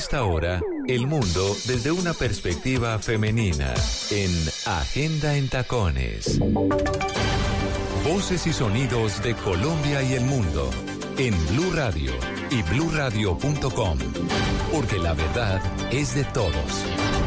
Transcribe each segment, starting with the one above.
esta hora, el mundo desde una perspectiva femenina en Agenda en Tacones. Voces y sonidos de Colombia y el mundo en Blue Radio y bluradio.com, porque la verdad es de todos.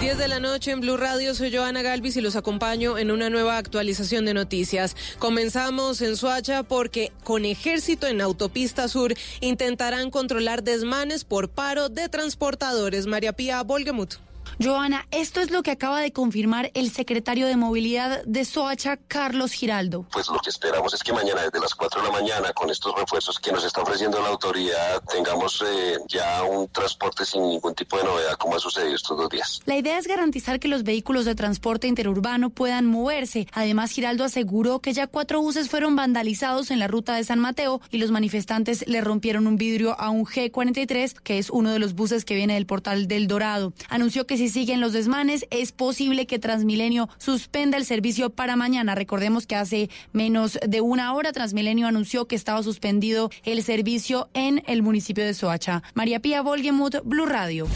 10 de la noche en Blue Radio, soy Joana Galvis y los acompaño en una nueva actualización de noticias. Comenzamos en Suacha porque con ejército en Autopista Sur intentarán controlar desmanes por paro de transportadores. María Pía Volgemut. Joana, esto es lo que acaba de confirmar el secretario de Movilidad de Soacha, Carlos Giraldo. Pues lo que esperamos es que mañana, desde las 4 de la mañana, con estos refuerzos que nos está ofreciendo la autoridad, tengamos eh, ya un transporte sin ningún tipo de novedad como ha sucedido estos dos días. La idea es garantizar que los vehículos de transporte interurbano puedan moverse. Además, Giraldo aseguró que ya cuatro buses fueron vandalizados en la ruta de San Mateo y los manifestantes le rompieron un vidrio a un G43, que es uno de los buses que viene del portal del Dorado. Anunció que si siguen los desmanes, es posible que Transmilenio suspenda el servicio para mañana. Recordemos que hace menos de una hora Transmilenio anunció que estaba suspendido el servicio en el municipio de Soacha. María Pía Volgemuth, Blue Radio.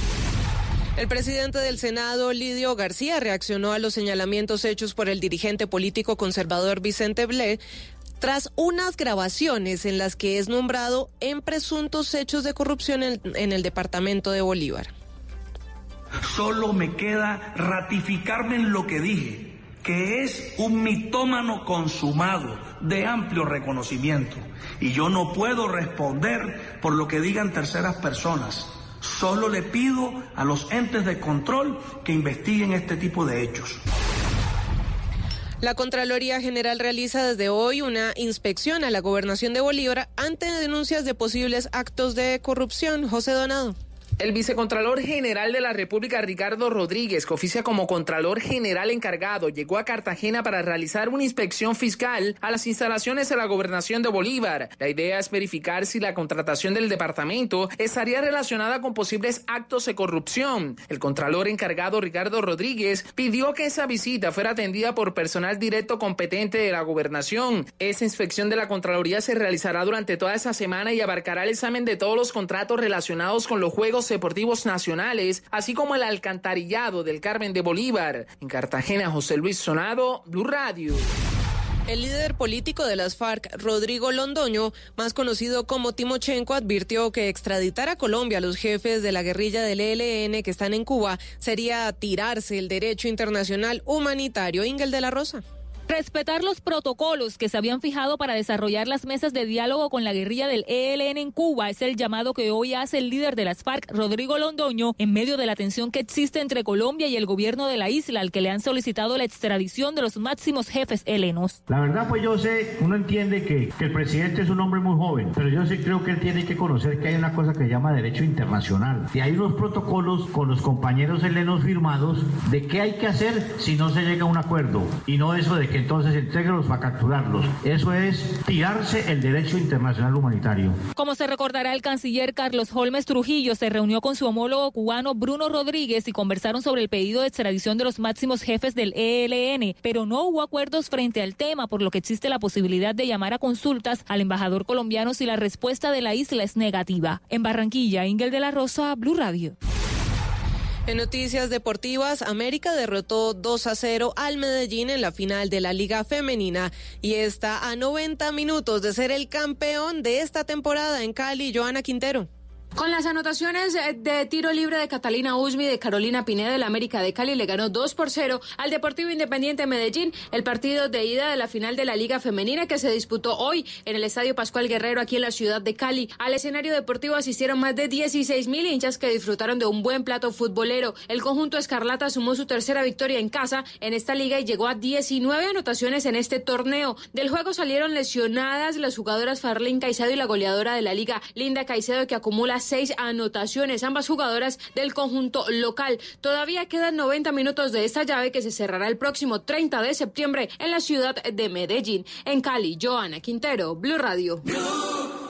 El presidente del Senado, Lidio García, reaccionó a los señalamientos hechos por el dirigente político conservador Vicente Ble tras unas grabaciones en las que es nombrado en presuntos hechos de corrupción en el departamento de Bolívar. Solo me queda ratificarme en lo que dije, que es un mitómano consumado de amplio reconocimiento. Y yo no puedo responder por lo que digan terceras personas. Solo le pido a los entes de control que investiguen este tipo de hechos. La Contraloría General realiza desde hoy una inspección a la gobernación de Bolívar ante denuncias de posibles actos de corrupción. José Donado. El vicecontralor general de la República, Ricardo Rodríguez, que oficia como Contralor General encargado, llegó a Cartagena para realizar una inspección fiscal a las instalaciones de la gobernación de Bolívar. La idea es verificar si la contratación del departamento estaría relacionada con posibles actos de corrupción. El Contralor encargado, Ricardo Rodríguez, pidió que esa visita fuera atendida por personal directo competente de la gobernación. Esa inspección de la Contraloría se realizará durante toda esa semana y abarcará el examen de todos los contratos relacionados con los Juegos Deportivos Nacionales, así como el alcantarillado del Carmen de Bolívar. En Cartagena, José Luis Sonado, Blue Radio. El líder político de las FARC, Rodrigo Londoño, más conocido como Timochenko, advirtió que extraditar a Colombia a los jefes de la guerrilla del ELN que están en Cuba sería tirarse el derecho internacional humanitario. Ingel de la Rosa. Respetar los protocolos que se habían fijado para desarrollar las mesas de diálogo con la guerrilla del ELN en Cuba es el llamado que hoy hace el líder de las FARC, Rodrigo Londoño, en medio de la tensión que existe entre Colombia y el gobierno de la isla, al que le han solicitado la extradición de los máximos jefes helenos. La verdad, pues yo sé, uno entiende que, el presidente es un hombre muy joven, pero yo sí creo que él tiene que conocer que hay una cosa que se llama derecho internacional. Y hay unos protocolos con los compañeros helenos firmados de qué hay que hacer si no se llega a un acuerdo. Y no eso de entonces entréguelos para capturarlos. Eso es tirarse el derecho internacional humanitario. Como se recordará, el canciller Carlos Holmes Trujillo se reunió con su homólogo cubano Bruno Rodríguez y conversaron sobre el pedido de extradición de los máximos jefes del ELN, pero no hubo acuerdos frente al tema, por lo que existe la posibilidad de llamar a consultas al embajador colombiano si la respuesta de la isla es negativa. En Barranquilla, Ingel de la Rosa, Blue Radio. En noticias deportivas, América derrotó 2 a 0 al Medellín en la final de la Liga Femenina y está a 90 minutos de ser el campeón de esta temporada en Cali, Joana Quintero. Con las anotaciones de tiro libre de Catalina Usmi y de Carolina Pineda del América de Cali le ganó 2 por 0 al Deportivo Independiente Medellín el partido de ida de la final de la Liga Femenina que se disputó hoy en el Estadio Pascual Guerrero aquí en la ciudad de Cali. Al escenario deportivo asistieron más de 16 mil hinchas que disfrutaron de un buen plato futbolero. El conjunto Escarlata sumó su tercera victoria en casa en esta liga y llegó a 19 anotaciones en este torneo. Del juego salieron lesionadas las jugadoras Farlín Caicedo y la goleadora de la liga Linda Caicedo que acumula seis anotaciones, ambas jugadoras del conjunto local. Todavía quedan 90 minutos de esta llave que se cerrará el próximo 30 de septiembre en la ciudad de Medellín. En Cali, Joana Quintero, Blue Radio. Blue,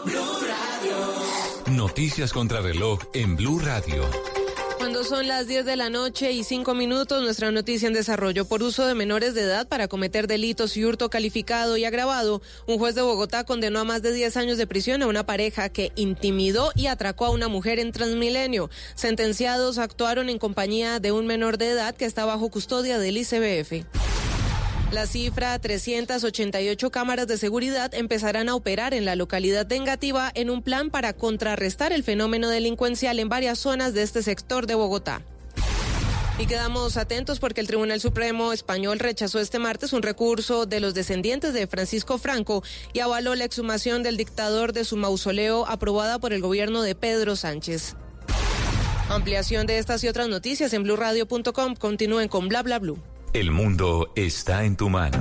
Radio. Noticias contra reloj en Blue Radio. Son las 10 de la noche y 5 minutos, nuestra noticia en desarrollo. Por uso de menores de edad para cometer delitos y hurto calificado y agravado, un juez de Bogotá condenó a más de 10 años de prisión a una pareja que intimidó y atracó a una mujer en Transmilenio. Sentenciados actuaron en compañía de un menor de edad que está bajo custodia del ICBF. La cifra, 388 cámaras de seguridad empezarán a operar en la localidad de Engativá en un plan para contrarrestar el fenómeno delincuencial en varias zonas de este sector de Bogotá. Y quedamos atentos porque el Tribunal Supremo español rechazó este martes un recurso de los descendientes de Francisco Franco y avaló la exhumación del dictador de su mausoleo aprobada por el gobierno de Pedro Sánchez. Ampliación de estas y otras noticias en blurradio.com. Continúen con bla bla blue. El mundo está en tu mano.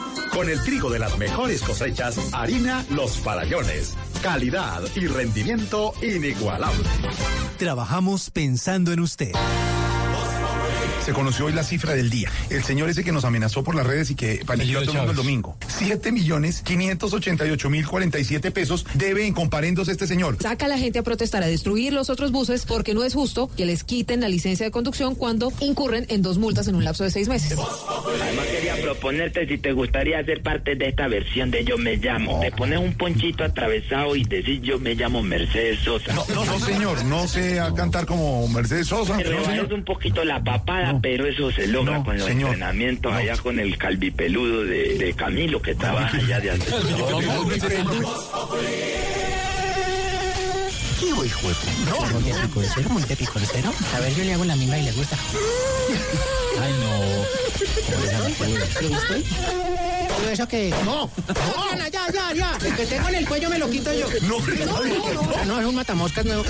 Con el trigo de las mejores cosechas, harina Los Farallones. Calidad y rendimiento inigualable. Trabajamos pensando en usted. Se conoció hoy la cifra del día. El señor ese que nos amenazó por las redes y que paniqueó a todo el mundo el domingo. 7 millones 588 mil 47 pesos debe en comparendos este señor. Saca a la gente a protestar, a destruir los otros buses, porque no es justo que les quiten la licencia de conducción cuando incurren en dos multas en un lapso de seis meses. Además quería proponerte si te gustaría ser parte de esta versión de Yo me llamo. Te pones un ponchito atravesado y decís Yo me llamo Mercedes Sosa. No, no, no, señor, no sé a cantar como Mercedes Sosa. Te No, señor. un poquito la papada, pero eso se logra No, con los señor. entrenamientos allá con el calvipeludo de, de Camilo que trabaja allá de antes. ¿Qué hijo de No. A ver, yo le hago la misma y le gusta. Ay, no. ¿Lo viste? ¿Todo eso que No, no, ya, ya, ya, ya. El que tengo en el cuello me lo quito yo. No, no, no. No, es un matamoscas nuevo que...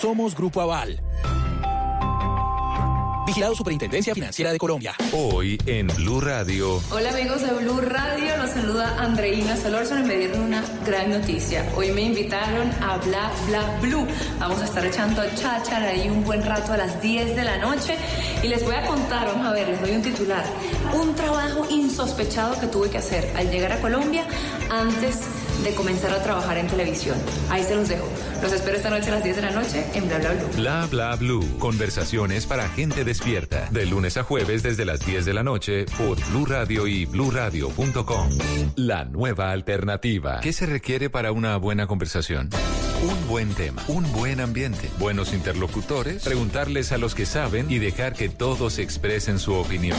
Somos Grupo Aval. Vigilado Superintendencia Financiera de Colombia. Hoy en Blue Radio. Hola amigos de Blue Radio, los saluda Andreina Solórzano y me dieron una gran noticia. Hoy me invitaron a Bla Bla Blue. Vamos a estar echando cháchara ahí un buen rato a las 10 de la noche y les voy a contar, vamos a ver, les doy un titular. Un trabajo insospechado que tuve que hacer al llegar a Colombia antes de comenzar a trabajar en televisión. Ahí se los dejo. Los espero esta noche a las 10 de la noche en Bla Bla Blue. Bla bla blue. Conversaciones para gente despierta. De lunes a jueves desde las 10 de la noche por Blue Radio y bluradio.com. La nueva alternativa. ¿Qué se requiere para una buena conversación? Un buen tema, un buen ambiente, buenos interlocutores, preguntarles a los que saben y dejar que todos expresen su opinión.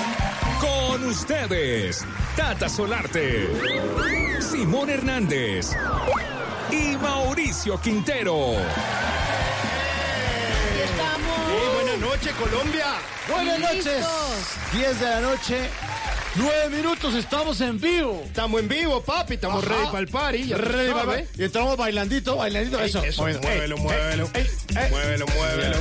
Con ustedes, Tata Solarte, Simón Hernández y Mauricio Quintero. Sí, buenas noches, Colombia. Buenas noches. 10 de la noche. Nueve minutos, estamos en vivo. Estamos en vivo, papi. Estamos Ajá. ready para el party. ya Ready Y entramos bailandito, bailandito. Ey, eso. eso, muévelo, ey, muévelo. ey, ey, Muévelo, muévelo.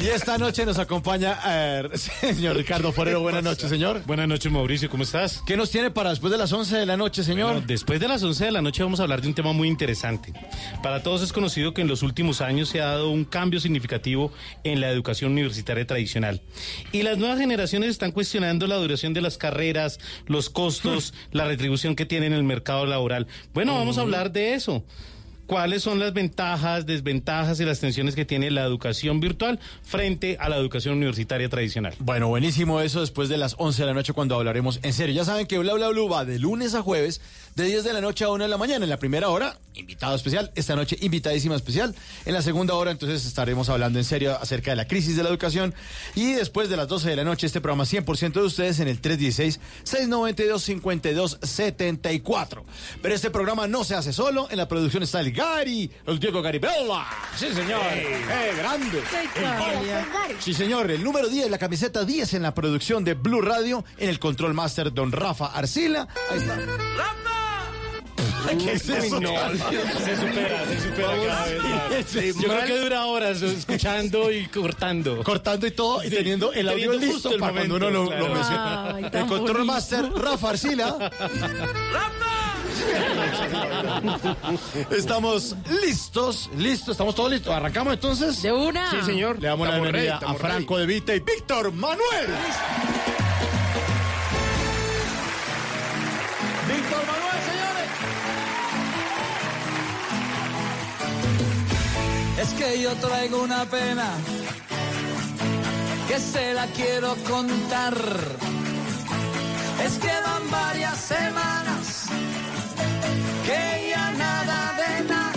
Y esta noche nos acompaña eh, señor Ricardo Forero. Buenas noches, señor. Buenas noches, Mauricio, ¿cómo estás? ¿Qué nos tiene para después de las 11 de la noche, señor? Bueno, después de las 11 de la noche vamos a hablar de un tema muy interesante. Para todos es conocido que en los últimos años se ha dado un cambio significativo en la educación universitaria tradicional. Y las nuevas generaciones están cuestionando la duración de las carreras, los costos, la retribución que tiene en el mercado laboral. Bueno, vamos a hablar de eso. ¿Cuáles son las ventajas, desventajas y las tensiones que tiene la educación virtual frente a la educación universitaria tradicional? Bueno, buenísimo eso después de las 11 de la noche cuando hablaremos en serio. Ya saben que Bla Bla Blue va de lunes a jueves, de 10 de la noche a 1 de la mañana. En la primera hora, invitado especial. Esta noche, invitadísima especial. En la segunda hora, entonces, estaremos hablando en serio acerca de la crisis de la educación. Y después de las 12 de la noche, este programa 100% de ustedes en el 316-692-5274. Pero este programa no se hace solo. En la producción está el Gary, el Diego Garibella. Sí, señor. ¡Eh, grande! Sí, señor, el número 10, la camiseta 10 en la producción de Blue Radio, en el control master Don Rafa Arcila. Ahí está. ¿Qué es eso? Uy, no, se supera, se supera cada vez más. Yo creo que dura horas escuchando y cortando. Cortando y todo, y teniendo el audio teniendo listo justo el para cuando uno lo, menciona. Ay, el control bonito. master Rafa Arcila. Estamos listos, listos, estamos todos listos. ¿Arrancamos entonces? De una. Sí, señor. Le damos la Estamos bienvenida a Franco De Vita y Víctor Manuel. Es que yo traigo una pena que se la quiero contar. Es que van varias semanas que ya nada de nada.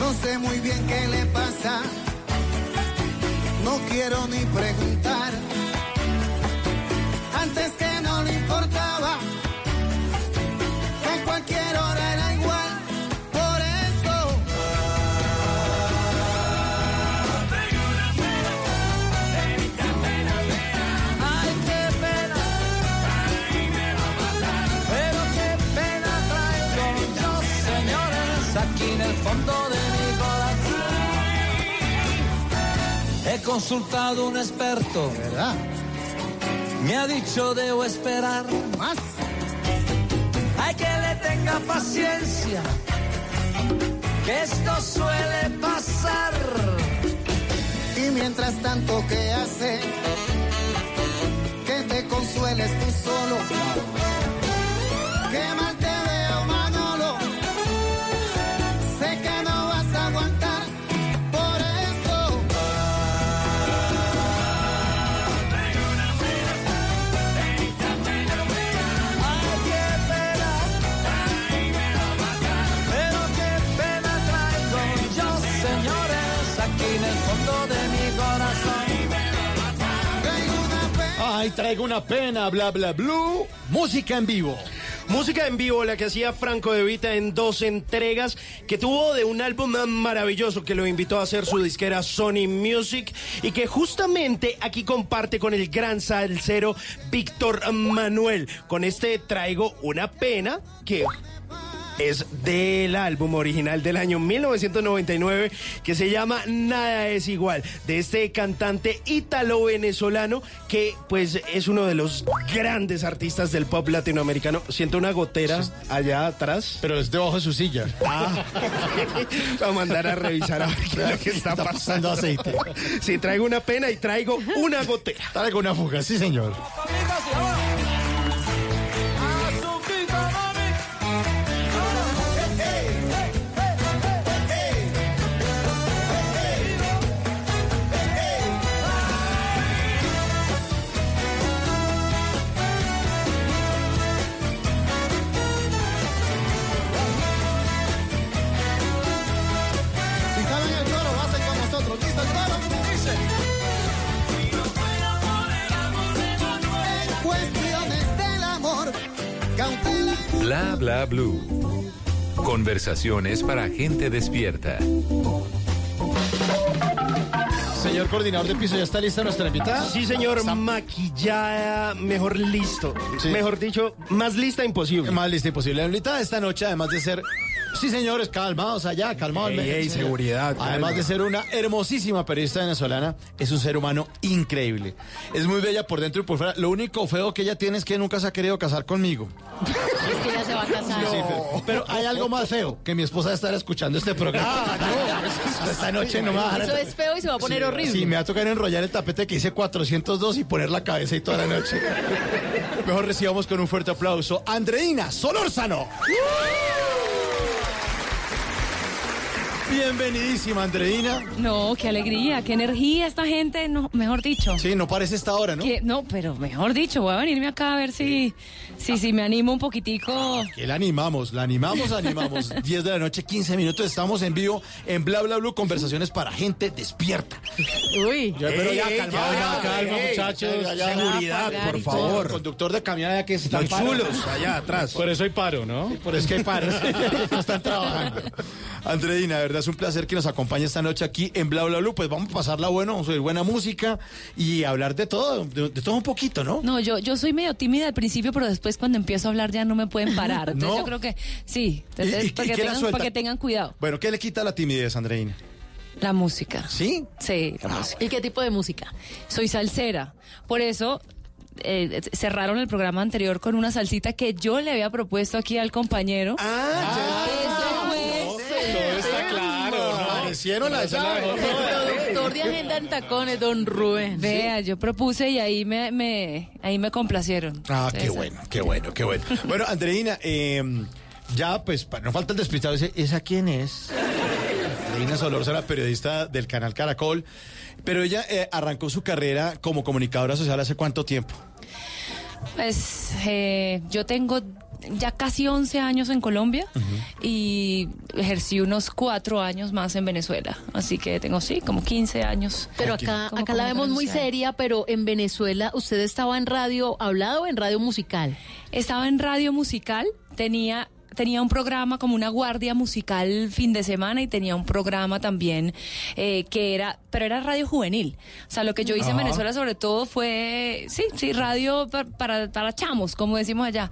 No sé muy bien qué le pasa, no quiero ni preguntar. Antes consultado un experto. ¿Verdad? Me ha dicho debo esperar. Más. Hay que le tenga paciencia. Que esto suele pasar. Y mientras tanto, ¿qué hace? Que te consueles tú solo. Qué mal Traigo una pena, bla, bla, blue. Música en vivo. Música en vivo, la que hacía Franco De Vita en dos entregas, que tuvo de un álbum maravilloso que lo invitó a hacer su disquera Sony Music y que justamente aquí comparte con el gran salsero Víctor Manuel. Con este traigo una pena que es del álbum original del año 1999 que se llama Nada es igual, de este cantante ítalo-venezolano que pues es uno de los grandes artistas del pop latinoamericano. Siento una gotera allá atrás. Pero es debajo de su silla. Ah, va a mandar a revisar a ver qué es lo que está, Está pasando pasando. aceite. Sí, traigo una pena y traigo una gotera. Traigo una fuga, sí, señor. Bla bla blue. Conversaciones para gente despierta. Señor coordinador de piso, ¿ya está lista nuestra invitada? Sí, señor, maquillada, mejor listo. Mejor dicho, más lista imposible. Más lista imposible. La invitada esta noche, además de ser... Sí, señores, calmados allá, calmados. Ey, ey, seguridad, Además calma. de ser una hermosísima periodista venezolana, es un ser humano increíble. Es muy bella por dentro y por fuera. Lo único feo que ella tiene es que nunca se ha querido casar conmigo. Es que ya se va a casar. Sí, pero, pero hay algo más feo, que mi esposa estar escuchando este programa. Esta noche no me va a Eso es feo y se va a poner horrible. Sí, me va a tocar enrollar el tapete que dice 402 y poner la cabeza y toda la noche. Mejor recibamos con un fuerte aplauso a Andreina Solórzano. Bienvenidísima, Andreina. No, qué alegría, qué energía esta gente, no, mejor dicho. Sí, no parece esta hora, ¿no? Que- no, pero mejor dicho, voy a venirme acá a ver si, si, si me animo un poquitico. Que la animamos, la animamos, animamos. 10 de la noche, 15 minutos. Estamos en vivo en Bla Bla Blue, conversaciones para gente despierta. Uy. Ya, pero ya, calma, ya, ya, calma, ey, muchachos. ya, ya, seguridad, Ya, por y favor. Conductor de camión allá que se Los están chulos, allá atrás. Por eso hay paro, ¿no? Por eso que hay paros. No están trabajando. Andreina, de verdad es un placer que nos acompañe esta noche aquí en Bla Bla Blue. Pues vamos a pasarla bueno, vamos a oír buena música y hablar de todo, de, de todo un poquito, ¿no? No, yo, yo soy medio tímida al principio, pero después cuando empiezo a hablar ya no me pueden parar. Entonces ¿No? yo creo que sí, ¿Y- entonces, y- y tengan, suelta? para que tengan cuidado. Bueno, ¿qué le quita la timidez, Andreina? La música. ¿Sí? Sí, la música. ¿Y qué tipo de música? Soy salsera. Por eso eh, cerraron el programa anterior con una salsita que yo le había propuesto aquí al compañero. Ah, está llaves. El productor de Agenda en Tacones, don Rubén. Vea, yo propuse y ahí me, me ahí me complacieron. Ah, qué bueno, qué bueno, qué bueno. Bueno, Andreina, eh, ya pues no falta el despistado. Ese, ¿Esa quién es? Andreina Solórzano, periodista del canal Caracol. Pero ella eh, arrancó su carrera como comunicadora social hace cuánto tiempo. Pues eh, yo tengo ya casi 11 años en Colombia y ejercí unos cuatro años más en Venezuela. Así que tengo, sí, como 15 años. Pero acá, como acá la vemos muy seria, pero en Venezuela, ¿usted estaba en radio hablado o en radio musical? Estaba en radio musical, tenía tenía un programa como una guardia musical fin de semana y tenía un programa también eh, que era, pero era radio juvenil. O sea, lo que yo hice en. Venezuela sobre todo fue, sí, sí, radio pa- para, para, chamos, como decimos allá.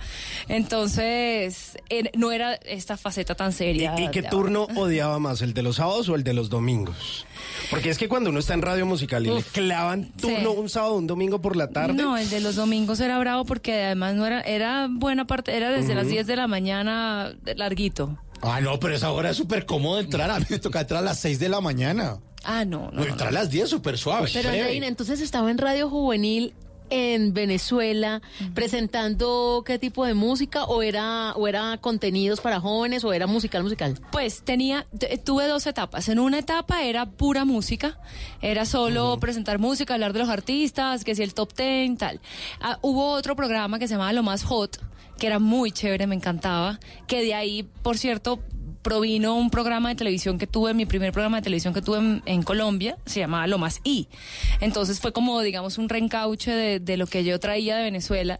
Entonces, eh, no era esta faceta tan seria. ¿Y qué turno odiaba más, el de los sábados o el de los domingos? Porque es que cuando uno está en radio musical y le clavan turno Sí. un sábado, un domingo por la tarde. No, el de los domingos era bravo porque además no era, era buena parte, era desde las Ujú. 10 de la mañana larguito. Ah, no, pero esa hora es súper cómodo entrar. A mí me toca entrar a las 6 de la mañana. Ah, no, no. No, entrar a las 10 súper suave. Pero. Andreina, entonces estaba en radio juvenil en Venezuela presentando qué tipo de música o era o era contenidos para jóvenes o era musical musical. Pues tenía, t- tuve dos etapas. En una etapa era pura música, era solo presentar música, hablar de los artistas, que si el top ten, tal. Ah, hubo otro programa que se llamaba Lo Más Hot, que era muy chévere, me encantaba, que de ahí, por cierto, provino un programa de televisión que tuve, mi primer programa de televisión que tuve en, Colombia, se llamaba Lo Más I. Entonces fue como, digamos, un reencauche de, lo que yo traía de Venezuela.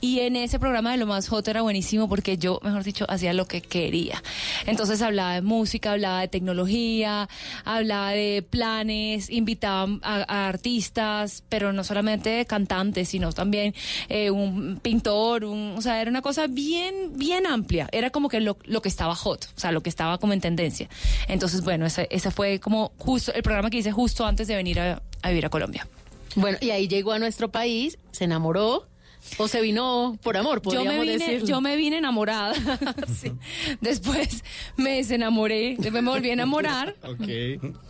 Y en ese programa de Lo Más Hot era buenísimo porque yo, mejor dicho, hacía lo que quería. Entonces hablaba de música, hablaba de tecnología, hablaba de planes, invitaba a, artistas, pero no solamente cantantes, sino también eh, un pintor, un, o sea, era una cosa bien, bien amplia. Era como que lo, lo que estaba hot, o sea, lo que estaba como en tendencia. Entonces, bueno, ese, fue como justo el programa que hice justo antes de venir a, a vivir a Colombia. Bueno, y ahí llegó a nuestro país, se enamoró o se vino por amor, Yo me, vine, decirlo. yo me vine enamorada. Sí. Después me desenamoré, después me volví a enamorar.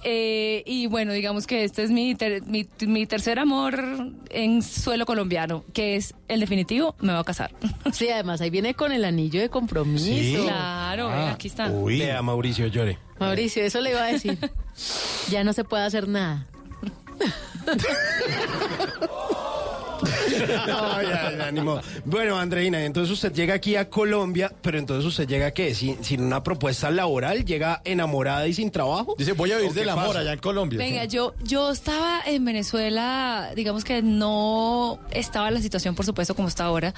Eh, y bueno, digamos que este es mi, ter- mi, mi tercer amor en suelo colombiano, que es el definitivo, me voy a casar. Sí, además ahí viene con el anillo de compromiso. Sí. Claro, Ah, aquí está. Vea, Mauricio, llore. Mauricio, eso le iba a decir. ya no se puede hacer nada. Ay, ay, ánimo. Bueno, Andreina, entonces usted llega aquí a Colombia, pero entonces usted llega ¿qué? Sin, sin una propuesta laboral, llega enamorada y sin trabajo. Dice, voy a vivir ¿O qué del amor pasa? allá en Colombia. Venga, yo, yo estaba en Venezuela, digamos que no estaba la situación, por supuesto, como está ahora.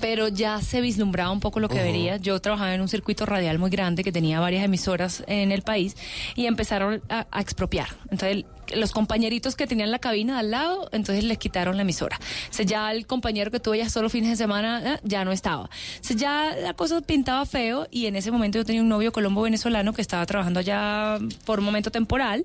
pero ya se vislumbraba un poco lo que vería. Yo trabajaba en un circuito radial muy grande que tenía varias emisoras en el país y empezaron a, a expropiar. Entonces, los compañeritos que tenían la cabina de al lado, entonces les quitaron la emisora. O sea, ya el compañero que tuve ya solo fines de semana eh, ya no estaba. O sea, ya la cosa pintaba feo y en ese momento yo tenía un novio colombo venezolano que estaba trabajando allá por un momento temporal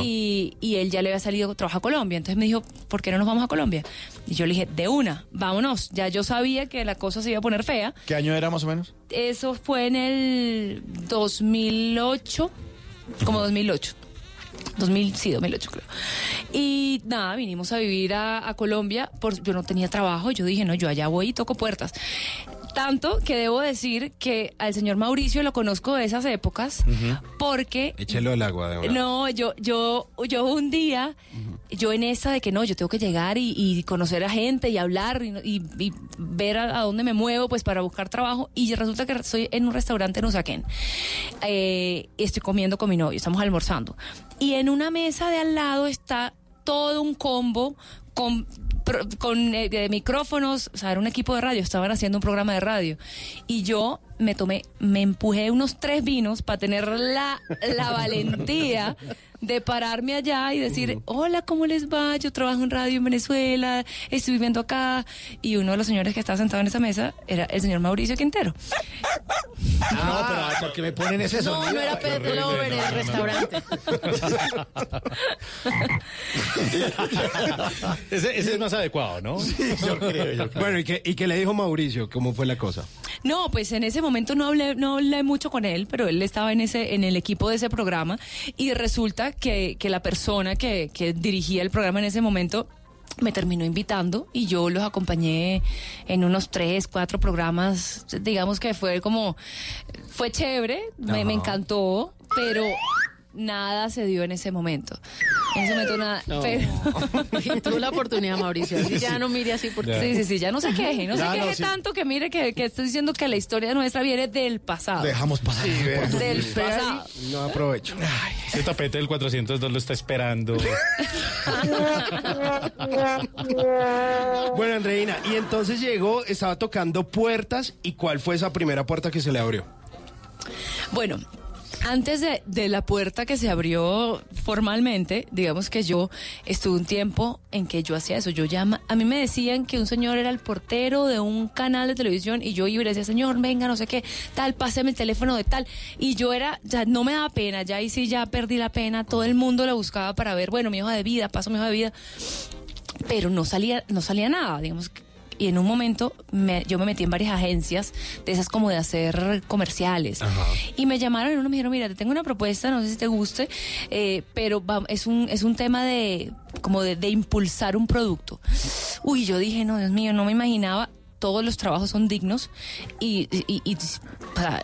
y, y él ya le había salido trabajo a Colombia. Entonces me dijo, ¿por qué no nos vamos a Colombia? Y yo le dije, de una, vámonos. Ya yo sabía que la cosa se iba a poner fea. ¿Qué año era más o menos? Eso fue en el 2008, como 2008. 2000, sí, 2008 creo. Y nada, vinimos a vivir a, Colombia. Por, yo no tenía trabajo. Yo dije, no, yo allá voy y toco puertas. Tanto que debo decir que al señor Mauricio lo conozco de esas épocas porque Échelo al agua de una. no, yo, yo, yo un día, yo en esa de que no, yo tengo que llegar y, y conocer a gente y hablar y, y- y ver a, a dónde me muevo pues para buscar trabajo y resulta que estoy en un restaurante en Usaquén. Eh, estoy comiendo con mi novio, estamos almorzando. Y en una mesa de al lado está todo un combo con con eh, micrófonos, o sea, era un equipo de radio, estaban haciendo un programa de radio. Y yo me tomé, me empujé unos tres vinos para tener la, la valentía de pararme allá y decir, hola, ¿cómo les va? Yo trabajo en radio en Venezuela, estoy viviendo acá. Y uno de los señores que estaba sentado en esa mesa era el señor Mauricio Quintero. No, pero ¿por qué me ponen ese No, sonido? no era Pet Lover en el restaurante. ese, ese es más adecuado, ¿no? Bueno, ¿y qué, ¿y qué le dijo Mauricio? ¿Cómo fue la cosa? No, pues en ese momento no hablé, no hablé mucho con él, pero él estaba en ese, en el equipo de ese programa y resulta que, que la persona que, que dirigía el programa en ese momento me terminó invitando y yo los acompañé en unos tres, cuatro programas, digamos que fue como, fue chévere, me, encantó, pero nada se dio en ese momento. En ese momento nada, No. pero... Y tuvo la oportunidad, Mauricio. Así ya no mire así porque... Sí, sí, sí, ya no se queje, no Ya, se no, queje sí. tanto que mire que, que estoy diciendo que la historia nuestra viene del pasado. Dejamos pasar. Del pasado. No aprovecho. Ese tapete del 402 lo está esperando. Bueno, Andreina, y entonces llegó, estaba tocando puertas, ¿y cuál fue esa primera puerta que se le abrió? Bueno, antes de, de la puerta que se abrió formalmente, digamos que yo estuve un tiempo en que yo hacía eso. Yo llama, a mí me decían que un señor era el portero de un canal de televisión y yo iba y decía, señor, venga, no sé qué, tal, páseme el teléfono de tal. Y yo era, ya no me daba pena, ya ahí sí ya perdí la pena. Todo el mundo lo buscaba para ver, bueno, mi hoja de vida, paso mi hoja de vida. Pero no salía, no salía nada, digamos. que- Y en un momento me- yo me metí en varias agencias de esas como de hacer comerciales. Y me llamaron y uno me dijeron, mira, te tengo una propuesta, no sé si te guste, eh, pero va- es, un, es un tema de como de, de impulsar un producto. Uy, yo dije, no, Dios mío, no me imaginaba, todos los trabajos son dignos y, y- y- sea,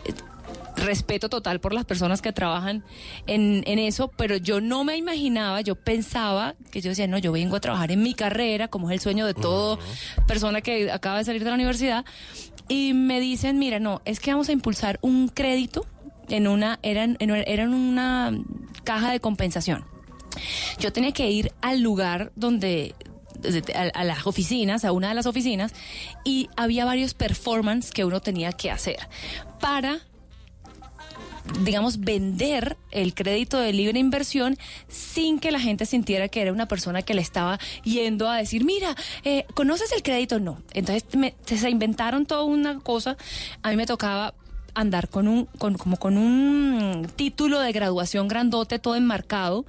respeto total por las personas que trabajan en, en eso, pero yo no me imaginaba, yo pensaba que yo decía, no, yo vengo a trabajar en mi carrera, como es el sueño de toda persona que acaba de salir de la universidad, y me dicen, mira, no, es que vamos a impulsar un crédito en una, eran, en, eran una caja de compensación. Yo tenía que ir al lugar donde a, a las oficinas, a una de las oficinas, y había varios performances que uno tenía que hacer para digamos, vender el crédito de libre inversión sin que la gente sintiera que era una persona que le estaba yendo a decir, mira, eh, ¿conoces el crédito? No. Entonces me- se inventaron toda una cosa. A mí me tocaba andar con un, con, como con un título de graduación grandote, todo enmarcado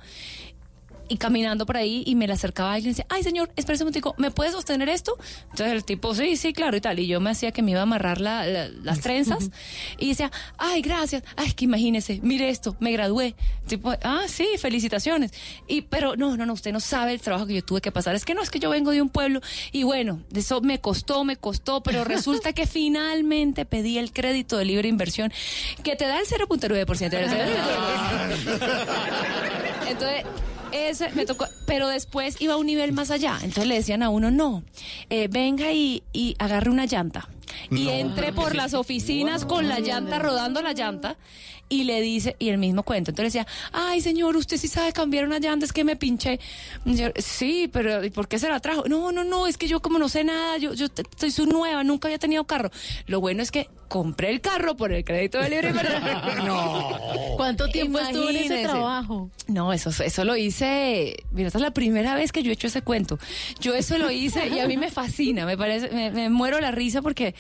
y caminando por ahí y me le acercaba a alguien y decía, ay señor, espérese un momentico, ¿me puede sostener esto? Entonces el tipo, sí, sí, claro y tal. Y yo me hacía que me iba a amarrar la- la- las trenzas y decía, ay, gracias, ay, que imagínese, mire esto, me gradué. Tipo, ah, sí, felicitaciones. Y, pero no, no, no, usted no sabe el trabajo que yo tuve que pasar. Es que no, es que yo vengo de un pueblo y bueno, de eso me costó, me costó, pero resulta que finalmente pedí el crédito de libre inversión que te da el 0.9%. Entonces, ese me tocó, pero después iba a un nivel más allá. Entonces le decían a uno, no, eh, venga y, y agarre una llanta. Y No. entre por las oficinas con la llanta, rodando la llanta, y le dice, y el mismo cuento. Entonces decía, ay señor, usted sí sabe cambiar una llanta, es que me pinché. Yo, sí, pero ¿y por qué se la trajo? No, no, no, es que yo como no sé nada, yo, yo soy su nueva, nunca había tenido carro. Lo bueno es que compré el carro por el crédito de libre No. ¿Cuánto tiempo estuvo en ese trabajo? No, eso, eso lo hice. Mira, esta es la primera vez que yo he hecho ese cuento. Yo eso lo hice y a mí me fascina, me parece, me, me muero la risa porque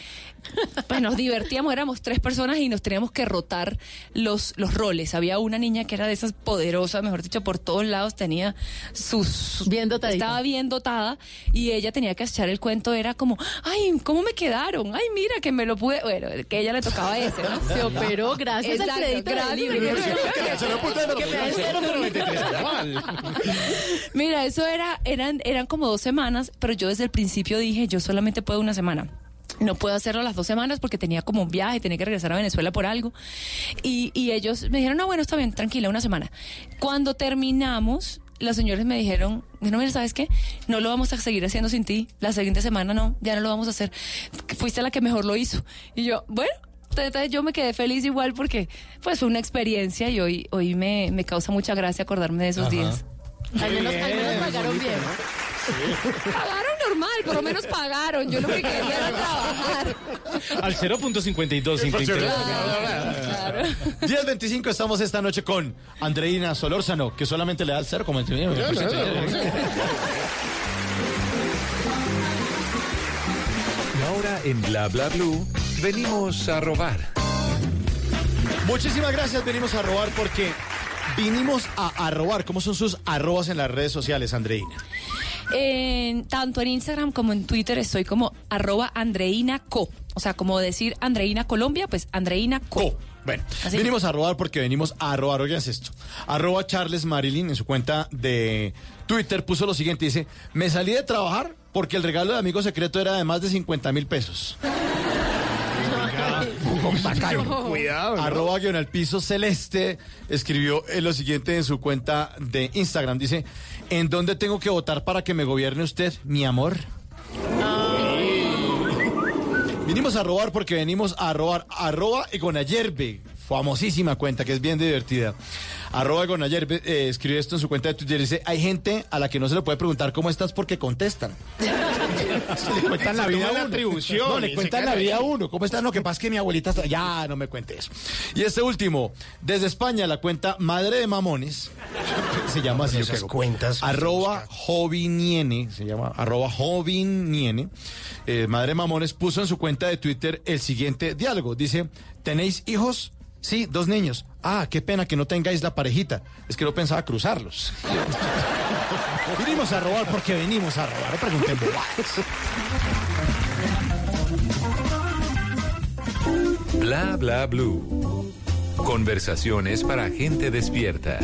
pues, nos divertíamos, éramos tres personas y nos teníamos que rotar los, los roles. Había una niña que era de esas poderosas, mejor dicho, por todos lados tenía sus. Bien dotadita. Estaba bien dotada y ella tenía que echar el cuento, era como, ay, ¿cómo me quedaron? Ay, mira que me lo pude. Bueno, que a ella le tocaba ese, ¿no? Se operó gracias al Exacto, crédito del gracias, Mira, eso era, eran, eran como dos semanas, pero yo desde el principio dije, yo solamente puedo una semana. No puedo hacerlo las dos semanas porque tenía como un viaje, tenía que regresar a Venezuela por algo. Y, y ellos me dijeron, no, bueno, está bien, tranquila, una semana. Cuando terminamos, los señores me dijeron, no, mira, ¿sabes qué? No lo vamos a seguir haciendo sin ti. La siguiente semana no, ya no lo vamos a hacer. Fuiste la que mejor lo hizo. Y yo, bueno, entonces yo me quedé feliz igual porque pues fue una experiencia y hoy, hoy me, me causa mucha gracia acordarme de esos Ajá. días. Al menos, al menos pagaron bien. Pagaron normal, por lo menos pagaron. Yo lo que quería era trabajar. Al 0.52 sin interés. 10.25 estamos esta noche con Andreina Solórzano, que solamente le da el 0.29. Y ahora en Bla Bla Blue venimos a robar. Muchísimas gracias, venimos a robar porque vinimos a, a robar. ¿Cómo son sus arrobas en las redes sociales, Andreina? En- tanto en Instagram como en Twitter estoy como arroba Andreina Co. O sea, como decir Andreina Colombia, pues Andreina Co. Bueno, Así. venimos a robar porque venimos a robar. Oigan esto. Arroba Charles Marilyn en su cuenta de Twitter puso lo siguiente. Dice, me salí de trabajar porque el regalo de amigo secreto era de más de 50 mil pesos. Cuidado. ¿no? Arroba guion al piso celeste escribió eh, lo siguiente en su cuenta de Instagram. Dice, ¿en dónde tengo que votar para que me gobierne usted, mi amor? Vinimos a robar porque venimos a robar. Arroba Egonayerbe, famosísima cuenta que es bien divertida. Arroba Egonayerbe eh, escribe esto en su cuenta de Twitter. Dice, hay gente a la que no se le puede preguntar cómo estás porque contestan. le cuentan la vida a la uno. No, y le cuentan la vida a uno. ¿Cómo estás? No, que pasa es que mi abuelita está... Ya, no me cuente eso. Y este último, desde España, la cuenta Madre de Mamones, se llama así. yo Esas creo. cuentas. Arroba Joviniene, se llama arroba Joviniene. Eh, Madre de Mamones puso en su cuenta de Twitter el siguiente diálogo. Dice, ¿tenéis hijos? Sí, dos niños. Ah, qué pena que no tengáis la parejita. Es que no pensaba cruzarlos. Vinimos a robar porque venimos a robar. No pregunten. Bla Bla Blue. Conversaciones para gente despierta.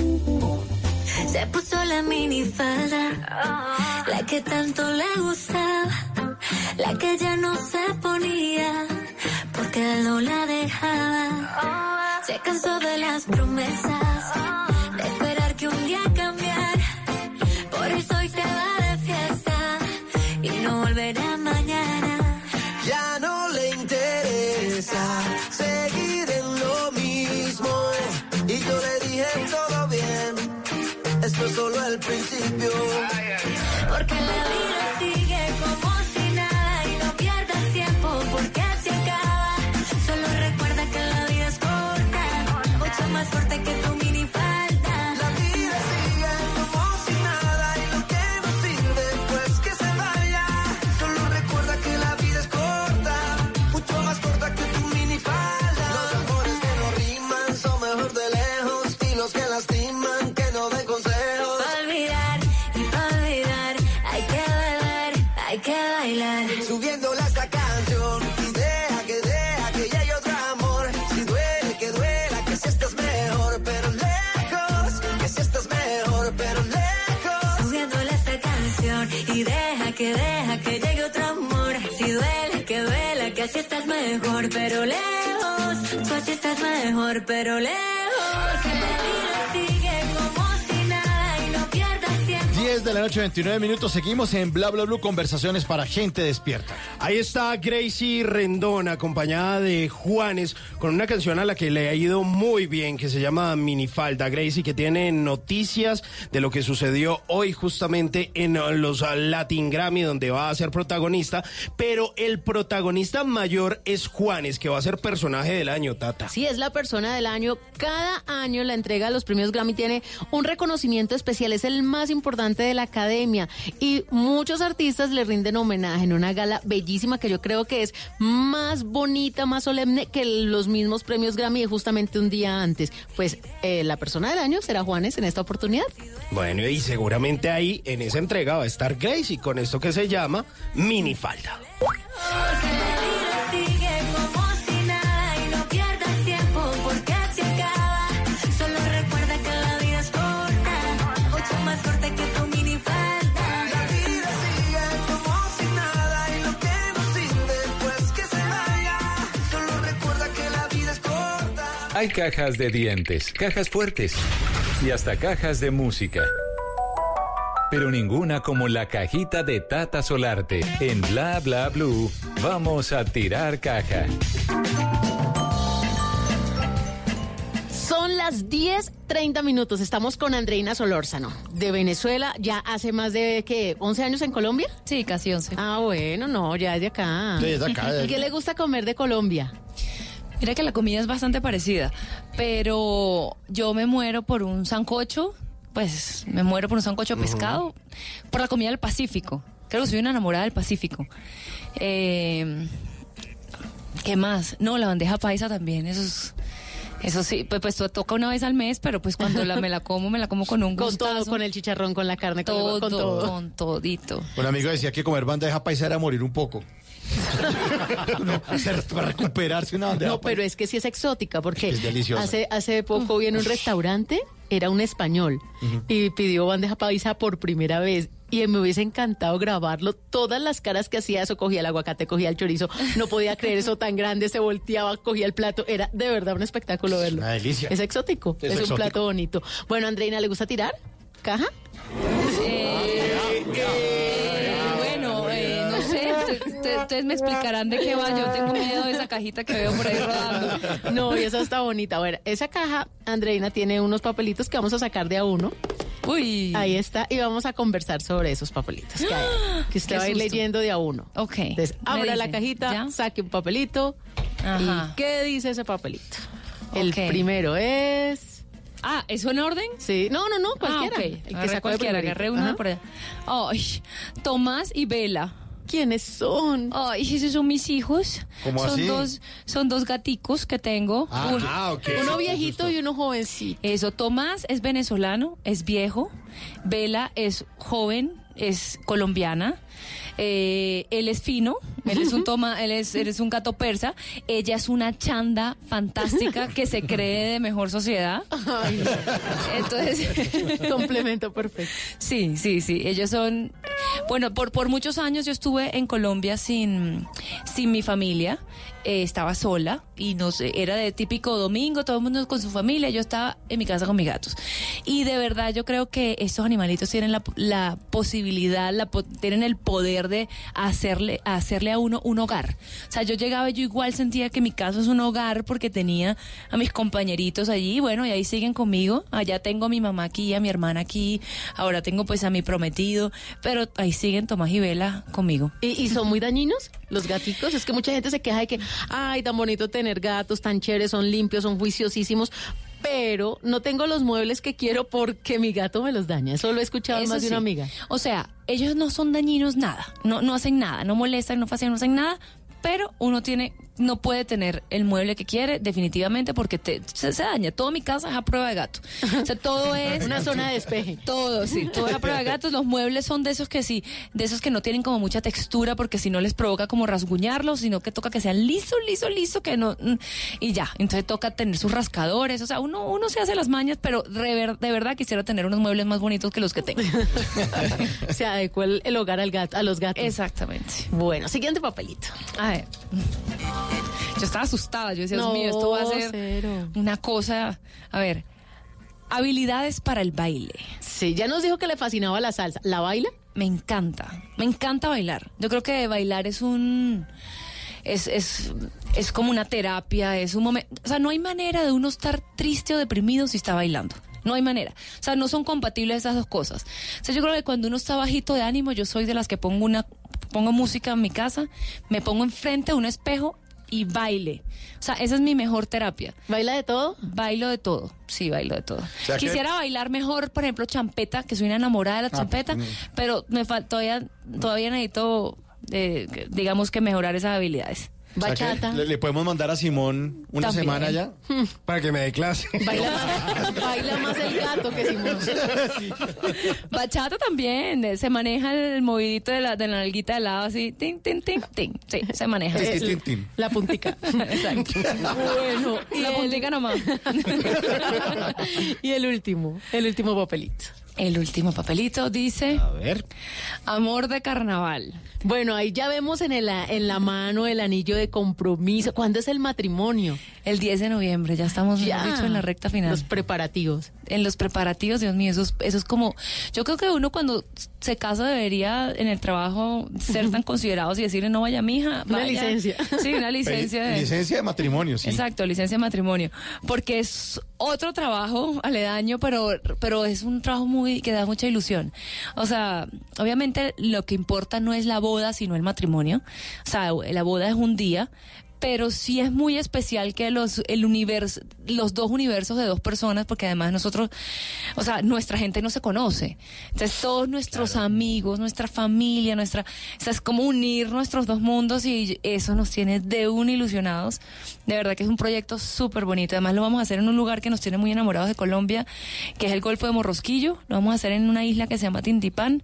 Se puso la minifalda, la que tanto le gustaba, la que ya no se ponía, porque no la dejaba. Se cansó de las promesas, de esperar que un día cambiara. Por eso hoy se va de fiesta y no volverá mañana. Ya no le interesa seguir en lo mismo. Y yo le dije todo bien. Esto es solo el principio. Más que mejor, pero lejos. Tú así estás mejor, pero lejos. De la noche, 29 minutos. Seguimos en Bla Bla Blue, conversaciones para gente despierta. Ahí está Gracie Rendón, acompañada de Juanes, con una canción a la que le ha ido muy bien, que se llama Minifalda. Gracie, que tiene noticias de lo que sucedió hoy justamente en los Latin Grammy, donde va a ser protagonista, pero el protagonista mayor es Juanes, que va a ser personaje del año, Tata. Sí, es la persona del año. Cada año la entrega de los premios Grammy tiene un reconocimiento especial, es el más importante de la academia y muchos artistas le rinden homenaje en una gala bellísima que yo creo que es más bonita, más solemne que los mismos premios Grammy justamente un día antes. Pues eh, la persona del año será Juanes en esta oportunidad. Bueno, y seguramente ahí en esa entrega va a estar Gracie con esto que se llama Minifalda. Hay cajas de dientes, cajas fuertes y hasta cajas de música. Pero ninguna como la cajita de Tata Solarte. En Bla Bla Blue, vamos a tirar caja. Son las 10:30 minutos. Estamos con Andreina Solórzano, de Venezuela. Ya hace más de, ¿qué? ¿11 años en Colombia? Sí, casi 11. Ah, bueno, no, ya es de acá. Sí, es de acá, de ¿Y qué le gusta comer de Colombia? Mira que la comida es bastante parecida, pero yo me muero por un sancocho, pues me muero por un sancocho de pescado, por la comida del Pacífico. Creo que soy una enamorada del Pacífico. Eh, ¿Qué más? No, la bandeja paisa también, eso es... Eso sí, pues, pues to- toca una vez al mes, pero pues cuando la, me la como, me la como con un Con todo, gustazo. con el chicharrón, con la carne, con, todo, con todo. con todito. Un amigo decía que comer bandeja paisa era morir un poco. no, para recuperarse una bandeja No, pero es que sí es exótica, porque Es deliciosa. hace, hace poco vi en un restaurante, era un español, y pidió bandeja paisa por primera vez. Y me hubiese encantado grabarlo. Todas las caras que hacía eso, cogía el aguacate, cogía el chorizo. No podía creer eso tan grande, se volteaba, cogía el plato. Era de verdad un espectáculo verlo. Una delicia. Es exótico, Es es, exótico. un plato bonito. Bueno, Andreina, ¿le gusta tirar? ¿Caja? Eh, bueno, ustedes me explicarán de qué va. Yo tengo miedo de esa cajita que veo por ahí rodando. No, y esa está bonita. Bueno, esa caja, Andreina, tiene unos papelitos que vamos a sacar de a uno. Uy. Ahí está, y vamos a conversar sobre esos papelitos que, hay, que usted va a ir leyendo de a uno. Ok. Entonces, abra la cajita, ¿ya? saque un papelito. Ajá. ¿Y qué dice ese papelito? El primero es... Ah, ¿eso en orden? Sí, no, no, no, cualquiera. Ah, ok. El que sacó cualquiera, agarré uno Ajá. por allá. Ay, Tomás y Vela. ¿Quiénes son? Ay, esos son mis hijos. ¿Cómo son así? dos, son dos gaticos que tengo. Ah, Un- ah, ok. Uno viejito y uno jovencito. Eso, Tomás es venezolano, es viejo. Vela es joven, es colombiana. Eh, él es fino, él es un toma, él es, él es un gato persa. Ella es una chanda fantástica que se cree de mejor sociedad. Ay, Entonces, complemento perfecto. Sí, sí, sí. Ellos son. Bueno, por, por muchos años yo estuve en Colombia sin, sin mi familia. Eh, estaba sola y no sé, era de típico domingo, todo el mundo con su familia. Yo estaba en mi casa con mis gatos. Y de verdad yo creo que estos animalitos tienen la, la posibilidad, la, tienen el poder de hacerle, hacerle a uno un hogar. O sea, yo llegaba y yo igual sentía que mi casa es un hogar porque tenía a mis compañeritos allí. Bueno, y ahí siguen conmigo. Allá tengo a mi mamá aquí, a mi hermana aquí. Ahora tengo pues a mi prometido. Pero ahí siguen Tomás y Vela conmigo. ¿Y, y son muy dañinos los gaticos? Es que mucha gente se queja de que, ay, tan bonito tener gatos, tan chéveres, son limpios, son juiciosísimos. Pero no tengo los muebles que quiero porque mi gato me los daña. Eso lo he escuchado Eso más de una amiga. O sea, ellos no son dañinos nada, no, no hacen nada, no molestan, no hacen, no hacen nada, pero uno tiene, no puede tener el mueble que quiere definitivamente porque te, se, se daña. Toda mi casa es a prueba de gato. O sea, todo es Una zona de despeje. Todo, sí, todo es a prueba de gatos. Los muebles son de esos que sí, de esos que no tienen como mucha textura porque si no les provoca como rasguñarlos, sino que toca que sean liso, liso, liso, que no mm, y ya. Entonces toca tener sus rascadores. O sea, uno, uno se hace las mañas, pero de, ver- de verdad quisiera tener unos muebles más bonitos que los que tengo. Se adecua el, el hogar al gato, a los gatos. Exactamente. Bueno, siguiente papelito. A Yo estaba asustada, yo decía, Dios No, mío, esto va a ser cero. una cosa. A ver. Habilidades para el baile. Sí, ya nos dijo que le fascinaba la salsa. ¿La baila? Me encanta, me encanta bailar. Yo creo que bailar es un... Es, es, es como una terapia, es un momento... O sea, no hay manera de uno estar triste o deprimido si está bailando. No hay manera. O sea, no son compatibles esas dos cosas. O sea, yo creo que cuando uno está bajito de ánimo, yo soy de las que pongo una pongo música en mi casa, me pongo enfrente de un espejo y baile. O sea, esa es mi mejor terapia. ¿Baila de todo? Bailo de todo, sí, bailo de todo. sea que- Quisiera bailar mejor, por ejemplo, champeta, que soy una enamorada de la Ah, champeta, mm. pero me falta todavía, todavía necesito, eh, digamos que mejorar esas habilidades. O sea que le, le podemos mandar a Simón una También. semana ya. Para que me dé clase. Baila más, baila más el gato que Simón. Bachata también, eh, se maneja el movidito de la, de la nalguita de lado así, tin, tin, tin, tin. Sí, se maneja. Tin, tin. La puntica. Exacto. Bueno, y la el- puntica nomás. y el último, el último papelito. El último papelito dice... A ver. Amor de carnaval. Bueno, ahí ya vemos en, el, en la mano el anillo de compromiso. ¿Cuándo es el matrimonio? El 10 de noviembre, ya estamos dicho, en la recta final. Los preparativos. En los preparativos, Dios mío, eso es, eso es como... Yo creo que uno cuando se casa debería en el trabajo ser tan considerados y decirle no vaya mija. Una vaya". licencia. Sí, una licencia. de- Licencia de matrimonio, sí. Exacto, licencia de matrimonio. Porque es otro trabajo aledaño, pero, pero es un trabajo muy que da mucha ilusión. O sea, obviamente lo que importa no es la boda, sino el matrimonio. O sea, la boda es un día. Pero sí es muy especial que los el universo, los dos universos de dos personas, porque además nosotros, o sea, nuestra gente no se conoce. Entonces todos nuestros amigos, nuestra familia, nuestra, o sea, es como unir nuestros dos mundos y eso nos tiene de un ilusionados. De verdad que es un proyecto súper bonito. Además lo vamos a hacer en un lugar que nos tiene muy enamorados de Colombia, que es el Golfo de Morrosquillo. Lo vamos a hacer en una isla que se llama Tintipán,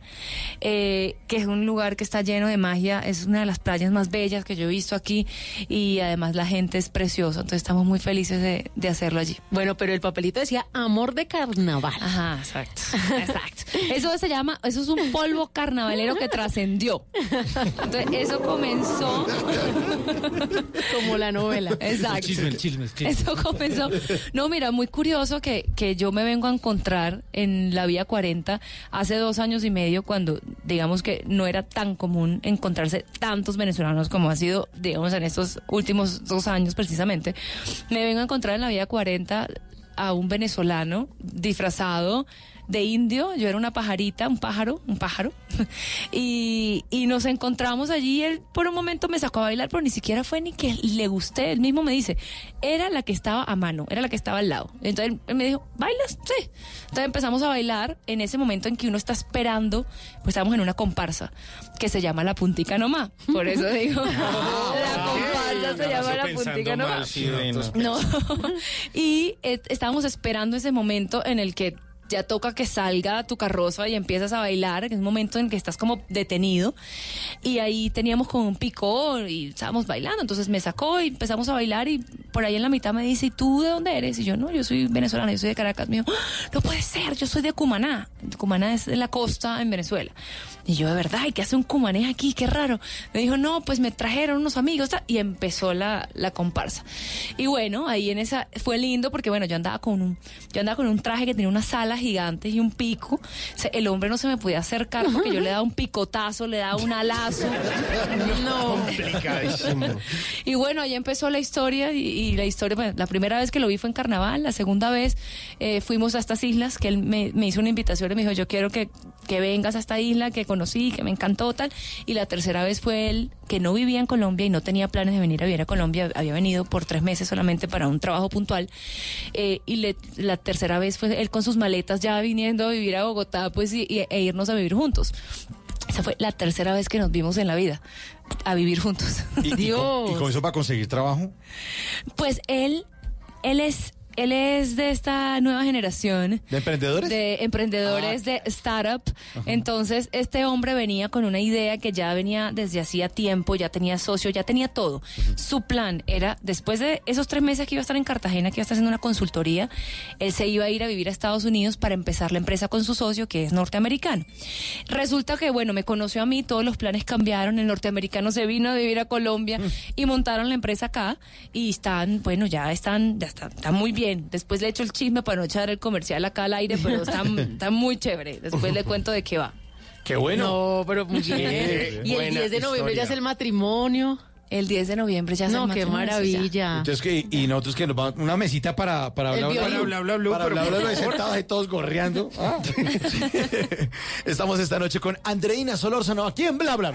eh, que es un lugar que está lleno de magia. Es una de las playas más bellas que yo he visto aquí y además la gente es preciosa. Entonces estamos muy felices de, de hacerlo allí. Bueno, pero el papelito decía amor de carnaval. Ajá, exacto. Exacto. Eso se llama, eso es un polvo carnavalero que trascendió. Entonces, eso comenzó. Como la novela. Exacto. El chisme, el chisme, el chisme. Eso comenzó. No, mira, muy curioso que, que yo me vengo a encontrar en la Vía 40 hace dos años y medio, cuando digamos que no era tan común encontrarse tantos venezolanos como ha sido, digamos, en estos últimos dos años precisamente. Me vengo a encontrar en la Vía 40 a un venezolano disfrazado de indio, yo era una pajarita, un pájaro, un pájaro, y, y nos encontramos allí, él por un momento me sacó a bailar, pero ni siquiera fue ni que le gusté, él mismo me dice, era la que estaba a mano, era la que estaba al lado. Entonces él me dijo, ¿bailas? Sí. Entonces empezamos a bailar en ese momento en que uno está esperando, pues estamos en una comparsa que se llama La Puntica Nomá, por eso digo, la comparsa se llama La Puntica Nomá. No. y eh, estábamos esperando ese momento en el que ya toca que salga tu carroza y empiezas a bailar, que es un momento en que estás como detenido. Y ahí teníamos como un picor y estábamos bailando. Entonces me sacó y empezamos a bailar y por ahí en la mitad me dice, ¿y tú de dónde eres? Y yo, no, yo soy venezolana, yo soy de Caracas. Me dijo, "Ah, no puede ser, yo soy de Cumaná. Cumaná es de la costa en Venezuela. Y yo, de verdad, ¿y qué hace un cumanés aquí? Qué raro. Me dijo, no, pues me trajeron unos amigos. ta", Y empezó la, la comparsa. Y bueno, ahí en esa, fue lindo porque bueno, yo andaba con un, yo andaba con un traje que tenía unas alas gigantes y un pico. O sea, el hombre no se me podía acercar porque yo le daba un picotazo, le daba un alazo. No. Complicadísimo. Y bueno, ahí empezó la historia y, y la historia, bueno, la primera vez que lo vi fue en carnaval, la segunda vez eh, fuimos a estas islas, que él me, me hizo una invitación y me dijo, yo quiero que, que vengas a esta isla que conocí, que me encantó tal. Y la tercera vez fue él, que no vivía en Colombia y no tenía planes de venir a vivir a Colombia, había venido por tres meses solamente para un trabajo puntual. Eh, y le- la tercera vez fue él con sus maletas ya viniendo a vivir a Bogotá, pues, y, y- e irnos a vivir juntos. Esa fue la tercera vez que nos vimos en la vida, a vivir juntos. ¿Y, y con, y con eso para conseguir trabajo? Pues él, él es, él es de esta nueva generación. ¿De emprendedores? De emprendedores de startup. Entonces, este hombre venía con una idea que ya venía desde hacía tiempo, ya tenía socio, ya tenía todo. Su plan era, después de esos tres meses que iba a estar en Cartagena, que iba a estar haciendo una consultoría, él se iba a ir a vivir a Estados Unidos para empezar la empresa con su socio, que es norteamericano. Resulta que, bueno, me conoció a mí, todos los planes cambiaron, el norteamericano se vino a vivir a Colombia y montaron la empresa acá y están, bueno, ya están, ya están, están muy bien bien. Después le echo el chisme para no echar el comercial acá al aire, pero está, está muy chévere. Después le cuento de qué va. Qué bueno. No, pero muy bien. y el 10 de noviembre ya es el matrimonio. El 10 de noviembre ya es No, el qué matrimonio, maravilla. Entonces, que, y nosotros que nos vamos, una mesita para, para hablar, violín. bla, bla, bla, para pero hablar de sentados ahí todos gorreando. Ah. Estamos esta noche con Andreina Solórzano aquí en Bla Bla.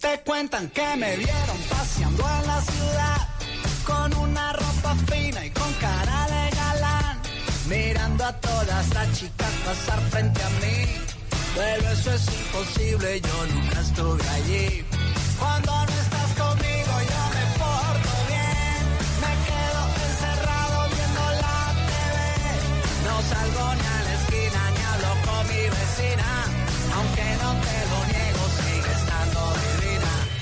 Te cuentan que me vieron paseando en la ciudad con una ropa fina y con cara de galán, mirando a todas las chicas pasar frente a mí. Pero eso es imposible, yo nunca estuve allí. Cuando no estás conmigo yo me porto bien, me quedo encerrado viendo la TV. No salgo ni a la esquina ni hablo con mi vecina, aunque no te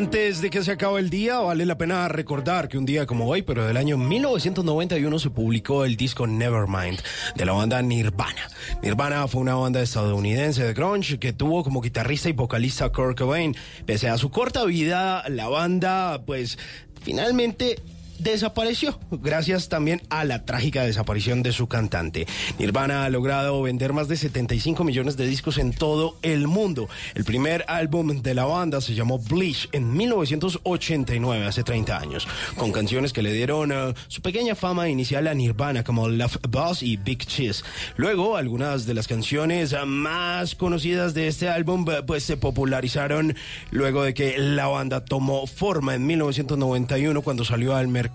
Antes de que se acabe el día, vale la pena recordar que un día como hoy, pero del año 1991, se publicó el disco Nevermind de la banda Nirvana. Nirvana fue una banda estadounidense de grunge que tuvo como guitarrista y vocalista Kurt Cobain. Pese a su corta vida, la banda, pues, finalmente desapareció, gracias también a la trágica desaparición de su cantante. Nirvana ha logrado vender más de 75 millones de discos en todo el mundo. El primer álbum de la banda se llamó Bleach en 1989, hace 30 años, con canciones que le dieron eh, su pequeña fama inicial a Nirvana como Love Boss y Big Cheese. Luego, algunas de las canciones eh, más conocidas de este álbum eh, pues se popularizaron luego de que la banda tomó forma en 1991 cuando salió al mercado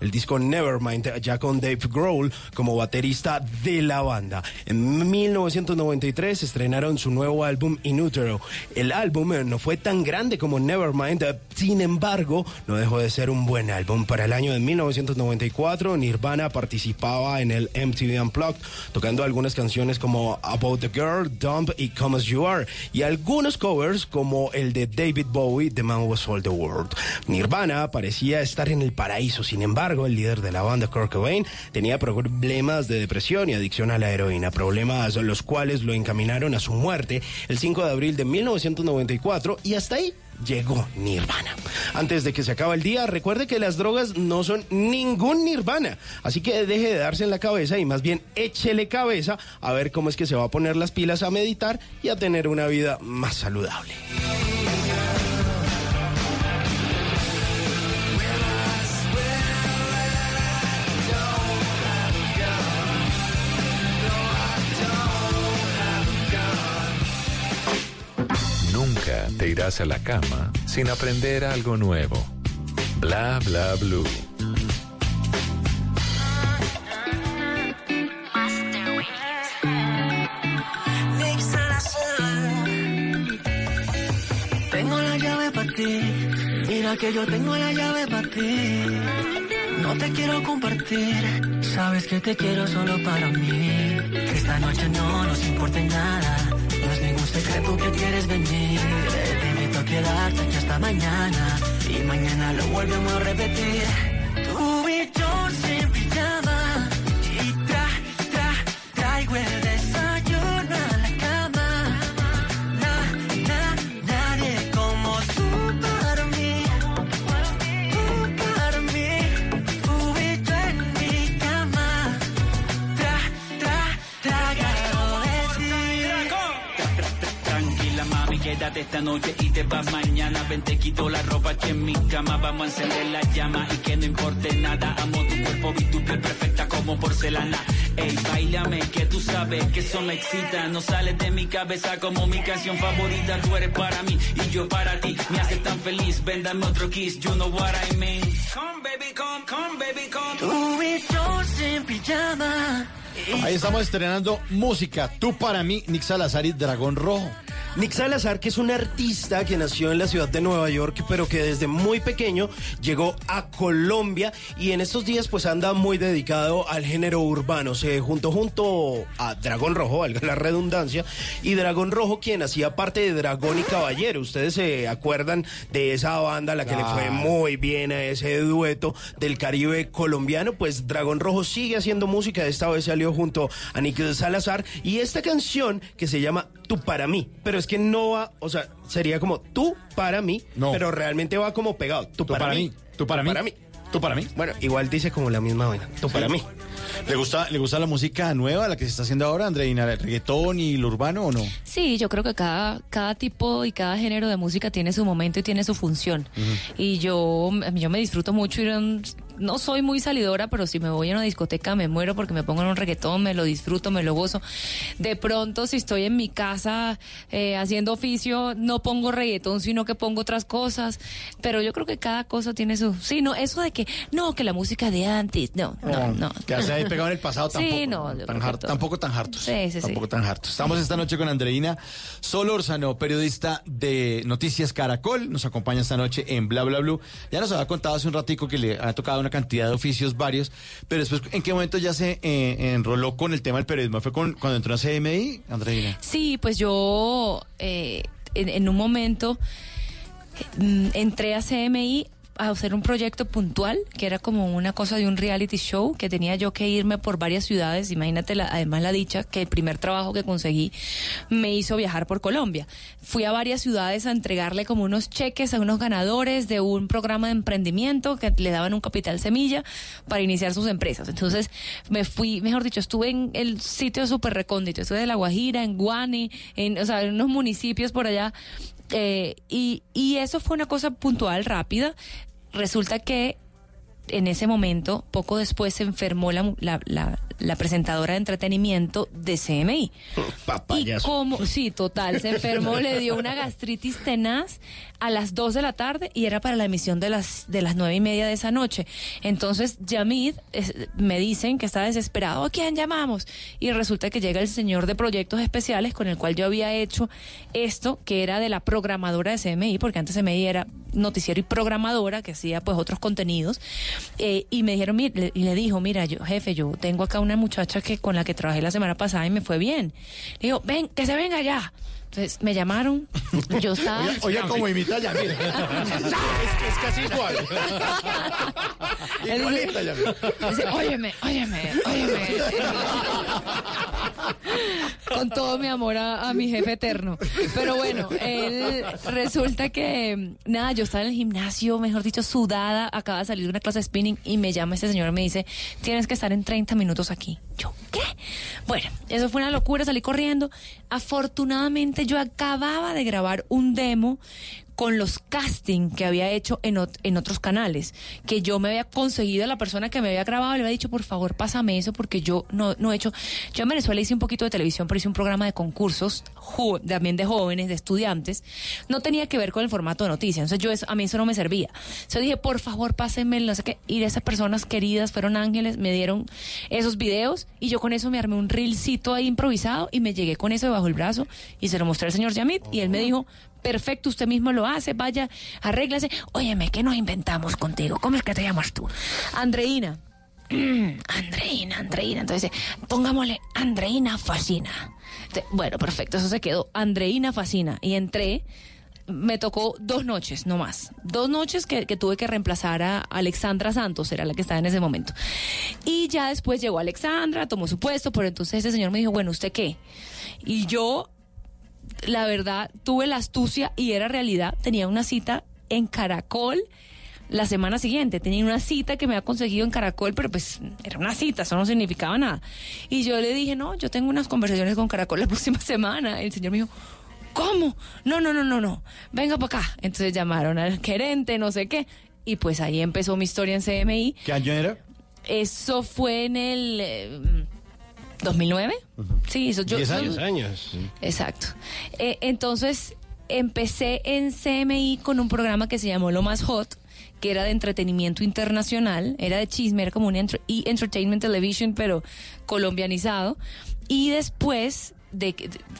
el disco Nevermind, ya con Dave Grohl como baterista de la banda. En 1993 estrenaron su nuevo álbum In Utero. El álbum eh, no fue tan grande como Nevermind, eh, sin embargo, no dejó de ser un buen álbum. Para el año de 1994, Nirvana participaba en el MTV Unplugged, tocando algunas canciones como About the Girl, Dump y Come As You Are, y algunos covers como el de David Bowie, The Man Was All the World. Nirvana parecía estar en el paraíso, sin embargo, el líder de la banda, Kurt Cobain, tenía problemas de depresión y adicción a la heroína, problemas los cuales lo encaminaron a su muerte el 5 de abril de 1994 y hasta ahí llegó Nirvana. Antes de que se acabe el día, recuerde que las drogas no son ningún Nirvana, así que deje de darse en la cabeza y más bien échele cabeza a ver cómo es que se va a poner las pilas a meditar y a tener una vida más saludable. Te irás a la cama sin aprender algo nuevo. Bla bla blue. Tengo la llave para ti. Mira que yo tengo la llave para ti. No te quiero compartir. Sabes que te quiero solo para mí. Que esta noche no nos importe nada. Secreto que quieres venir. Te invito a quedarte aquí hasta mañana. Y mañana lo volvemos a repetir. Tú y yo sin pijama. Y tra, tra, traigo el esta noche y te vas mañana. Ven, te quito la ropa aquí en mi cama. Vamos a encender la llama y que no importe nada. Amo tu cuerpo, vi tu piel perfecta como porcelana. Ey, bailame, que tú sabes que eso me excita. No sales de mi cabeza como mi canción favorita. Tú eres para mí y yo para ti. Me haces tan feliz. Ven, dame otro kiss. You know what I mean. Come, baby, come, come, baby, come. Tú y yo sin pijama. Ahí estamos estrenando música. Tú para mí, Nick Salazar y Dragón Rojo. Nick Salazar, que es un artista que nació en la ciudad de Nueva York, pero que desde muy pequeño llegó a Colombia y en estos días pues anda muy dedicado al género urbano. Se juntó junto a Dragón Rojo, valga la redundancia, y Dragón Rojo quien hacía parte de Dragón y Caballero. Ustedes se acuerdan de esa banda, la que le fue muy bien a ese dueto del Caribe colombiano, pues Dragón Rojo sigue haciendo música, esta vez salió junto a Nick Salazar y esta canción que se llama Tú para mí, pero es que no va, o sea, sería como tú para mí, pero realmente va como pegado, tú, para, para mí, mí, tú para mí, para mí. tú para mí. Bueno, igual dice como la misma vaina, tú para mí. ¿Le gusta, ¿Le gusta la música nueva, la que se está haciendo ahora, Andreina? ¿El reggaetón y lo urbano o no? Sí, yo creo que cada, cada tipo y cada género de música tiene su momento y tiene su función. Y yo, yo me disfruto mucho ir a un- no soy muy salidora, pero si me voy a una discoteca me muero porque me pongo en un reggaetón, me lo disfruto, me lo gozo. De pronto, si estoy en mi casa eh, haciendo oficio, no pongo reggaetón, sino que pongo otras cosas. Pero yo creo que cada cosa tiene su... Sí, no, eso de que, no, que la música de antes, no, no, no. Quedarse ahí pegado en el pasado Sí, tampoco. no, yo tan que tampoco tan hartos. Sí, sí, sí. Tampoco tan hartos. Estamos esta noche con Andreina Solórzano, periodista de Noticias Caracol. Nos acompaña esta noche en Bla Bla Blue. Ya nos había contado hace un ratico que le ha tocado una cantidad de oficios varios, pero después, ¿en qué momento ya se eh, enroló con el tema del periodismo? ¿Fue con, cuando entró a CMI, Andreina? Sí, pues yo eh, en, un momento mm, entré a CMI a hacer un proyecto puntual, que era como una cosa de un reality show, que tenía yo que irme por varias ciudades. Imagínate, además la dicha, que el primer trabajo que conseguí me hizo viajar por Colombia. Fui a varias ciudades a entregarle como unos cheques a unos ganadores de un programa de emprendimiento que le daban un capital semilla para iniciar sus empresas. Entonces me fui, mejor dicho, estuve en el sitio súper recóndito, estuve de La Guajira, en Guane, en, o sea, en unos municipios por allá. eh, y, y eso fue una cosa puntual, rápida. Resulta que en ese momento, poco después, se enfermó la, la, la- la presentadora de entretenimiento de CMI. Y como, sí, total, se enfermó, le dio una gastritis tenaz a las 2 de la tarde y era para la emisión de las, de las nueve y media de esa noche. Entonces, Yamid es- me dicen que está desesperado, ¿a quién llamamos? Y resulta que llega el señor de proyectos especiales con el cual yo había hecho esto, que era de la programadora de CMI, porque antes CMI era noticiero y programadora que hacía pues otros contenidos. Eh, y me dijeron, mire, y le dijo, mira, yo, jefe, yo tengo acá una muchacha que con la que trabajé la semana pasada y me fue bien. Le digo, ven, que se venga ya. Entonces me llamaron, yo estaba... Oiga cómo imita ya, mira. es, casi igual. Igualita, ya. Dice, óyeme, óyeme, óyeme. Con todo mi amor a, a mi jefe eterno. Pero bueno, él resulta que, nada, yo estaba en el gimnasio, mejor dicho, sudada, acaba de salir de una clase de spinning y me llama este señor y me dice, tienes que estar en 30 minutos aquí. ¿Qué? Bueno, eso fue una locura, salí corriendo. Afortunadamente yo acababa de grabar un demo con los casting que había hecho en, ot- en otros canales, que yo me había conseguido a la persona que me había grabado, le había dicho, por favor, pásame eso, porque yo no, no he hecho, yo en Venezuela hice un poquito de televisión, pero hice un programa de concursos, también de jóvenes, de estudiantes, no tenía que ver con el formato de noticias, entonces yo eso, a mí eso no me servía. Entonces dije, por favor, pásenme, no sé qué, y de esas personas queridas fueron ángeles, me dieron esos videos, y yo con eso me armé un reelcito ahí improvisado, y me llegué con eso debajo del brazo, y se lo mostré al señor Yamit, y él me dijo, perfecto, usted mismo lo hace, vaya, arréglase. Óyeme, ¿qué nos inventamos contigo? ¿Cómo es que te llamas tú? Andreina. Mm, Andreina, Andreina. Entonces, pongámosle Andreina Fascina. Bueno, perfecto, eso se quedó. Andreina Fascina. Y entré, me tocó dos noches, no más. Dos noches que, que tuve que reemplazar a Alexandra Santos, era la que estaba en ese momento. Y ya después llegó Alexandra, tomó su puesto, pero entonces ese señor me dijo, bueno, ¿usted qué? Y yo la verdad, tuve la astucia y era realidad. Tenía una cita en Caracol la semana siguiente. Tenía una cita que me había conseguido en Caracol, pero pues era una cita, eso no significaba nada. Y yo le dije, no, yo tengo unas conversaciones con Caracol la próxima semana. El señor me dijo, ¿cómo? No, no, no, no, no, venga para acá. Entonces llamaron al gerente, no sé qué, y pues ahí empezó mi historia en CMI. ¿Qué año era? Eso fue en el eh, 2009. Sí, eso yo. Diez yo- años. años. Exacto. Eh, entonces empecé en CMI con un programa que se llamó Lo Más Hot que era de entretenimiento internacional, era de chisme, era como un entre- y entertainment television, pero colombianizado. Y después, de,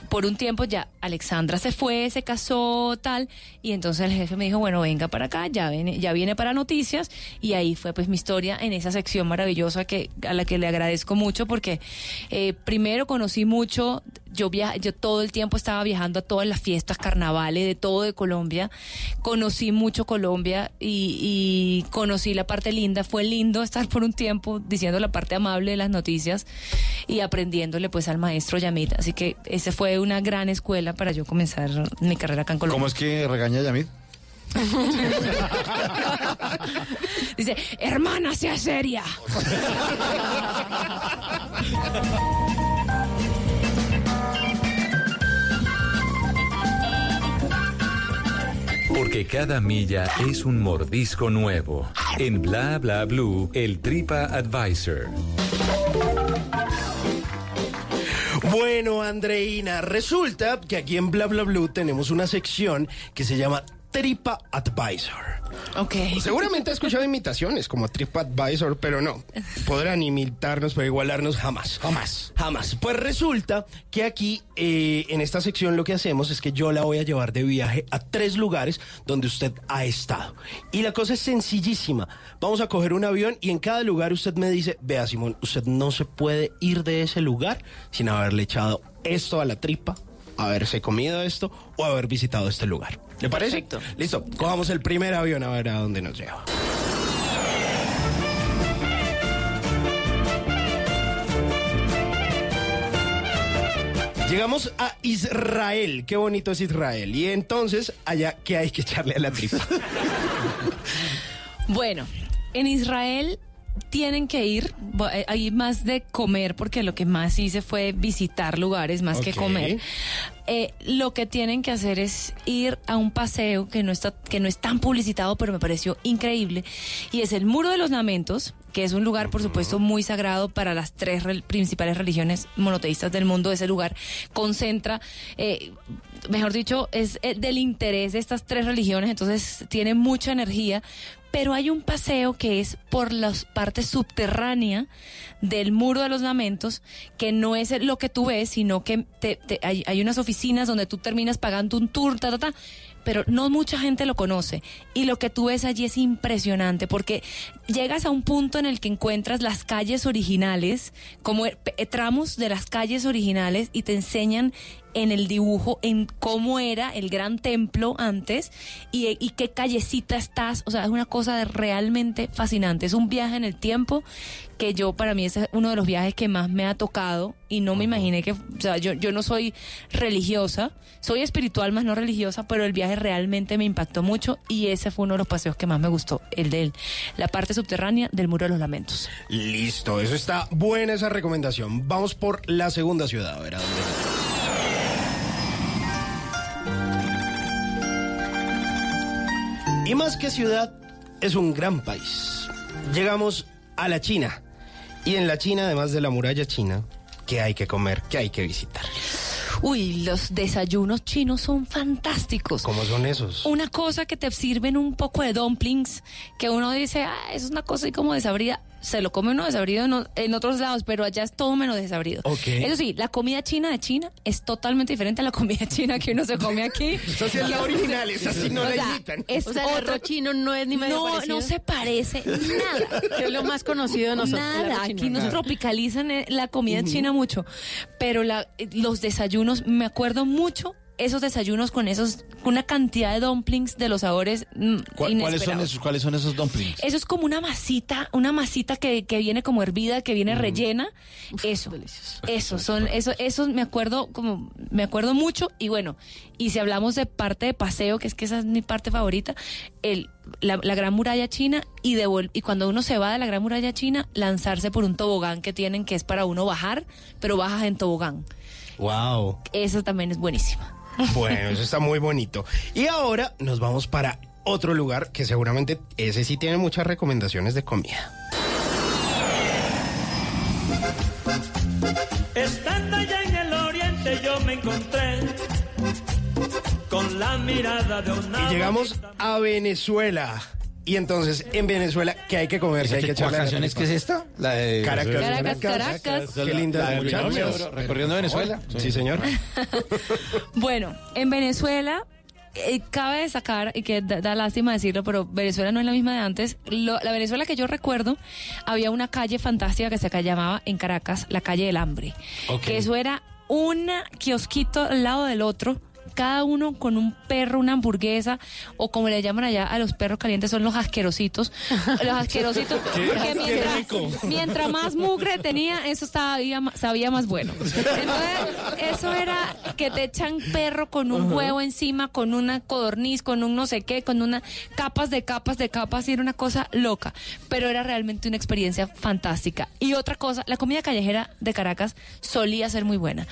por un tiempo ya Alexandra se fue, se casó, tal, y entonces el jefe me dijo, bueno, venga para acá, ya viene, ya viene para noticias, y ahí fue pues mi historia en esa sección maravillosa que a la que le agradezco mucho porque eh, primero conocí mucho, yo via yo todo el tiempo estaba viajando a todas las fiestas carnavales de todo de Colombia, conocí mucho Colombia y, y conocí la parte linda, fue lindo estar por un tiempo diciendo la parte amable de las noticias y aprendiéndole pues al maestro Yamit, así que esa fue una gran escuela para yo comenzar mi carrera acá en Colombia. ¿Cómo es que regaña a Yamid? Dice, hermana, sea seria. Porque cada milla es un mordisco nuevo. En Bla Bla Blue, el Tripa Advisor. Bueno, Andreina, resulta que aquí en Bla Bla Blue tenemos una sección que se llama Tripa Advisor. Ok. Seguramente ha escuchado imitaciones como TripAdvisor, pero no. Podrán imitarnos, pero igualarnos jamás. Jamás. Jamás. Pues resulta que aquí, eh, en esta sección, lo que hacemos es que yo la voy a llevar de viaje a tres lugares donde usted ha estado. Y la cosa es sencillísima. Vamos a coger un avión y en cada lugar usted me dice, vea Simón, usted no se puede ir de ese lugar sin haberle echado esto a la tripa, haberse comido esto o haber visitado este lugar. ¿Le parece? Perfecto. Listo, cojamos el primer avión a ver a dónde nos lleva. Llegamos a Israel, qué bonito es Israel. Y entonces, allá, ¿qué hay que echarle a la tripa? Bueno, en Israel tienen que ir, eh, hay más de comer porque lo que más hice fue visitar lugares más que comer. Eh, lo que tienen que hacer es ir a un paseo que no está que no es tan publicitado, pero me pareció increíble y es el Muro de los Lamentos, que es un lugar por supuesto muy sagrado para las tres principales religiones monoteístas del mundo. Ese lugar concentra eh, mejor dicho, es del interés de estas tres religiones, entonces tiene mucha energía, pero hay un paseo que es por la parte subterránea del Muro de los Lamentos, que no es lo que tú ves, sino que te- hay, hay unas oficinas donde tú terminas pagando un tour, ta, ta, ta, pero no mucha gente lo conoce. Y lo que tú ves allí es impresionante, porque llegas a un punto en el que encuentras las calles originales, como eh, tramos de las calles originales, y te enseñan en el dibujo en cómo era el gran templo antes y, y qué callecita estás. O sea, es una cosa realmente fascinante. Es un viaje en el tiempo que yo, para mí, ese es uno de los viajes que más me ha tocado y no me imaginé que, o sea, yo, yo no soy religiosa, soy espiritual más no religiosa, pero el viaje realmente me impactó mucho y ese fue uno de los paseos que más me gustó, el de la parte subterránea del Muro de los Lamentos. Listo, eso está buena esa recomendación. Vamos por la segunda ciudad, a ver a dónde Y más que ciudad, es un gran país. Llegamos a la China. Y en la China, además de la muralla china, ¿qué hay que comer? ¿Qué hay que visitar? Uy, los desayunos chinos son fantásticos. ¿Cómo son esos? Una cosa que te sirven un poco de dumplings, que uno dice, ah, es una cosa así como desabrida. Se lo come uno desabrido en, otros lados, pero allá es todo menos desabrido. Ok. Eso sí, la comida china de China es totalmente diferente a la comida china que uno se come aquí. Esa sí es la original, esa sí no O la sea, imitan. Es O sea, el otro chino no es ni medio No, parecido. no se parece nada. Que es lo más conocido de nosotros. Nada, aquí nos tropicalizan eh, la comida china mucho, pero la, eh, los desayunos, me acuerdo mucho esos desayunos con esos, con una cantidad de dumplings de los sabores mm, ¿Cuál- ¿Cuáles son esos, cuáles son esos dumplings? Eso es como una masita, una masita que, que viene como hervida, que viene rellena. Eso, eso, son, eso, eso me acuerdo como, me acuerdo mucho. Y bueno, y si hablamos de parte de paseo, que es que esa es mi parte favorita, el, la, la Gran Muralla China y devol- y cuando uno se va de la Gran Muralla China, lanzarse por un tobogán que tienen que es para uno bajar, pero bajas en tobogán. Wow. Esa también es buenísima. Bueno, eso está muy bonito. Y ahora nos vamos para otro lugar que seguramente ese sí tiene muchas recomendaciones de comida. Estando allá en el oriente yo me encontré con la mirada de una... Y llegamos a Venezuela. Y entonces, en Venezuela, ¿qué hay que comer? ¿Qué hay que echarle qué es esta? La de Caracas. Caracas, Caracas. Qué linda La de muchachos. Recorriendo Venezuela. Sí, señor. Bueno, en Venezuela eh, cabe destacar, y que da, da lástima decirlo, pero Venezuela no es la misma de antes. Lo- la Venezuela que yo recuerdo, había una calle fantástica que se ca- llamaba en Caracas la calle del hambre. Ok. Que eso era un kiosquito al lado del otro. Cada uno con un perro, una hamburguesa, o como le llaman allá a los perros calientes, son los asquerositos. Los asquerositos. Porque mientras, mientras más mugre tenía, eso sabía, sabía más bueno. Entonces, eso era que te echan perro con un huevo encima, con una codorniz, con un no sé qué, con una capas de capas de capas, y era una cosa loca. Pero era realmente una experiencia fantástica. Y otra cosa, la comida callejera de Caracas solía ser muy buena.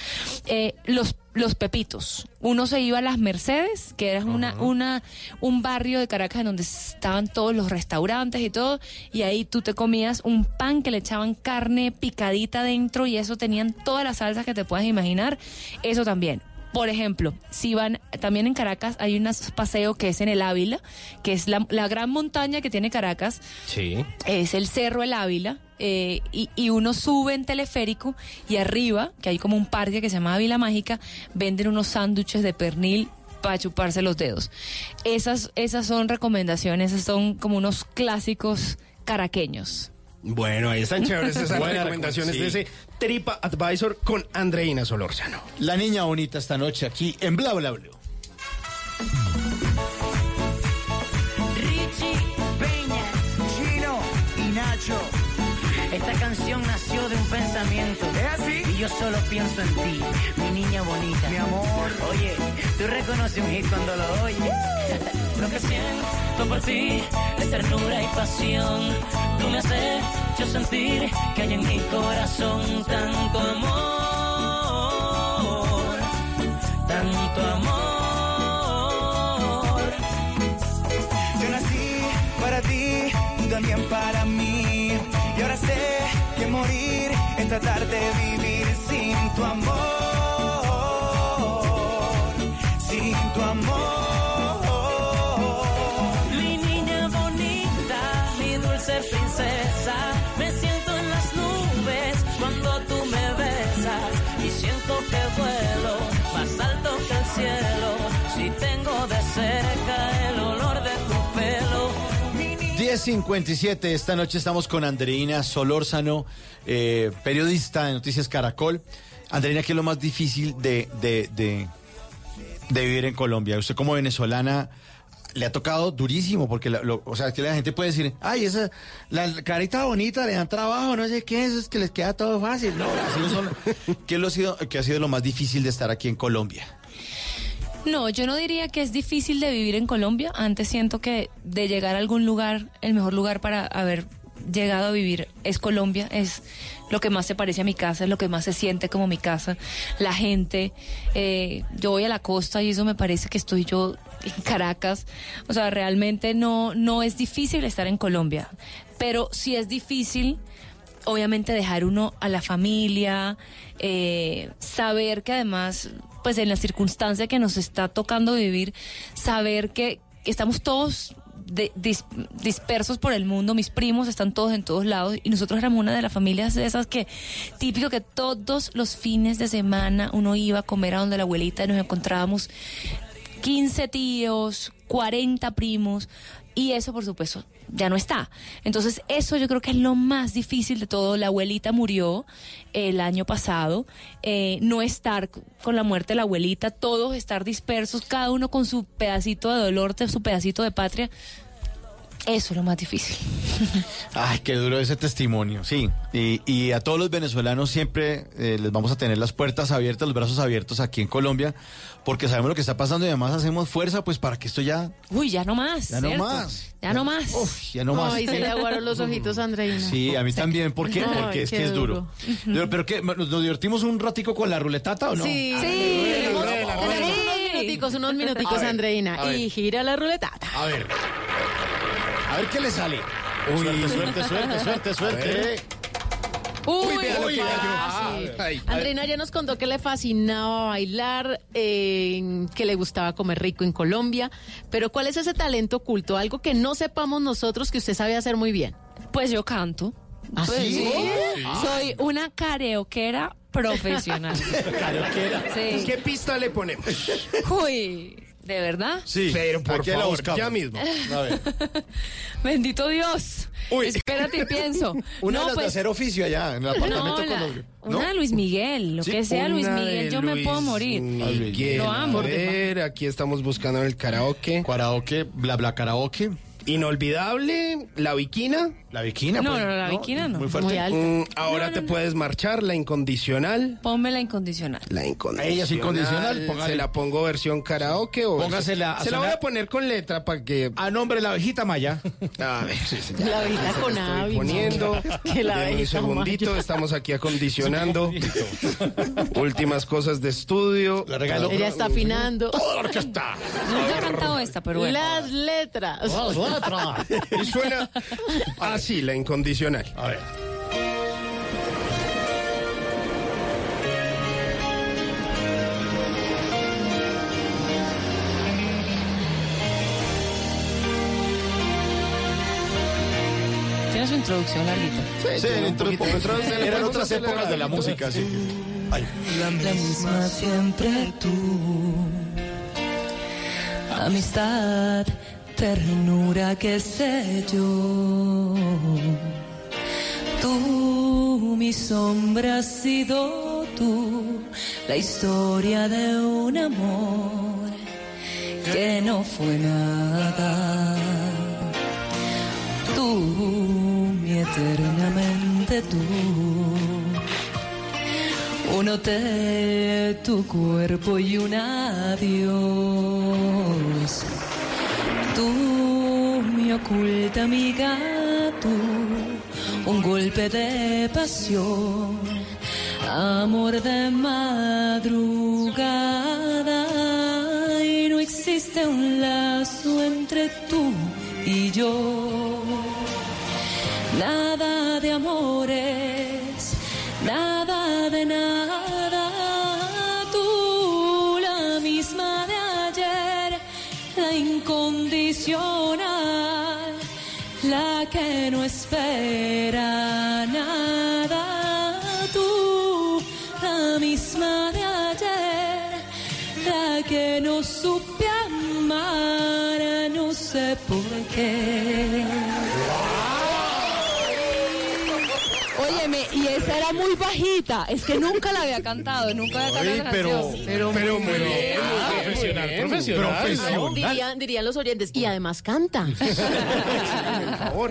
Eh, los los pepitos. Uno se iba a las Mercedes, que era una, una, un barrio de Caracas en donde estaban todos los restaurantes y todo, y ahí tú te comías un pan que le echaban carne picadita dentro y eso tenían todas las salsas que te puedas imaginar. Eso también. Por ejemplo, si van, también en Caracas hay un paseo que es en el Ávila, que es la, la gran montaña que tiene Caracas, Sí. es el Cerro El Ávila, eh, y, y uno sube en teleférico y arriba, que hay como un parque que se llama Ávila Mágica, venden unos sándwiches de pernil para chuparse los dedos. Esas, esas son recomendaciones, esas son como unos clásicos caraqueños. Bueno, ahí están chéveres esas Buena recomendaciones de ese Tripa Advisor con Andreina Solórzano. La niña bonita esta noche aquí en Bla Bla Blue. Yo solo pienso en ti, mi niña bonita. Mi amor. Oye, tú reconoces un hit cuando lo oyes. Lo que siento por ti es ternura y pasión. Tú me has hecho sentir que hay en mi corazón tanto amor, tanto amor. Yo nací para ti, tú también para mí. Es tratar de vivir sin tu amor. Sin tu amor. Mi niña bonita, mi dulce princesa, me siento en las nubes cuando tú me besas y siento que vuelo más alto que el cielo. 10.57, esta noche estamos con Andreina Solórzano, eh, periodista de Noticias Caracol. Andreina, ¿qué es lo más difícil de, de, de, de vivir en Colombia? Usted como venezolana le ha tocado durísimo, porque la- lo- o sea, que la gente puede decir, ay, esa, la carita bonita, le dan trabajo, no sé qué, eso es que les queda todo fácil. No, así no son. ¿Qué, lo ha sido, qué ha sido lo más difícil de estar aquí en Colombia? No, yo no diría que es difícil de vivir en Colombia. Antes siento que de llegar a algún lugar, el mejor lugar para haber llegado a vivir es Colombia. Es lo que más se parece a mi casa, es lo que más se siente como mi casa. La gente, eh, yo voy a la costa y eso me parece que estoy yo en Caracas. O sea, realmente no, no es difícil estar en Colombia. Pero sí es difícil obviamente dejar uno a la familia, eh, saber que además, pues en la circunstancia que nos está tocando vivir, saber que estamos todos dispersos por el mundo, mis primos están todos en todos lados y nosotros éramos una de las familias de esas que típico que todos los fines de semana uno iba a comer a donde la abuelita y nos encontrábamos 15 tíos, 40 primos, y eso por supuesto ya no está. Entonces eso yo creo que es lo más difícil de todo. La abuelita murió el año pasado, eh, no estar con la muerte de la abuelita, todos estar dispersos, cada uno con su pedacito de dolor, su pedacito de patria. Eso es lo más difícil. Ay, qué duro ese testimonio, sí. Y, y a todos los venezolanos siempre eh, les vamos a tener las puertas abiertas, los brazos abiertos aquí en Colombia, porque sabemos lo que está pasando y además hacemos fuerza pues para que esto ya, Uy, ya no más. ya no más. Ya no más. Uf, ya no más. Ay, se le aguaron los ojitos a Andreina. Sí, a mí también, ¿por qué? Ay, Porque es qué que es duro. Pero, pero ¿qué? ¿Nos divertimos un ratico con la ruletata o no? Sí. Ah, Sí. Tenemos- tenemos unos minuticos, unos minuticos, ver, Andreina. Y gira la ruleta. A ver. A ver qué le sale. Suerte, suerte, suerte, suerte, suerte. Uy, ay. Andreina ya nos contó que le fascinaba bailar, eh, que le gustaba comer rico en Colombia, pero ¿cuál es ese talento oculto? Algo que no sepamos nosotros que usted sabe hacer muy bien. Pues yo canto. ¿Ah, Pues sí? sí. Soy una karaokeera profesional. Karaokeera. Sí. ¿Qué pista le ponemos? Uy, ¿de verdad? Sí. Pero por aquí la favor, buscamos. ya mismo. A ver. Bendito Dios. Espérate y pienso. Una no, de las de pues, hacer oficio allá en el apartamento no, con la- los- ¿no? una de Luis Miguel, lo Sí, que sea Luis Miguel, de yo me puedo morir. Miguel. Lo amo. A ver, aquí estamos buscando el karaoke. Karaoke, bla bla karaoke. Inolvidable, la viquina. La viquina, No, pues, no, la viquina no. Muy fuerte. Muy alto. Mm, ahora te puedes marchar, la incondicional. Ponme la incondicional. La incondicional. Ella es incondicional, póngale. ¿Se la pongo versión karaoke o Póngasela a Se la voy sonar. a poner con letra para que A nombre de la abejita Maya. a ver. La vida con Estoy Avi. poniendo. Que la un abejita segundito, Maya. estamos aquí acondicionando. Últimas cosas de estudio. Le regalo Ella está afinando. toda la orquesta. Nunca he cantado esta, pero bueno. Las letras. Y suena así, la incondicional. A ver. Tiene su introducción larguita. Sí, tiene un poco. Eran otras épocas de la música, sí. Ay. La misma siempre tú. Amistad, ternura, qué sé yo. Tú, mi sombra, has sido tú. La historia de un amor que no fue nada. Tú, mi eternamente tú. Un hotel, tu cuerpo y un adiós. Tú, mi oculta amiga, tú, un golpe de pasión, amor de madrugada. Y no existe un lazo entre tú y yo. Nada de amores, nada de nada. La que no espera nada. Tú, la misma de ayer, la que no supe amar, no sé por qué. Óyeme, muy bajita. Es que nunca la había cantado, nunca había cantado Ay, pero, canción. pero, pero muy bien. profesional, bien. profesional. Profesional. Dirían, dirían los oyentes. Y además canta. Por favor.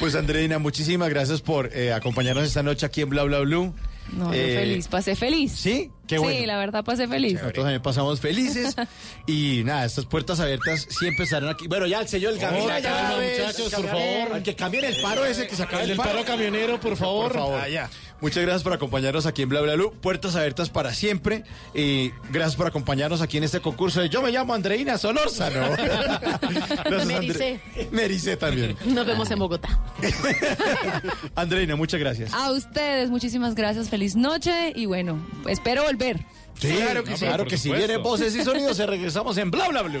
Pues Andreina, muchísimas gracias por eh, acompañarnos esta noche aquí en Bla Bla Blue. No, yo Eh, feliz, pasé feliz. ¿Sí? Qué bueno. Sí, la verdad pasé feliz. Nosotros también pasamos felices. y nada, estas puertas abiertas siempre estarán aquí. Bueno, ya el señor el camino. Otra, ya muchachos, por favor. Que cambien el paro ese que se acaba El el del paro camionero, por favor. Por favor. Ah, ya. Muchas gracias por acompañarnos aquí en Bla Bla Blue. Puertas abiertas para siempre. Y gracias por acompañarnos aquí en este concurso de Yo me llamo Andreina Solórzano. Mericé. Mericé también. Nos vemos en Bogotá. Andreina, muchas gracias. A ustedes, muchísimas gracias. Feliz noche y bueno, espero volver. Sí, Claro que sí, Claro que si vienen voces y sonidos, se regresamos en Bla Bla Blue.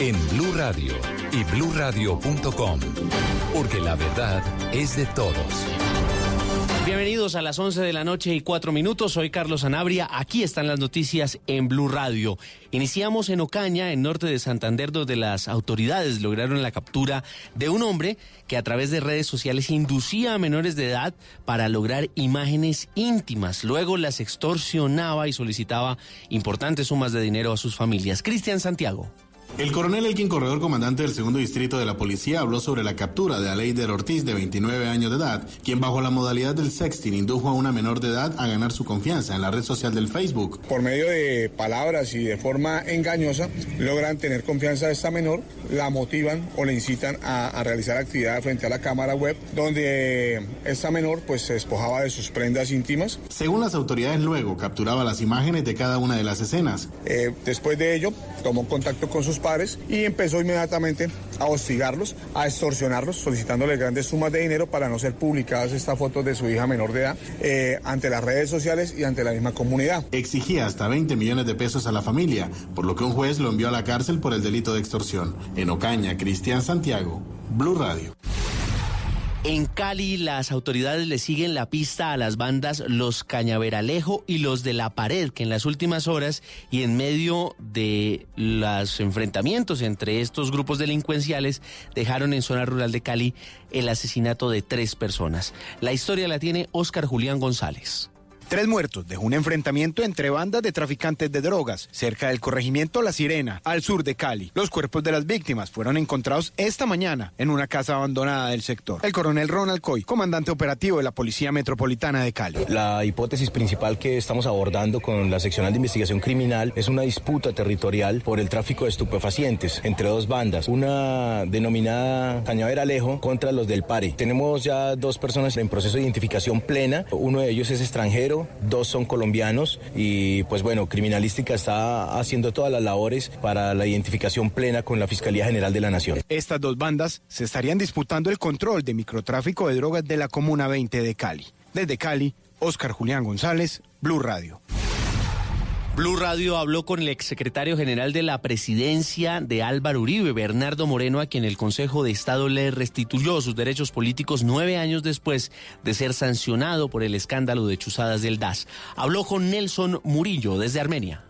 en Blue Radio y bluradio.com, porque la verdad es de todos. Bienvenidos a las 11 de la noche y 4 minutos. Soy Carlos Anabria. Aquí están las noticias en Blue Radio. Iniciamos en Ocaña, en norte de Santander, donde las autoridades lograron la captura de un hombre que a través de redes sociales inducía a menores de edad para lograr imágenes íntimas. Luego las extorsionaba y solicitaba importantes sumas de dinero a sus familias. Cristian Santiago. El coronel Elkin Corredor, comandante del segundo distrito de la policía, habló sobre la captura de Aleider Ortiz, de 29 años de edad, quien bajo la modalidad del sexting indujo a una menor de edad a ganar su confianza en la red social del Facebook. Por medio de palabras y de forma engañosa, logran tener confianza de esta menor, la motivan o le incitan a, a realizar actividad frente a la cámara web, donde esta menor pues se despojaba de sus prendas íntimas. Según las autoridades, luego capturaba las imágenes de cada una de las escenas. Eh, después de ello, tomó contacto con sus padres y empezó inmediatamente a hostigarlos, a extorsionarlos, solicitándoles grandes sumas de dinero para no ser publicadas estas fotos de su hija menor de edad eh, ante las redes sociales y ante la misma comunidad. Exigía hasta 20 millones de pesos a la familia, por lo que un juez lo envió a la cárcel por el delito de extorsión. En Ocaña, Cristian Santiago, Blue Radio. En Cali, las autoridades le siguen la pista a las bandas Los Cañaveralejo y Los de la Pared, que en las últimas horas y en medio de los enfrentamientos entre estos grupos delincuenciales dejaron en zona rural de Cali el asesinato de tres personas. La historia la tiene Oscar Julián González. Tres muertos de un enfrentamiento entre bandas de traficantes de drogas cerca del corregimiento La Sirena, al sur de Cali. Los cuerpos de las víctimas fueron encontrados esta mañana en una casa abandonada del sector. El coronel Ronald Coy, comandante operativo de la Policía Metropolitana de Cali. La hipótesis principal que estamos abordando con la seccional de investigación criminal es una disputa territorial por el tráfico de estupefacientes entre dos bandas, una denominada Cañavera Alejo contra los del Pare. Tenemos ya dos personas en proceso de identificación plena, uno de ellos es extranjero, dos son colombianos y pues bueno, Criminalística está haciendo todas las labores para la identificación plena con la Fiscalía General de la Nación. Estas dos bandas se estarían disputando el control de microtráfico de drogas de la Comuna 20 de Cali. Desde Cali, Oscar Julián González, Blue Radio. Blue Radio habló con el exsecretario general de la presidencia de Álvaro Uribe, Bernardo Moreno, a quien el Consejo de Estado le restituyó sus derechos políticos nueve años después de ser sancionado por el escándalo de chuzadas del DAS. Habló con Nelson Murillo desde Armenia.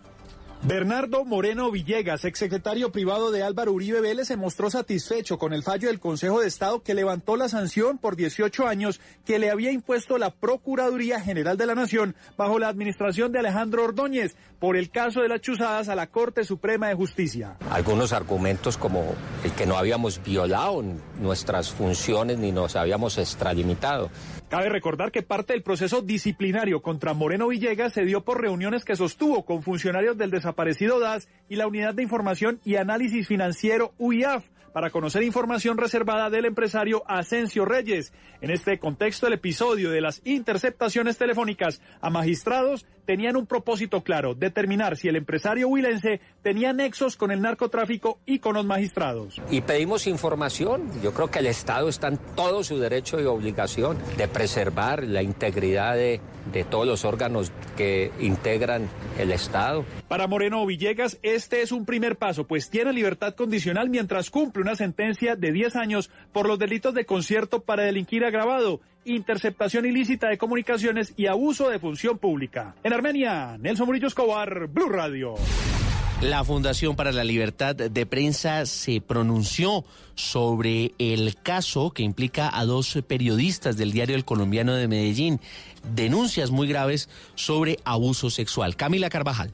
Bernardo Moreno Villegas, exsecretario privado de Álvaro Uribe Vélez, se mostró satisfecho con el fallo del Consejo de Estado que levantó la sanción por 18 años que le había impuesto la Procuraduría General de la Nación bajo la administración de Alejandro Ordóñez por el caso de las chuzadas a la Corte Suprema de Justicia. Algunos argumentos como el que no habíamos violado nuestras funciones ni nos habíamos extralimitado. Cabe recordar que parte del proceso disciplinario contra Moreno Villegas se dio por reuniones que sostuvo con funcionarios del desaparecido DAS y la Unidad de Información y Análisis Financiero UIAF para conocer información reservada del empresario Asensio Reyes. En este contexto, el episodio de las interceptaciones telefónicas a magistrados tenían un propósito claro, determinar si el empresario huilense tenía nexos con el narcotráfico y con los magistrados. Y pedimos información. Yo creo que el Estado está en todo su derecho y obligación de preservar la integridad de, de todos los órganos que integran el Estado. Para Moreno Villegas, este es un primer paso, pues tiene libertad condicional mientras cumple una sentencia de 10 años por los delitos de concierto para delinquir agravado, interceptación ilícita de comunicaciones y abuso de función pública. En Armenia, Nelson Murillo Escobar, Blue Radio. La Fundación para la Libertad de Prensa se pronunció sobre el caso que implica a dos periodistas del diario El Colombiano de Medellín. Denuncias muy graves sobre abuso sexual. Camila Carvajal.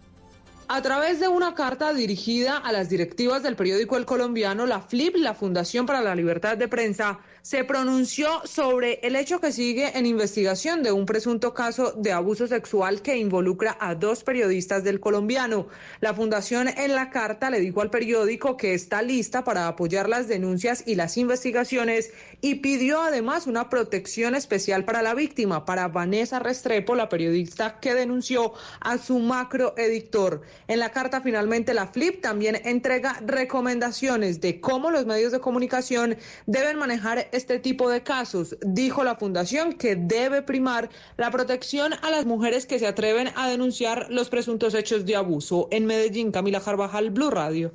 A través de una carta dirigida a las directivas del periódico El Colombiano, la FLIP, la Fundación para la Libertad de Prensa, se pronunció sobre el hecho que sigue en investigación de un presunto caso de abuso sexual que involucra a dos periodistas del colombiano. La fundación en la carta le dijo al periódico que está lista para apoyar las denuncias y las investigaciones y pidió además una protección especial para la víctima, para Vanessa Restrepo, la periodista que denunció a su macroeditor. En la carta finalmente la FLIP también entrega recomendaciones de cómo los medios de comunicación deben manejar este tipo de casos. Dijo la fundación que debe primar la protección a las mujeres que se atreven a denunciar los presuntos hechos de abuso. En Medellín, Camila Carvajal, Blue Radio.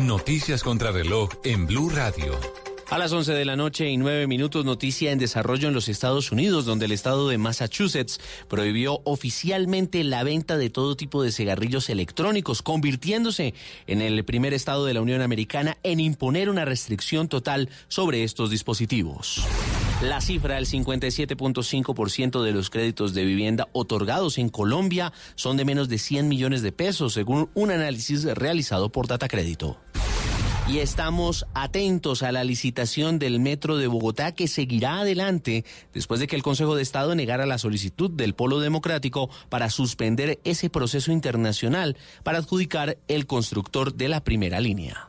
Noticias contra reloj en Blue Radio. A las 11 de la noche y 9 minutos, noticia en desarrollo en los Estados Unidos, donde el estado de Massachusetts prohibió oficialmente la venta de todo tipo de cigarrillos electrónicos, convirtiéndose en el primer estado de la Unión Americana en imponer una restricción total sobre estos dispositivos. La cifra del 57.5% de los créditos de vivienda otorgados en Colombia son de menos de 100 millones de pesos, según un análisis realizado por Data Crédito. Y estamos atentos a la licitación del Metro de Bogotá que seguirá adelante después de que el Consejo de Estado negara la solicitud del Polo Democrático para suspender ese proceso internacional para adjudicar el constructor de la primera línea.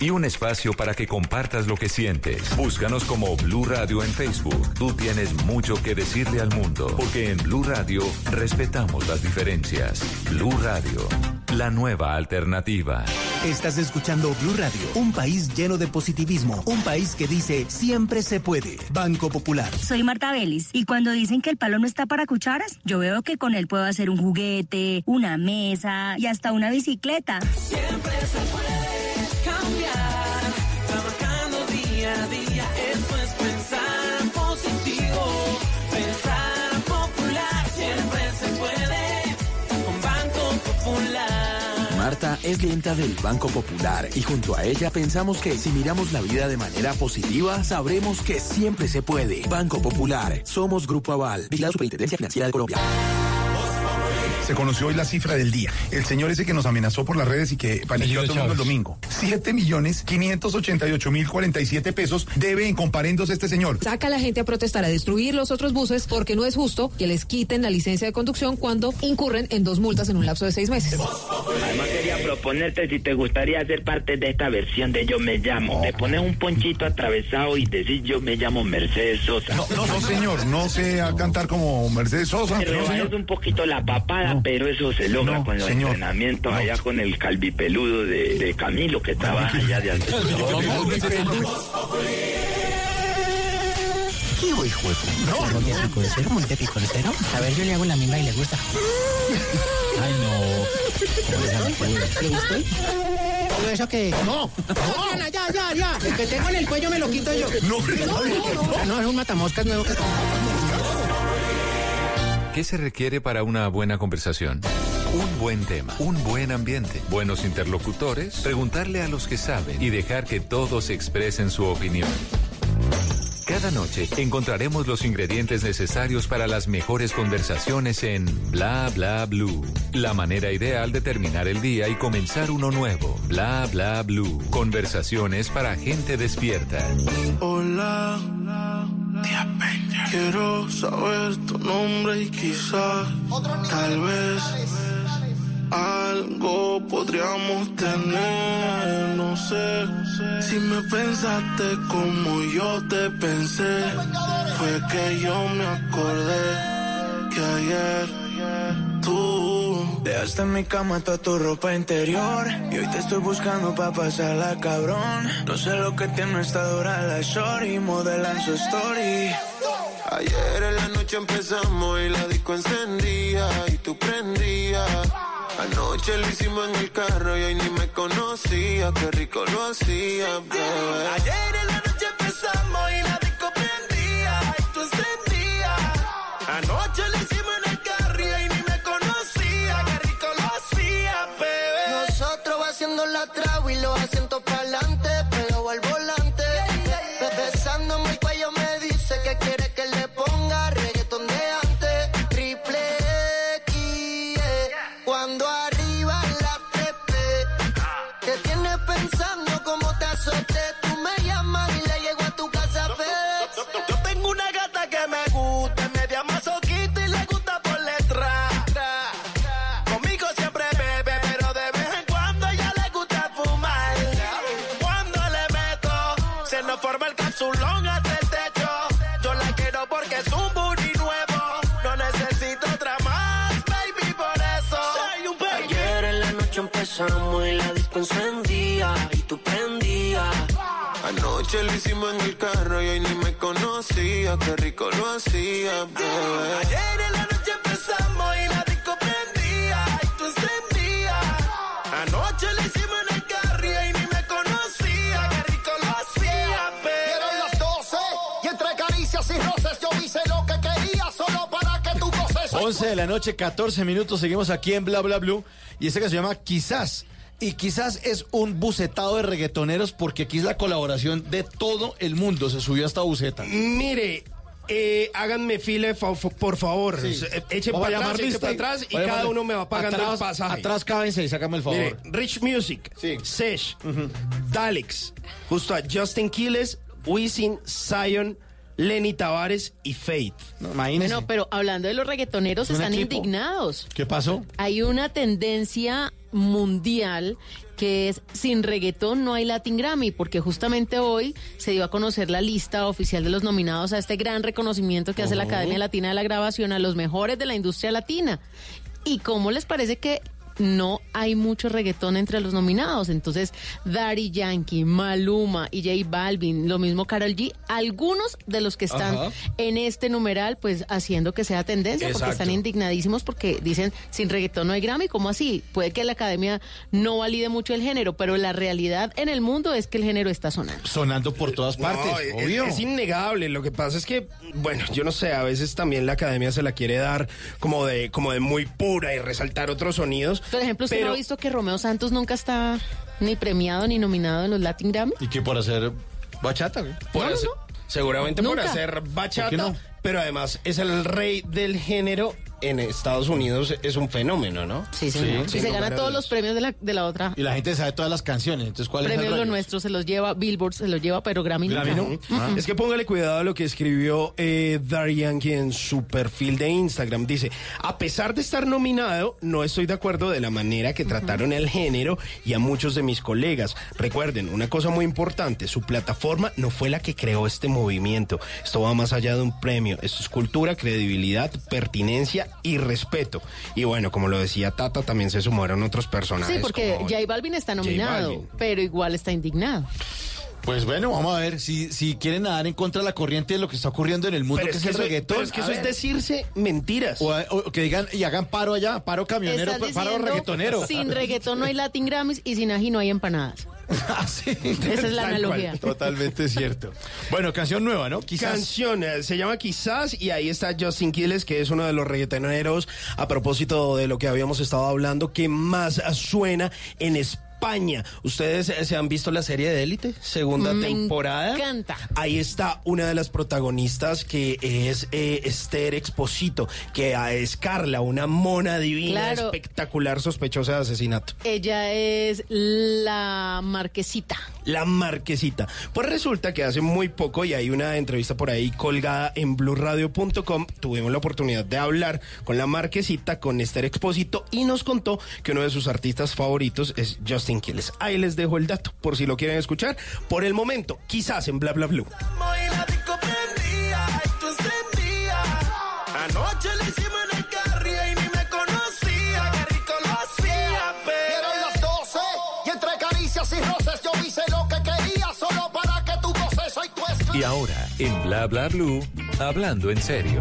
y un espacio para que compartas lo que sientes. Búscanos como Blue Radio en Facebook. Tú tienes mucho que decirle al mundo, porque en Blue Radio respetamos las diferencias. Blue Radio, la nueva alternativa. Estás escuchando Blue Radio, un país lleno de positivismo, un país que dice siempre se puede. Banco Popular. Soy Marta Vélez y cuando dicen que el palo no está para cucharas, yo veo que con él puedo hacer un juguete, una mesa y hasta una bicicleta. Siempre se puede Popular. Marta es clienta del Banco Popular y junto a ella pensamos que si miramos la vida de manera positiva, sabremos que siempre se puede. Banco Popular, somos Grupo Aval, vigilado Superintendencia Financiera de Colombia. Se conoció hoy la cifra del día. El señor ese que nos amenazó por las redes y que paniqueó todo el mundo el domingo. 7 millones 588 mil 47 pesos debe en comparendos este señor. Saca a la gente a protestar, a destruir los otros buses, porque no es justo que les quiten la licencia de conducción cuando incurren en dos multas en un lapso de seis meses. Además quería proponerte si te gustaría ser parte de esta versión de Yo me llamo. Te pones un ponchito atravesado y decís Yo me llamo Mercedes Sosa. No, no, no, señor, no sé a cantar como Mercedes Sosa. Te No, señor. un poquito la papada, pero eso se logra No, con los señor. entrenamientos No. allá con el calvipeludo de, de Camilo que trabaja allá de alto. ¿Qué hijo de puta? ¿Algo de pico de cero? ¿Monte pico de cero? A ver, yo le hago la misma y le gusta. Ay, no. ¿Le gustó? ¿Todo eso que...? ¡No! ¡No! ¡Ya, ya, ya! El que tengo en el cuello me lo quito yo. No, no, no. es un matamoscas nuevo que... ¿Qué se requiere para una buena conversación? Un buen tema, un buen ambiente, buenos interlocutores, preguntarle a los que saben y dejar que todos expresen su opinión. Cada noche encontraremos los ingredientes necesarios para las mejores conversaciones en Bla Bla Blue. La manera ideal de terminar el día y comenzar uno nuevo. Bla Bla Blue. Conversaciones para gente despierta. Hola, quiero saber tu nombre y quizás, tal vez, algo podríamos tener. No sé si me pensaste como yo te pensé. Fue que yo me acordé que ayer tú Dejaste en mi cama toda tu ropa interior Y hoy te estoy buscando pa' pasarla cabrón No sé lo que tiene esta dura la shorty Modelan su story Ayer en la noche empezamos y la disco encendía y tú prendías. Anoche lo hicimos en el carro y hoy ni me conocía, qué rico lo hacía, bebé. Ayer en la noche empezamos y la disco prendía y tú encendías. Anoche lo tú prendías. Anoche lo hicimos en el carro y hoy ni me conocía. Qué rico lo hacía, bebé. Ayer en la noche empezamos y la disco prendía y tú encendías. Anoche lo hicimos en el carro y hoy ni me conocía. Qué rico lo hacía, bebé. Dieron las 12 y entre caricias y roces yo hice lo que quería solo para que tú goces. 11 de la noche, 14 minutos, seguimos aquí en Bla Bla Blue y esta que se llama Quizás. Y quizás es un bucetado de reggaetoneros porque aquí es la colaboración de todo el mundo. Se subió esta buceta. Mire, eh, háganme file, fa- por favor. Sí. Eh, Echen para llamar atrás, echen para atrás y cada uno me va pagando atrás, el pasaje. Atrás cábense y sácame el favor. Mire, Rich Music, Sesh, Daleks, justo a Justin Quiles, Wisin, Zion, Lenny Tavares y Faith. Bueno, pero hablando de los reggaetoneros, están equipo. indignados. ¿Qué pasó? Hay una tendencia mundial que es sin reggaetón no hay Latin Grammy, porque justamente hoy se dio a conocer la lista oficial de los nominados a este gran reconocimiento que hace la. Academia Latina de la Grabación a los mejores de la industria latina. ¿Y cómo les parece que no hay mucho reggaetón entre los nominados? Entonces, Daddy Yankee, Maluma y J Balvin, lo mismo Karol G, algunos de los que están Ajá. en este numeral, pues haciendo que sea tendencia, porque están indignadísimos porque dicen sin reggaetón no hay Grammy. ¿Cómo así? Puede que la academia no valide mucho el género, pero la realidad en el mundo es que el género está sonando. Sonando por todas partes, No, es-. Es, innegable. Lo que pasa es que, bueno, yo no sé, a veces también la academia se la quiere dar como de, como de muy pura y resaltar otros sonidos. Por ejemplo, ¿usted pero- no ha visto que Romeo Santos nunca está ni premiado ni nominado en los Latin Grammy? ¿Y qué por hacer bachata? güey? Por No, no, hacer- Seguramente por hacer ¿Por bachata, qué no? pero además es el rey del género en Estados Unidos, es un fenómeno, ¿no? Sí, señor. Sí, y se gana todos los premios de la, de la otra. Y la gente sabe todas las canciones. Entonces, ¿cuál es el Premios lo nuestro se los lleva, Billboard se los lleva, pero Grammy, Grammy no. Ah. Es que póngale cuidado a lo que escribió eh, Daddy Yankee en su perfil de Instagram. Dice, a pesar de estar nominado, no estoy de acuerdo de la manera que trataron el género y a muchos de mis colegas. Recuerden, una cosa muy importante, su plataforma no fue la que creó este movimiento. Esto va más allá de un premio. Esto es cultura, credibilidad, pertinencia y respeto. Y bueno, como lo decía Tata, también se sumaron otros personajes. Sí, porque como- J Balvin está nominado, Balvin. pero igual está indignado. Pues bueno, vamos a ver si, si quieren nadar en contra de la corriente de lo que está ocurriendo en el mundo, Pero que es que el eso- reggaetón. pero es que A eso es decirse mentiras. O, o que digan y hagan paro allá, paro camionero, paro reggaetonero. Sin reggaetón no hay Latin Grammys y sin ají no hay empanadas. Esa es la Tal analogía. cual, totalmente cierto. Bueno, canción nueva, ¿no? Quizás. Canción, eh, se llama Quizás y ahí está Justin Quiles, que es uno de los reggaetoneros, a propósito de lo que habíamos estado hablando, que más suena en España. ¿Ustedes eh, se han visto la serie de Élite? Segunda Me temporada. encanta. Ahí está una de las protagonistas que es eh, Esther Exposito, que es Carla, una mona divina, Claro. espectacular, sospechosa de asesinato. Ella es la marquesita. La marquesita. Pues resulta que hace muy poco, y hay una entrevista por ahí colgada en blueradio.com, tuvimos la oportunidad de hablar con la marquesita, con Esther Expósito, y nos contó que uno de sus artistas favoritos es Justin Quiles. Ahí les dejo el dato, por si lo quieren escuchar. Por el momento, quizás en Bla Bla Blue. Anoche Y ahora, en Bla Bla Blue, hablando en serio.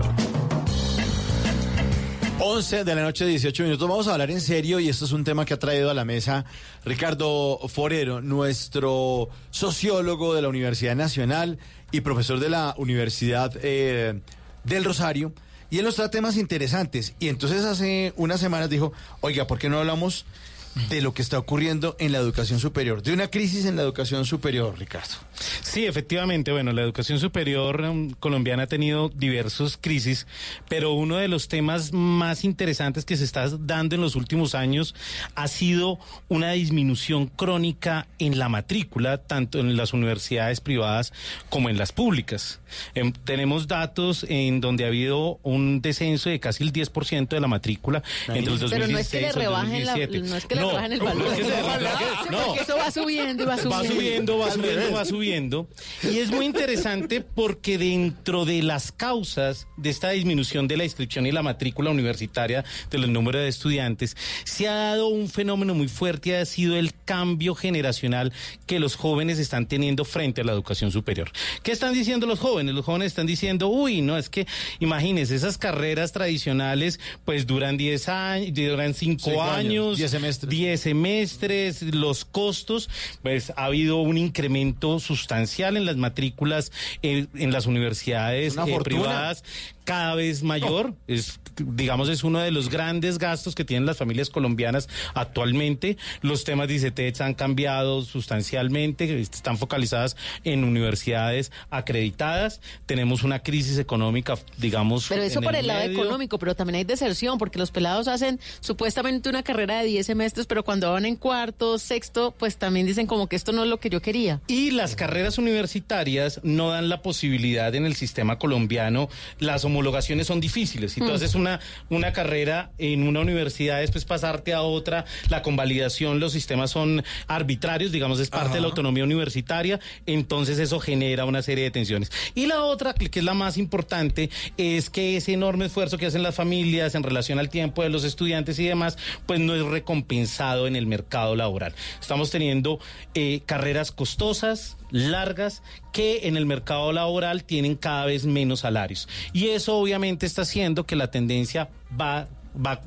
11 de la noche, 18 minutos. Vamos a hablar en serio y esto es un tema que ha traído a la mesa Ricardo Forero, nuestro sociólogo de la Universidad Nacional y profesor de la Universidad eh, del Rosario. Y él nos trae temas interesantes. Y entonces hace unas semanas dijo, oiga, ¿por qué no hablamos de lo que está ocurriendo en la educación superior? De una crisis en la educación superior, Ricardo. Sí, efectivamente. Bueno, la educación superior um, colombiana ha tenido diversos crisis, pero uno de los temas más interesantes que se está dando en los últimos años ha sido una disminución crónica en la matrícula, tanto en las universidades privadas como en las públicas. Em, tenemos datos en donde ha habido un descenso de casi el 10% de la matrícula entre el 2016 Pero no es que le y el rebajen la- 2017. no es que le No, el porque eso va subiendo y va subiendo. Va subiendo, va subiendo, va subiendo. Y es muy interesante porque dentro de las causas de esta disminución de la inscripción y la matrícula universitaria de los números de estudiantes, se ha dado un fenómeno muy fuerte y ha sido el cambio generacional que los jóvenes están teniendo frente a la educación superior. ¿Qué están diciendo los jóvenes? Los jóvenes están diciendo, uy, no, es que imagínense, esas carreras tradicionales pues duran 10 años, duran 5 Cinco años, años, 10 semestres. 10 semestres, los costos, pues ha habido un incremento sustancial en las matrículas eh, en las universidades eh, privadas cada vez mayor. Es, digamos, es uno de los grandes gastos que tienen las familias colombianas actualmente. Los temas de ICETEX han cambiado sustancialmente, están focalizadas en universidades acreditadas. Tenemos una crisis económica, digamos. Pero eso en por el lado medio. económico, pero también hay deserción, porque los pelados hacen supuestamente una carrera de 10 semestres, pero cuando van en cuarto, sexto, pues también dicen como que esto no es lo que yo quería. Y las carreras universitarias no dan la posibilidad en el sistema colombiano, las homologaciones son difíciles. Si tú Mm. haces una, una carrera en una universidad, después pasarte a otra, la convalidación, los sistemas son arbitrarios, digamos, es parte de la autonomía universitaria, entonces eso genera una serie de tensiones. Y la otra, que que es la más importante, es que ese enorme esfuerzo que hacen las familias en relación al tiempo de los estudiantes y demás, pues no es recompensado en el mercado laboral. Estamos teniendo eh, carreras costosas, largas, que en el mercado laboral tienen cada vez menos salarios. Y eso obviamente está haciendo que la tendencia va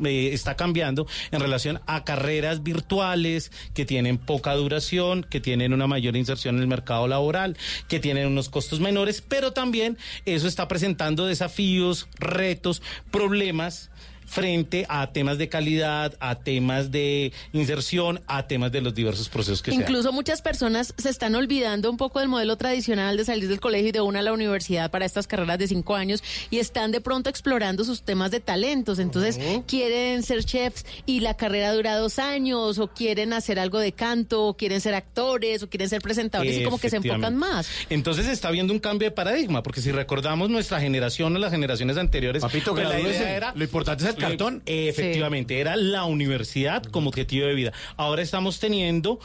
eh, está cambiando en relación a carreras virtuales que tienen poca duración, que tienen una mayor inserción en el mercado laboral, que tienen unos costos menores, pero también eso está presentando desafíos, retos, problemas frente a temas de calidad, a temas de inserción, a temas de los diversos procesos que se. Incluso muchas personas se están olvidando un poco del modelo tradicional de salir del colegio y de una a la universidad para estas carreras de cinco años y están de pronto explorando sus temas de talentos. Entonces quieren ser chefs y la carrera dura dos años o quieren hacer algo de canto o quieren ser actores o quieren ser presentadores y como que se enfocan más. Entonces está habiendo un cambio de paradigma, porque si recordamos nuestra generación o las generaciones anteriores, Papito, pues la idea era Lo importante es el cartón. Eh, efectivamente, era la universidad como objetivo de vida. Ahora estamos teniendo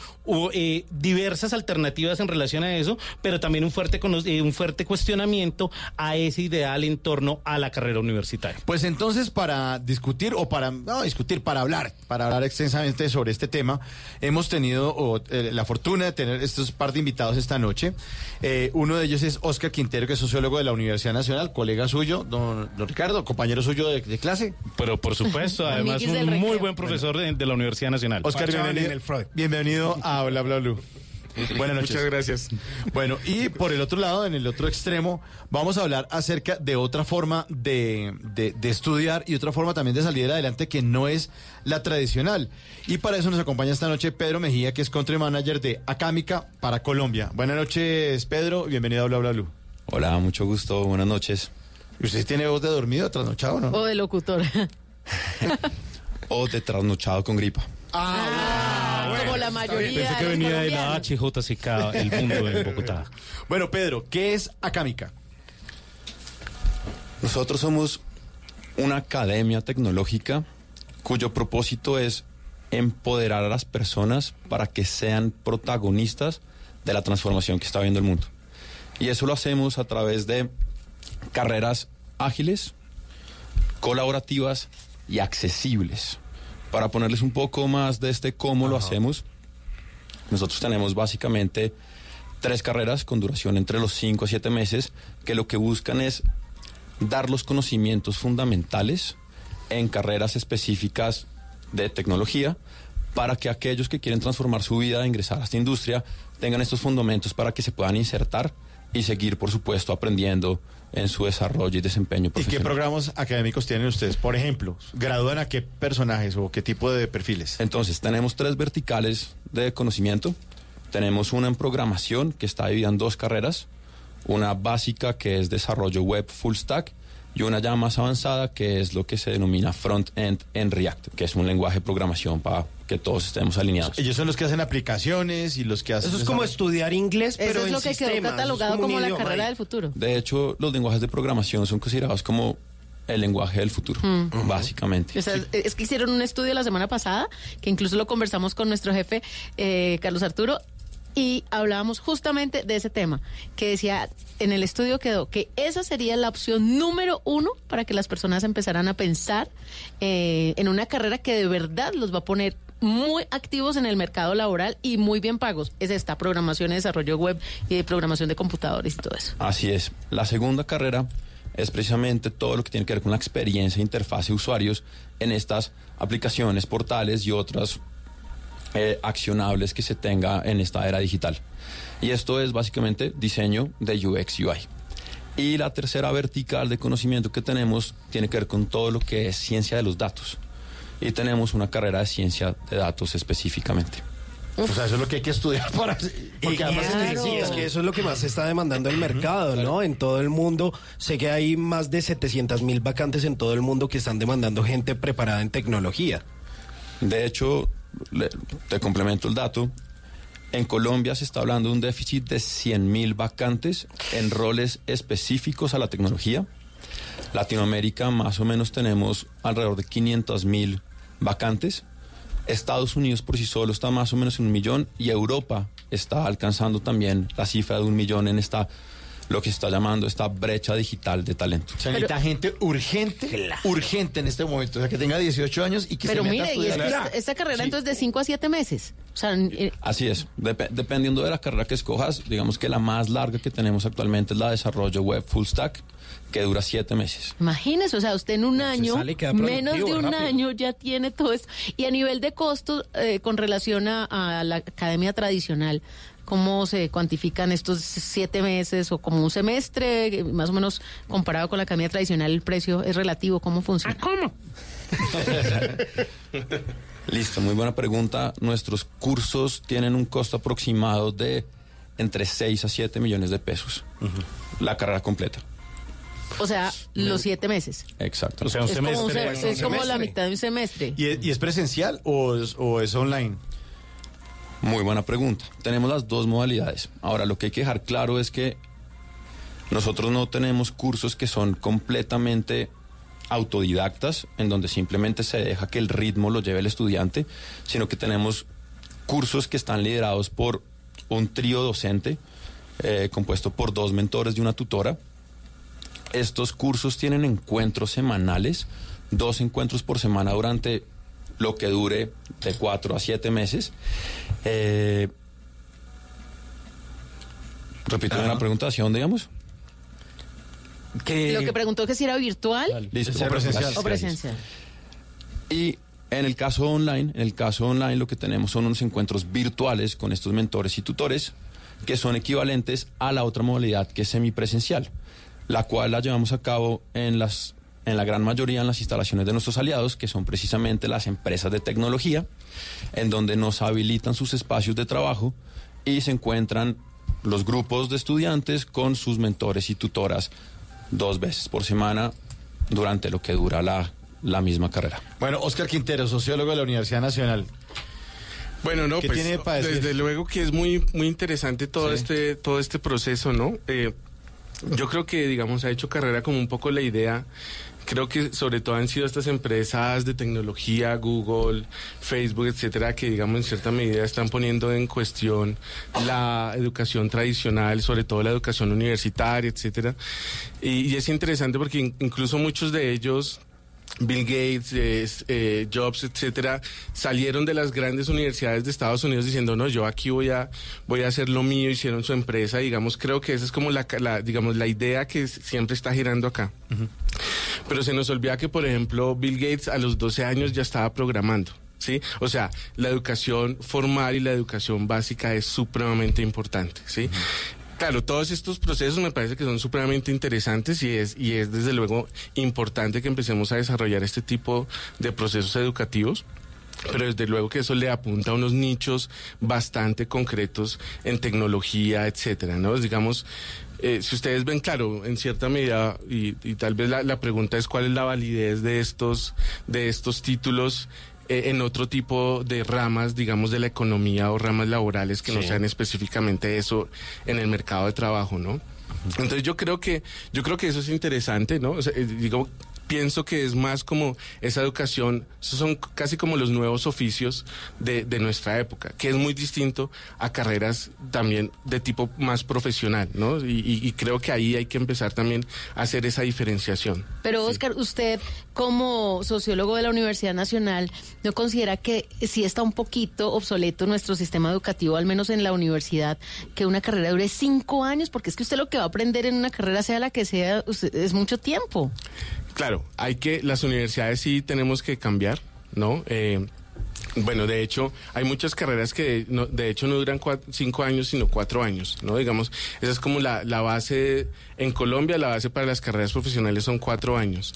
eh, diversas alternativas en relación a eso, pero también un fuerte eh, un fuerte cuestionamiento a ese ideal en torno a la carrera universitaria. Pues entonces para discutir o para no discutir, para hablar, para hablar extensamente sobre este tema, hemos tenido eh, la fortuna de tener estos par de invitados esta noche. Eh, uno de ellos es Oscar Quintero, que es sociólogo de la Universidad Nacional, colega suyo, don, don Ricardo, compañero suyo de, de clase. Pero por supuesto, además un muy buen profesor de, de la Universidad Nacional. Oscar, en bienvenido, el Freud. bienvenido a Bla Bla Blue. Buenas noches. Muchas gracias. Bueno, y por el otro lado, en el otro extremo, vamos a hablar acerca de otra forma de, de- de estudiar y otra forma también de salir adelante que no es la tradicional. Y para eso nos acompaña esta noche Pedro Mejía, que es country manager de Acámica para Colombia. Buenas noches, Pedro, bienvenido a Bla Bla Blue. Hola, mucho gusto, buenas noches. ¿Y usted tiene voz de dormido, trasnochado, no? O de locutor. O de trasnochado con gripa. como la mayoría Pensé que de venía de la. HJCK, el mundo en Bogotá. Bueno, Pedro, ¿qué es Acámica? Nosotros somos una academia tecnológica cuyo propósito es empoderar a las personas para que sean protagonistas de la transformación que está viendo el mundo. Y eso lo hacemos a través de carreras ágiles, colaborativas y accesibles. Para ponerles un poco más de este cómo lo hacemos, nosotros tenemos básicamente tres carreras con duración entre los 5 a 7 meses que lo que buscan es dar los conocimientos fundamentales en carreras específicas de tecnología para que aquellos que quieren transformar su vida e ingresar a esta industria tengan estos fundamentos para que se puedan insertar y seguir, por supuesto, aprendiendo en su desarrollo y desempeño ¿Y qué profesional. programas académicos tienen ustedes? Por ejemplo, ¿gradúan a qué personajes o qué tipo de perfiles? Entonces, tenemos tres verticales de conocimiento. Tenemos una en programación que está dividida en dos carreras. Una básica que es desarrollo web full stack y una ya más avanzada que es lo que se denomina front-end en React, que es un lenguaje de programación para que todos estemos alineados. Ellos son los que hacen aplicaciones y los que hacen... Eso es como estudiar inglés, pero Eso es en lo que quedó catalogado es como la idioma carrera ahí. del futuro. De hecho, los lenguajes de programación son considerados como el lenguaje del futuro, Mm. básicamente. O sea, es que hicieron un estudio la semana pasada, que incluso lo conversamos con nuestro jefe, eh, Carlos Arturo, y hablábamos justamente de ese tema, que decía, en el estudio quedó que esa sería la opción número uno para que las personas empezaran a pensar eh, en una carrera que de verdad los va a poner muy activos en el mercado laboral y muy bien pagos. Es esta programación y desarrollo web y de programación de computadores y todo eso. Así es. La segunda carrera es precisamente todo lo que tiene que ver con la experiencia e interfaz de usuarios en estas aplicaciones, portales y otras eh, accionables que se tenga en esta era digital. Y esto es básicamente diseño de UX UI. Y la tercera vertical de conocimiento que tenemos tiene que ver con todo lo que es ciencia de los datos. Y tenemos una carrera de ciencia de datos específicamente. O sea, eso es lo que hay que estudiar para... Porque Y- además claro, es que eso es lo que más se está demandando el mercado, ¿no? En todo el mundo. Sé que hay más de 700 mil vacantes en todo el mundo que están demandando gente preparada en tecnología. De hecho, le- te complemento el dato. En Colombia se está hablando de un déficit de 100.000 vacantes en roles específicos a la tecnología. Latinoamérica más o menos tenemos alrededor de 500.000 vacantes. Estados Unidos por sí solo está más o menos en un millón y Europa está alcanzando también la cifra de un millón en esta lo que se está llamando esta brecha digital de talento. Se necesita gente urgente, urgente en este momento. O sea, que tenga 18 años y que Pero se meta a mire, y es que esta, esta carrera entonces de 5 a 7 meses. O sea, eh, Así es, Dep- dependiendo de la carrera que escojas, digamos que la más larga que tenemos actualmente es la de desarrollo web full stack, que dura siete meses. Imagínese, o sea, usted en un año, menos de un rápido. año ya tiene todo esto. Y a nivel de costos, eh, con relación a, a la academia tradicional, ¿cómo se cuantifican estos siete meses o como un semestre? Más o menos comparado con la academia tradicional, el precio es relativo. ¿Cómo funciona? ¿Cómo? Listo, muy buena pregunta. Nuestros cursos tienen un costo aproximado de entre 6 a 7 millones de pesos. La carrera completa. O sea, los siete meses. Exacto. es como, un se- es como la mitad de un semestre. ¿Y es, y es presencial o es, o es online? Muy buena pregunta. Tenemos las dos modalidades. Ahora, lo que hay que dejar claro es que nosotros no tenemos cursos que son completamente autodidactas, en donde simplemente se deja que el ritmo lo lleve el estudiante, sino que tenemos cursos que están liderados por un trío docente, eh, compuesto por dos mentores y una tutora. Estos cursos tienen encuentros semanales, dos encuentros por semana durante lo que dure de cuatro a siete meses. Eh, repíteme la pregunta, ¿hacia dónde digamos? Lo que preguntó que si era virtual Listo, o presencial. O presencial. Y en el caso online, en el caso online lo que tenemos son unos encuentros virtuales con estos mentores y tutores que son equivalentes a la otra modalidad que es semipresencial, la cual la llevamos a cabo en las en la gran mayoría en las instalaciones de nuestros aliados, que son precisamente las empresas de tecnología, en donde nos habilitan sus espacios de trabajo y se encuentran los grupos de estudiantes con sus mentores y tutoras dos veces por semana durante lo que dura la, la misma carrera. Bueno, Oscar Quintero, sociólogo de la Universidad Nacional. Bueno, no, ¿Qué pues tiene para decir? desde luego que es muy muy interesante todo Sí. este todo este proceso, ¿no? Eh, yo creo que digamos ha hecho carrera como un poco la idea. Creo que sobre todo han sido estas empresas de tecnología, Google, Facebook, etcétera, que digamos en cierta medida están poniendo en cuestión la educación tradicional, sobre todo la educación universitaria, etcétera. Y, y es interesante porque in- incluso muchos de ellos Bill Gates, eh, eh, Jobs, etcétera, salieron de las grandes universidades de Estados Unidos diciendo, no, yo aquí voy a, voy a hacer lo mío, hicieron su empresa, digamos, creo que esa es como la, la, digamos, la idea que siempre está girando acá. Pero se nos olvida que, por ejemplo, Bill Gates a los 12 años ya estaba programando. ¿Sí? O sea, la educación formal y la educación básica es supremamente importante, ¿sí? Claro, todos estos procesos me parece que son supremamente interesantes y es, y es desde luego importante que empecemos a desarrollar este tipo de procesos educativos. Pero desde luego que eso le apunta a unos nichos bastante concretos en tecnología, etcétera, ¿no? Digamos, eh, si ustedes ven claro, en cierta medida, y, tal vez la, la pregunta es cuál es la validez de estos, de estos títulos eh, en otro tipo de ramas, digamos, de la economía o ramas laborales que no sean específicamente eso en el mercado de trabajo, ¿no? Entonces yo creo que yo creo que eso es interesante, ¿no? O sea, eh, digo, pienso que es más como esa educación, esos son casi como los nuevos oficios de, de nuestra época, que es muy distinto a carreras también de tipo más profesional, ¿no? Y, y- y creo que ahí hay que empezar también a hacer esa diferenciación. Pero Oscar, usted como sociólogo de la Universidad Nacional, ¿no considera que sí está un poquito obsoleto nuestro sistema educativo, al menos en la universidad, que una carrera dure cinco años? Porque es que usted lo que va a aprender en una carrera, sea la que sea, es mucho tiempo. Claro, hay que, las universidades sí tenemos que cambiar, ¿no? Eh, bueno, de hecho, hay muchas carreras que no- de hecho no duran cinco años, sino cuatro años, ¿no? Digamos, esa es como la, la base, en Colombia la base para las carreras profesionales son cuatro años.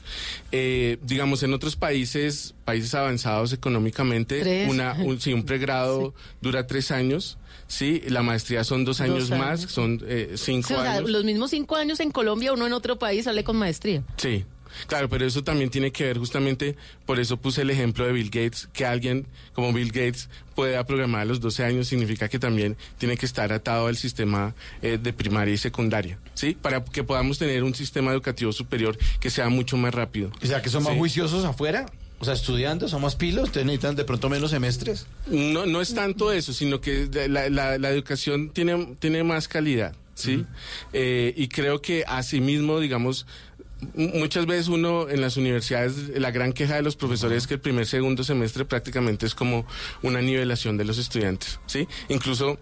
Eh, digamos, en otros países, países avanzados económicamente, una, un, sí, un pregrado dura tres años, sí, la maestría son dos años, Dos más, son eh, cinco Sí, o sea, años. los mismos cinco años en Colombia, uno en otro país sale con maestría. Sí, claro, pero eso también tiene que ver justamente, por eso puse el ejemplo de Bill Gates, que alguien como Bill Gates pueda programar a los 12 años significa que también tiene que estar atado al sistema eh, de primaria y secundaria, ¿sí? Para que podamos tener un sistema educativo superior que sea mucho más rápido. O sea, que son más Sí. juiciosos afuera. O sea, estudiando, son más pilos, ustedes necesitan de pronto menos semestres. No, no es tanto eso, sino que la, la- la educación tiene, tiene más calidad, ¿sí? Eh, y creo que asimismo, digamos, muchas veces uno en las universidades, la gran queja de los profesores es que el primer, segundo semestre prácticamente es como una nivelación de los estudiantes, ¿sí? Incluso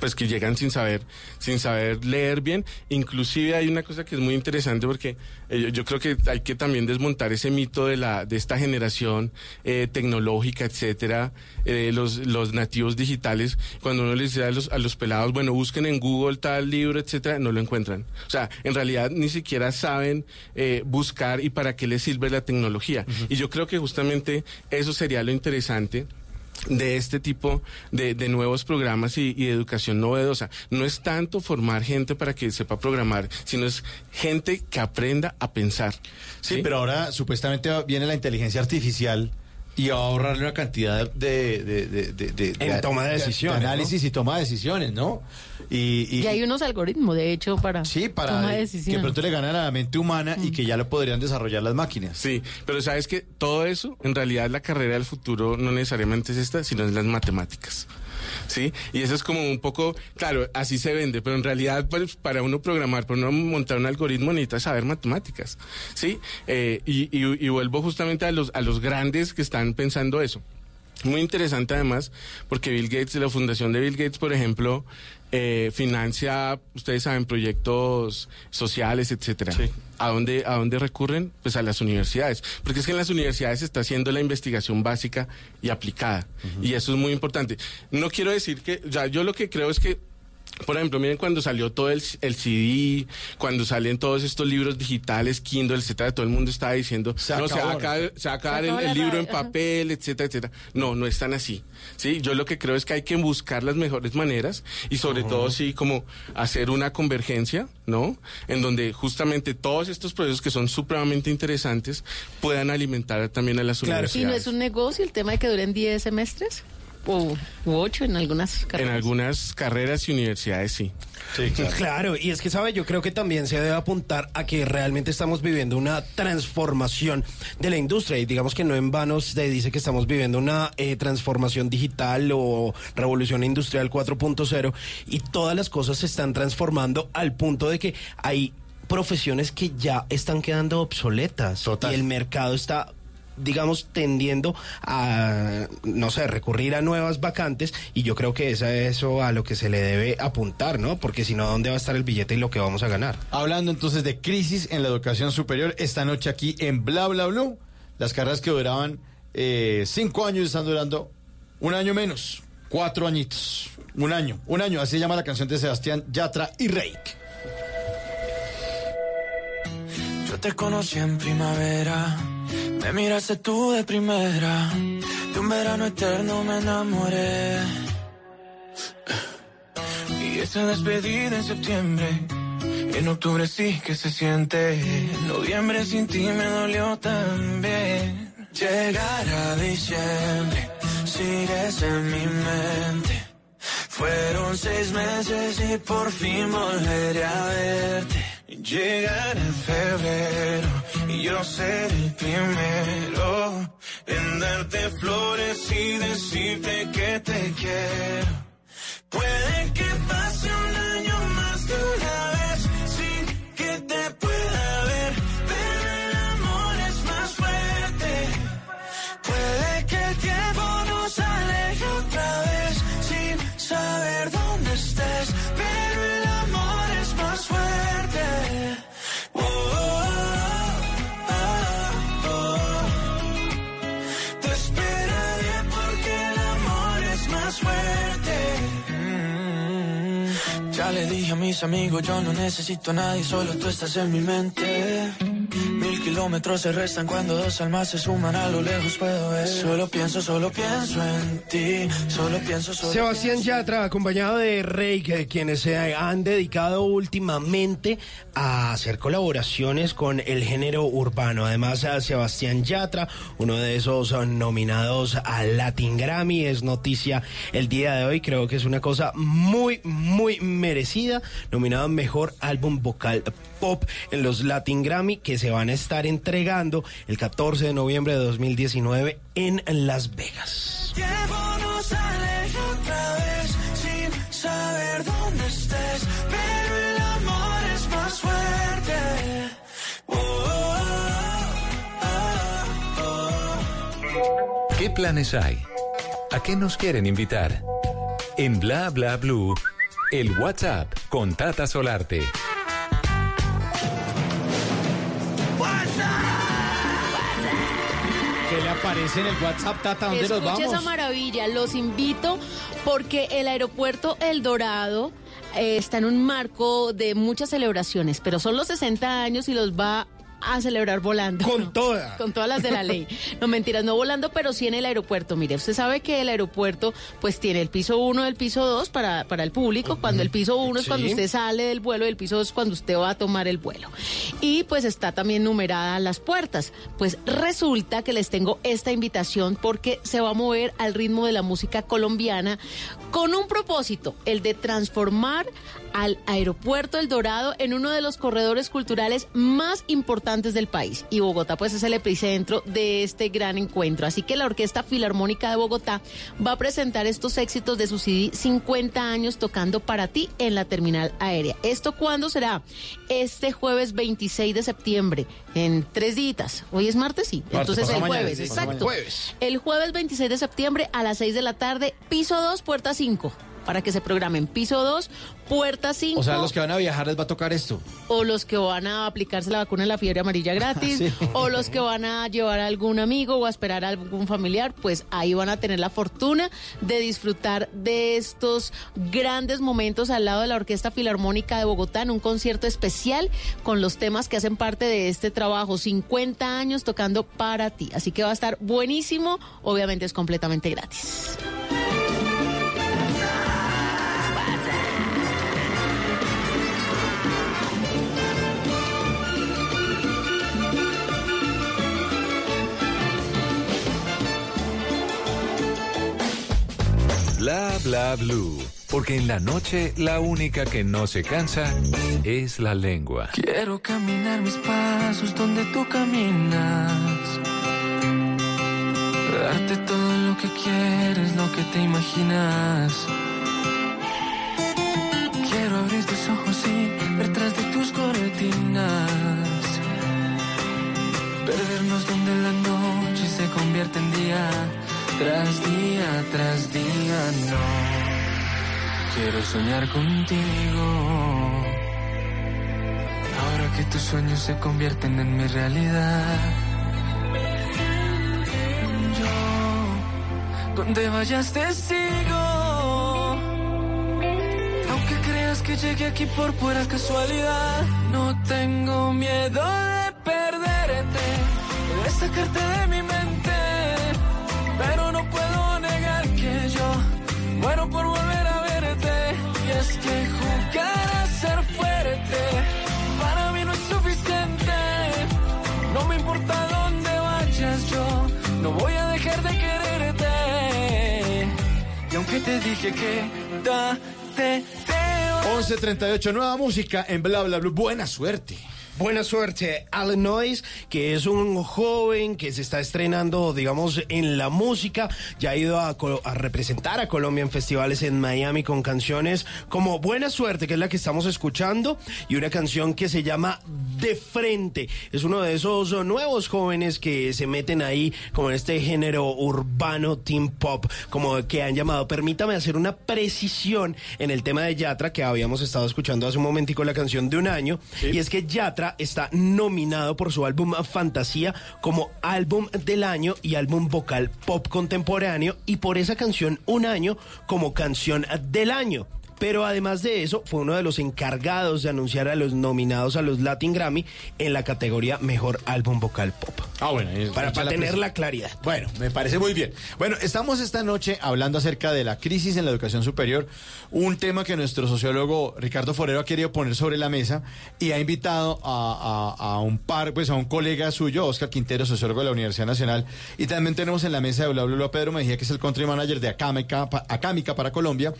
pues que llegan sin saber sin saber leer bien. Inclusive hay una cosa que es muy interesante porque eh, yo, yo creo que hay que también desmontar ese mito de la de esta generación eh, tecnológica etcétera eh, los los nativos digitales. Cuando uno les dice a los a los pelados bueno busquen en Google tal libro etcétera no lo encuentran. O sea en realidad ni siquiera saben eh, buscar y para qué les sirve la tecnología. Y yo creo que justamente eso sería lo interesante de este tipo de, de nuevos programas y, y de educación novedosa. No es tanto formar gente para que sepa programar, sino es gente que aprenda a pensar. Sí, pero ahora supuestamente viene la inteligencia artificial y va a ahorrarle una cantidad de... de, de, de- de- En toma de decisiones, análisis y toma de decisiones, ¿no? Y, y- Y hay unos algoritmos, de hecho, para, sí, para toma de que pronto le ganan a la mente humana y que ya lo podrían desarrollar las máquinas. Sí, pero sabes que todo eso, en realidad la carrera del futuro no necesariamente es esta, sino es las matemáticas. ¿Sí? Y eso es como un poco, claro, así se vende, pero en realidad pues, para uno programar, para uno montar un algoritmo necesita saber matemáticas. ¿Sí? Eh, y, vuelvo justamente a los, a los grandes que están pensando eso. Muy interesante además, porque Bill Gates, la fundación de Bill Gates, por ejemplo, eh, financia, ustedes saben, proyectos sociales, etcétera. ¿A dónde, ¿A dónde recurren? Pues a las universidades. Porque es que en las universidades se está haciendo la investigación básica y aplicada. Y eso es muy importante. No quiero decir que, sea, yo lo que creo es que por ejemplo, miren cuando salió todo el, el CD, cuando salen todos estos libros digitales, Kindle, etcétera, todo el mundo estaba diciendo, no, se va a acabó, acabar, se va a acabar Se acabó el, libro en papel, etcétera, etcétera. No, no es tan así. Sí, yo lo que creo es que hay que buscar las mejores maneras y sobre todo sí como hacer una convergencia, ¿no? En donde justamente todos estos procesos que son supremamente interesantes puedan alimentar también a las ¿Y no universidades. es un negocio el tema de que duren 10 semestres? O u 8 en algunas En carreras. algunas carreras y universidades sí. claro. y es que, ¿sabe? Yo creo que también se debe apuntar a que realmente estamos viviendo una transformación de la industria. Y digamos que no en vano se dice que estamos viviendo una eh, transformación digital o revolución industrial 4.0 y todas las cosas se están transformando al punto de que hay profesiones que ya están quedando obsoletas y el mercado está digamos, tendiendo a, no sé, recurrir a nuevas vacantes y yo creo que es a eso a lo que se le debe apuntar, ¿no? Porque si no, ¿dónde va a estar el billete y lo que vamos a ganar? Hablando entonces de crisis en la educación superior, esta noche aquí en Bla Bla Blue, las carreras que duraban eh, cinco años están durando un año menos, cuatro añitos, un año, un año, así se llama la canción de Sebastián Yatra y Reik. Yo te conocí en primavera, me miraste tú de primera, de un verano eterno me enamoré. Y esa despedida en septiembre, en octubre sí que se siente, en noviembre sin ti me dolió también. Llegar a diciembre, sigues en mi mente. Fueron seis meses y por fin volveré a verte. Llegar en febrero y yo seré el primero en darte flores y decirte que te quiero. Puede que pase un año más de una mis amigos, yo no necesito a nadie, solo tú estás en mi mente. Mil kilómetros se restan cuando dos almas se suman a lo lejos puedo ver. Solo pienso, solo pienso en ti, solo pienso, solo Sebastián Yatra, acompañado de Rey, quienes se han dedicado últimamente a hacer colaboraciones con el género urbano. Además, a Sebastián Yatra, uno de esos nominados a Latin Grammy, es noticia el día de hoy. Creo que es una cosa muy, muy merecida. Nominado a Mejor Álbum Vocal Pop en los Latin Grammy, que se van a estar entregando el 14 de noviembre de 2019 en Las Vegas. tiempo nos aleja otra vez sin saber dónde estés, pero el amor es más fuerte. ¿Qué planes hay? ¿A qué nos quieren invitar? En Bla Bla Blue, el WhatsApp con Tata Solarte. Aparece en el WhatsApp, Tata? ¿Dónde nos Escucha esa vamos? maravilla. Los invito porque el aeropuerto El Dorado eh, está en un marco de muchas celebraciones, pero son los 60 años y los va a celebrar volando. Con todas. Con todas las de la ley. No mentiras, no volando, pero sí en el aeropuerto. Mire, usted sabe que el aeropuerto pues tiene el piso 1 el piso 2 para, para el público. Cuando el piso 1 es Sí. cuando usted sale del vuelo y el piso 2 es cuando usted va a tomar el vuelo. Y pues está también numerada las puertas. Pues resulta que les tengo esta invitación porque se va a mover al ritmo de la música colombiana con un propósito, el de transformar al aeropuerto El Dorado en uno de los corredores culturales más importantes del país. Y Bogotá pues es el epicentro de este gran encuentro. Así que la Orquesta Filarmónica de Bogotá va a presentar estos éxitos de su CD 50 años tocando para ti en la terminal aérea. ¿Esto cuándo será? Este jueves 26 de septiembre, en tres días. Hoy es martes, sí. Martes, Entonces el mañana, jueves, sí, exacto. mañana. El jueves 26 de septiembre a las 6 de la tarde, piso 2, puerta 5. Para que se programen piso 2, puerta 5. O sea, los que van a viajar les va a tocar esto. o los que van a aplicarse la vacuna de la fiebre amarilla gratis, Sí. o los que van a llevar a algún amigo o a esperar a algún familiar, pues ahí van a tener la fortuna de disfrutar de estos grandes momentos al lado de la Orquesta Filarmónica de Bogotá en un concierto especial con los temas que hacen parte de este trabajo, 50 años tocando para ti. Así que va a estar buenísimo, obviamente es completamente gratis. Bla Bla Blue, porque en la noche la única que no se cansa es la lengua. Quiero caminar mis pasos donde tú caminas. Darte todo lo que quieres, lo que te imaginas. Quiero abrir tus ojos y ver tras de tus cortinas. Perdernos donde la noche se convierte en día. Tras día, tras día, no. Quiero soñar contigo. Ahora que tus sueños se convierten en mi realidad. Yo, donde vayas te sigo. Aunque creas que llegué aquí por pura casualidad, no tengo miedo de perderte, de sacarte de mi mente. Aunque te dije que da, te, te 11.38, nueva música en Bla Bla Blue. Buena suerte. Buena suerte, Alan Noyes, que es un joven que se está estrenando, digamos, en la música. Ya ha ido a, representar a Colombia en festivales en Miami con canciones como Buena suerte, que es la que estamos escuchando, y una canción que se llama De Frente. Es uno de esos nuevos jóvenes que se meten ahí como en este género urbano, teen pop, como que han llamado. Permítame hacer una precisión en el tema de Yatra, que habíamos estado escuchando hace un momentico la canción de un año, y es que Yatra está nominado por su álbum Fantasía como álbum del año y álbum vocal pop contemporáneo, y por esa canción Un año como canción del año. Pero además de eso, fue uno de los encargados de anunciar a los nominados a los Latin Grammy en la categoría Mejor Álbum Vocal Pop. Ah, bueno. Para, para tener la claridad. Bueno, me parece muy bien. Bueno, estamos esta noche hablando acerca de la crisis en la educación superior, un tema que nuestro sociólogo Ricardo Forero ha querido poner sobre la mesa y ha invitado a, a- a un par, pues a un colega suyo, Oscar Quintero, sociólogo de la Universidad Nacional, y también tenemos en la mesa de Bla Bla Bla Pedro Mejía, que es el country manager de Acámica, Acámica para Colombia,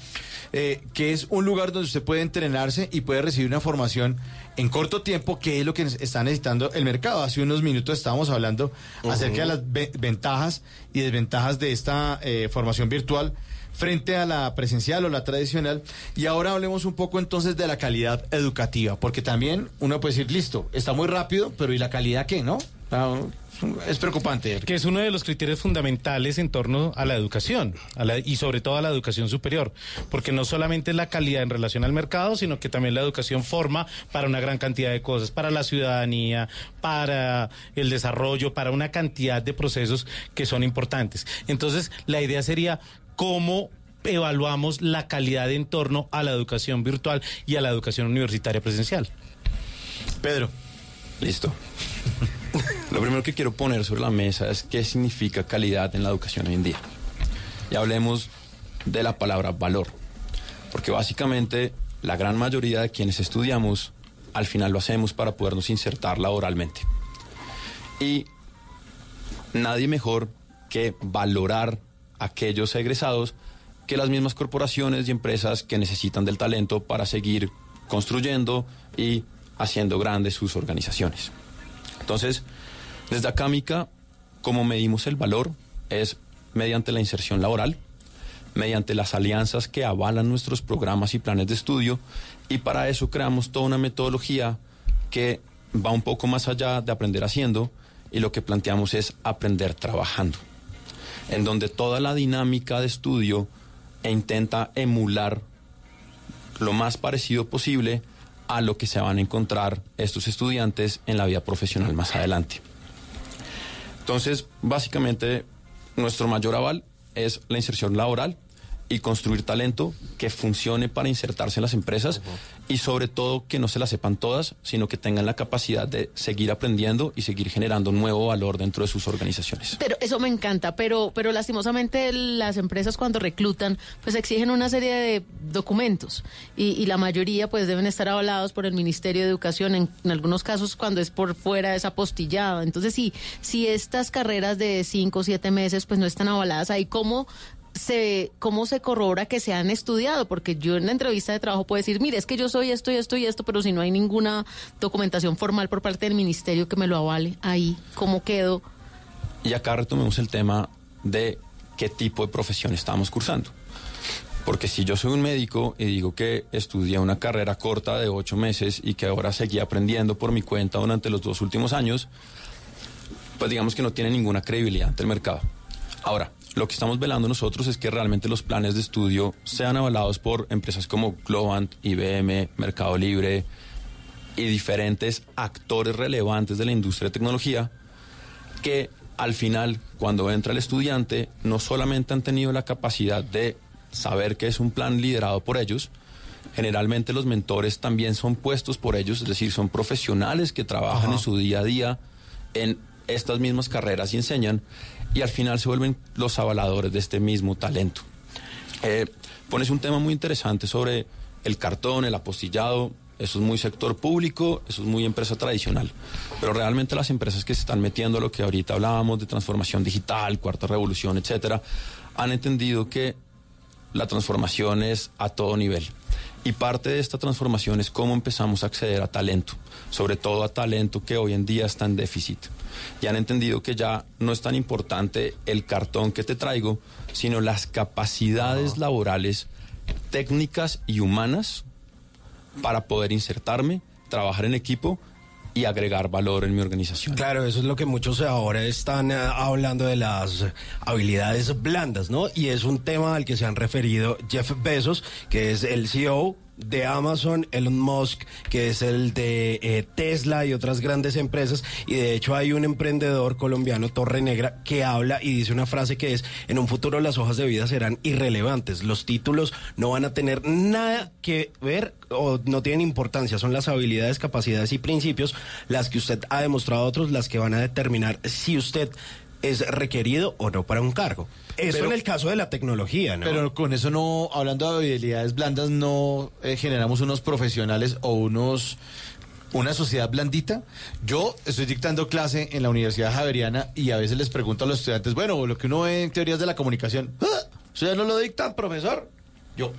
eh, que es un lugar donde usted puede entrenarse y puede recibir una formación en corto tiempo, que es lo que está necesitando el mercado. Hace unos minutos estábamos hablando acerca de las ve- ventajas y desventajas de esta eh, formación virtual frente a la presencial o la tradicional. Y ahora hablemos un poco entonces de la calidad educativa, porque también uno puede decir, listo, está muy rápido, pero ¿y la calidad qué, no? Es preocupante. Que es uno de los criterios fundamentales en torno a la educación a la- y sobre todo a la educación superior, porque no solamente es la calidad en relación al mercado, sino que también la educación forma para una gran cantidad de cosas, para la ciudadanía, para el desarrollo, para una cantidad de procesos que son importantes. Entonces, la idea sería cómo evaluamos la calidad en torno a la educación virtual y a la educación universitaria presencial. Pedro. Listo. Lo primero que quiero poner sobre la mesa es qué significa calidad en la educación hoy en día. Y hablemos de la palabra valor. Porque básicamente la gran mayoría de quienes estudiamos al final lo hacemos para podernos insertar laboralmente. Y nadie mejor que valorar aquellos egresados que las mismas corporaciones y empresas que necesitan del talento para seguir construyendo y haciendo grandes sus organizaciones. Entonces, desde Acámica, como medimos el valor es mediante la inserción laboral, mediante las alianzas que avalan nuestros programas y planes de estudio, y para eso creamos toda una metodología que va un poco más allá de aprender haciendo, y lo que planteamos es aprender trabajando, en donde toda la dinámica de estudio e intenta emular lo más parecido posible a lo que se van a encontrar estos estudiantes en la vida profesional más adelante. Entonces, básicamente, nuestro mayor aval es la inserción laboral y construir talento que funcione para insertarse en las empresas y sobre todo que no se la sepan todas, sino que tengan la capacidad de seguir aprendiendo y seguir generando nuevo valor dentro de sus organizaciones. Pero eso me encanta, pero, pero lastimosamente las empresas cuando reclutan, pues exigen una serie de documentos y, y la mayoría pues deben estar avalados por el Ministerio de Educación, en, en algunos casos cuando es por fuera es apostillado. Entonces, si, si estas carreras de cinco o siete meses pues no están avaladas ahí, ¿cómo se, cómo se corrobora que se han estudiado, porque yo en la entrevista de trabajo puedo decir, mire, es que yo soy esto y esto y esto, pero si no hay ninguna documentación formal por parte del ministerio que me lo avale, ahí, ¿cómo quedo? Y acá retomemos el tema de qué tipo de profesión estamos cursando. Porque si yo soy un médico y digo que estudié una carrera corta de ocho meses y que ahora seguí aprendiendo por mi cuenta durante los dos últimos años, pues digamos que no tiene ninguna credibilidad ante el mercado. Ahora, lo que estamos velando nosotros es que realmente los planes de estudio sean avalados por empresas como Globant, IBM, Mercado Libre y diferentes actores relevantes de la industria de tecnología que al final, cuando entra el estudiante, no solamente han tenido la capacidad de saber que es un plan liderado por ellos, generalmente los mentores también son puestos por ellos, es decir, son profesionales que trabajan en su día a día en estas mismas carreras y enseñan, y al final se vuelven los avaladores de este mismo talento. Eh, pones un tema muy interesante sobre el cartón, el apostillado, eso es muy sector público, eso es muy empresa tradicional, pero realmente las empresas que se están metiendo a lo que ahorita hablábamos de transformación digital, cuarta revolución, etcétera, han entendido que la transformación es a todo nivel. Y parte de esta transformación es cómo empezamos a acceder a talento, sobre todo a talento que hoy en día está en déficit. Y han entendido que ya no es tan importante el cartón que te traigo, sino las capacidades laborales técnicas y humanas para poder insertarme, trabajar en equipo y agregar valor en mi organización. Claro, eso es lo que muchos ahora están eh, hablando de las habilidades blandas, ¿no? Y es un tema al que se han referido Jeff Bezos, que es el CEO de Amazon, Elon Musk, que es el de eh, Tesla y otras grandes empresas. Y de hecho hay un emprendedor colombiano, Torre Negra, que habla y dice una frase que es, en un futuro las hojas de vida serán irrelevantes. Los títulos no van a tener nada que ver o no tienen importancia. Son las habilidades, capacidades y principios las que usted ha demostrado a otros, las que van a determinar si usted es requerido o no para un cargo. Eso Pero- en el caso de la tecnología, ¿no? Pero con eso no, hablando de habilidades blandas, no eh, generamos unos profesionales o unos una sociedad blandita. Yo estoy dictando clase en la Universidad Javeriana y a veces les pregunto a los estudiantes, bueno, lo que uno ve en teorías de la comunicación, "Ah, ¿eso ya no lo dictan, profesor? Yo,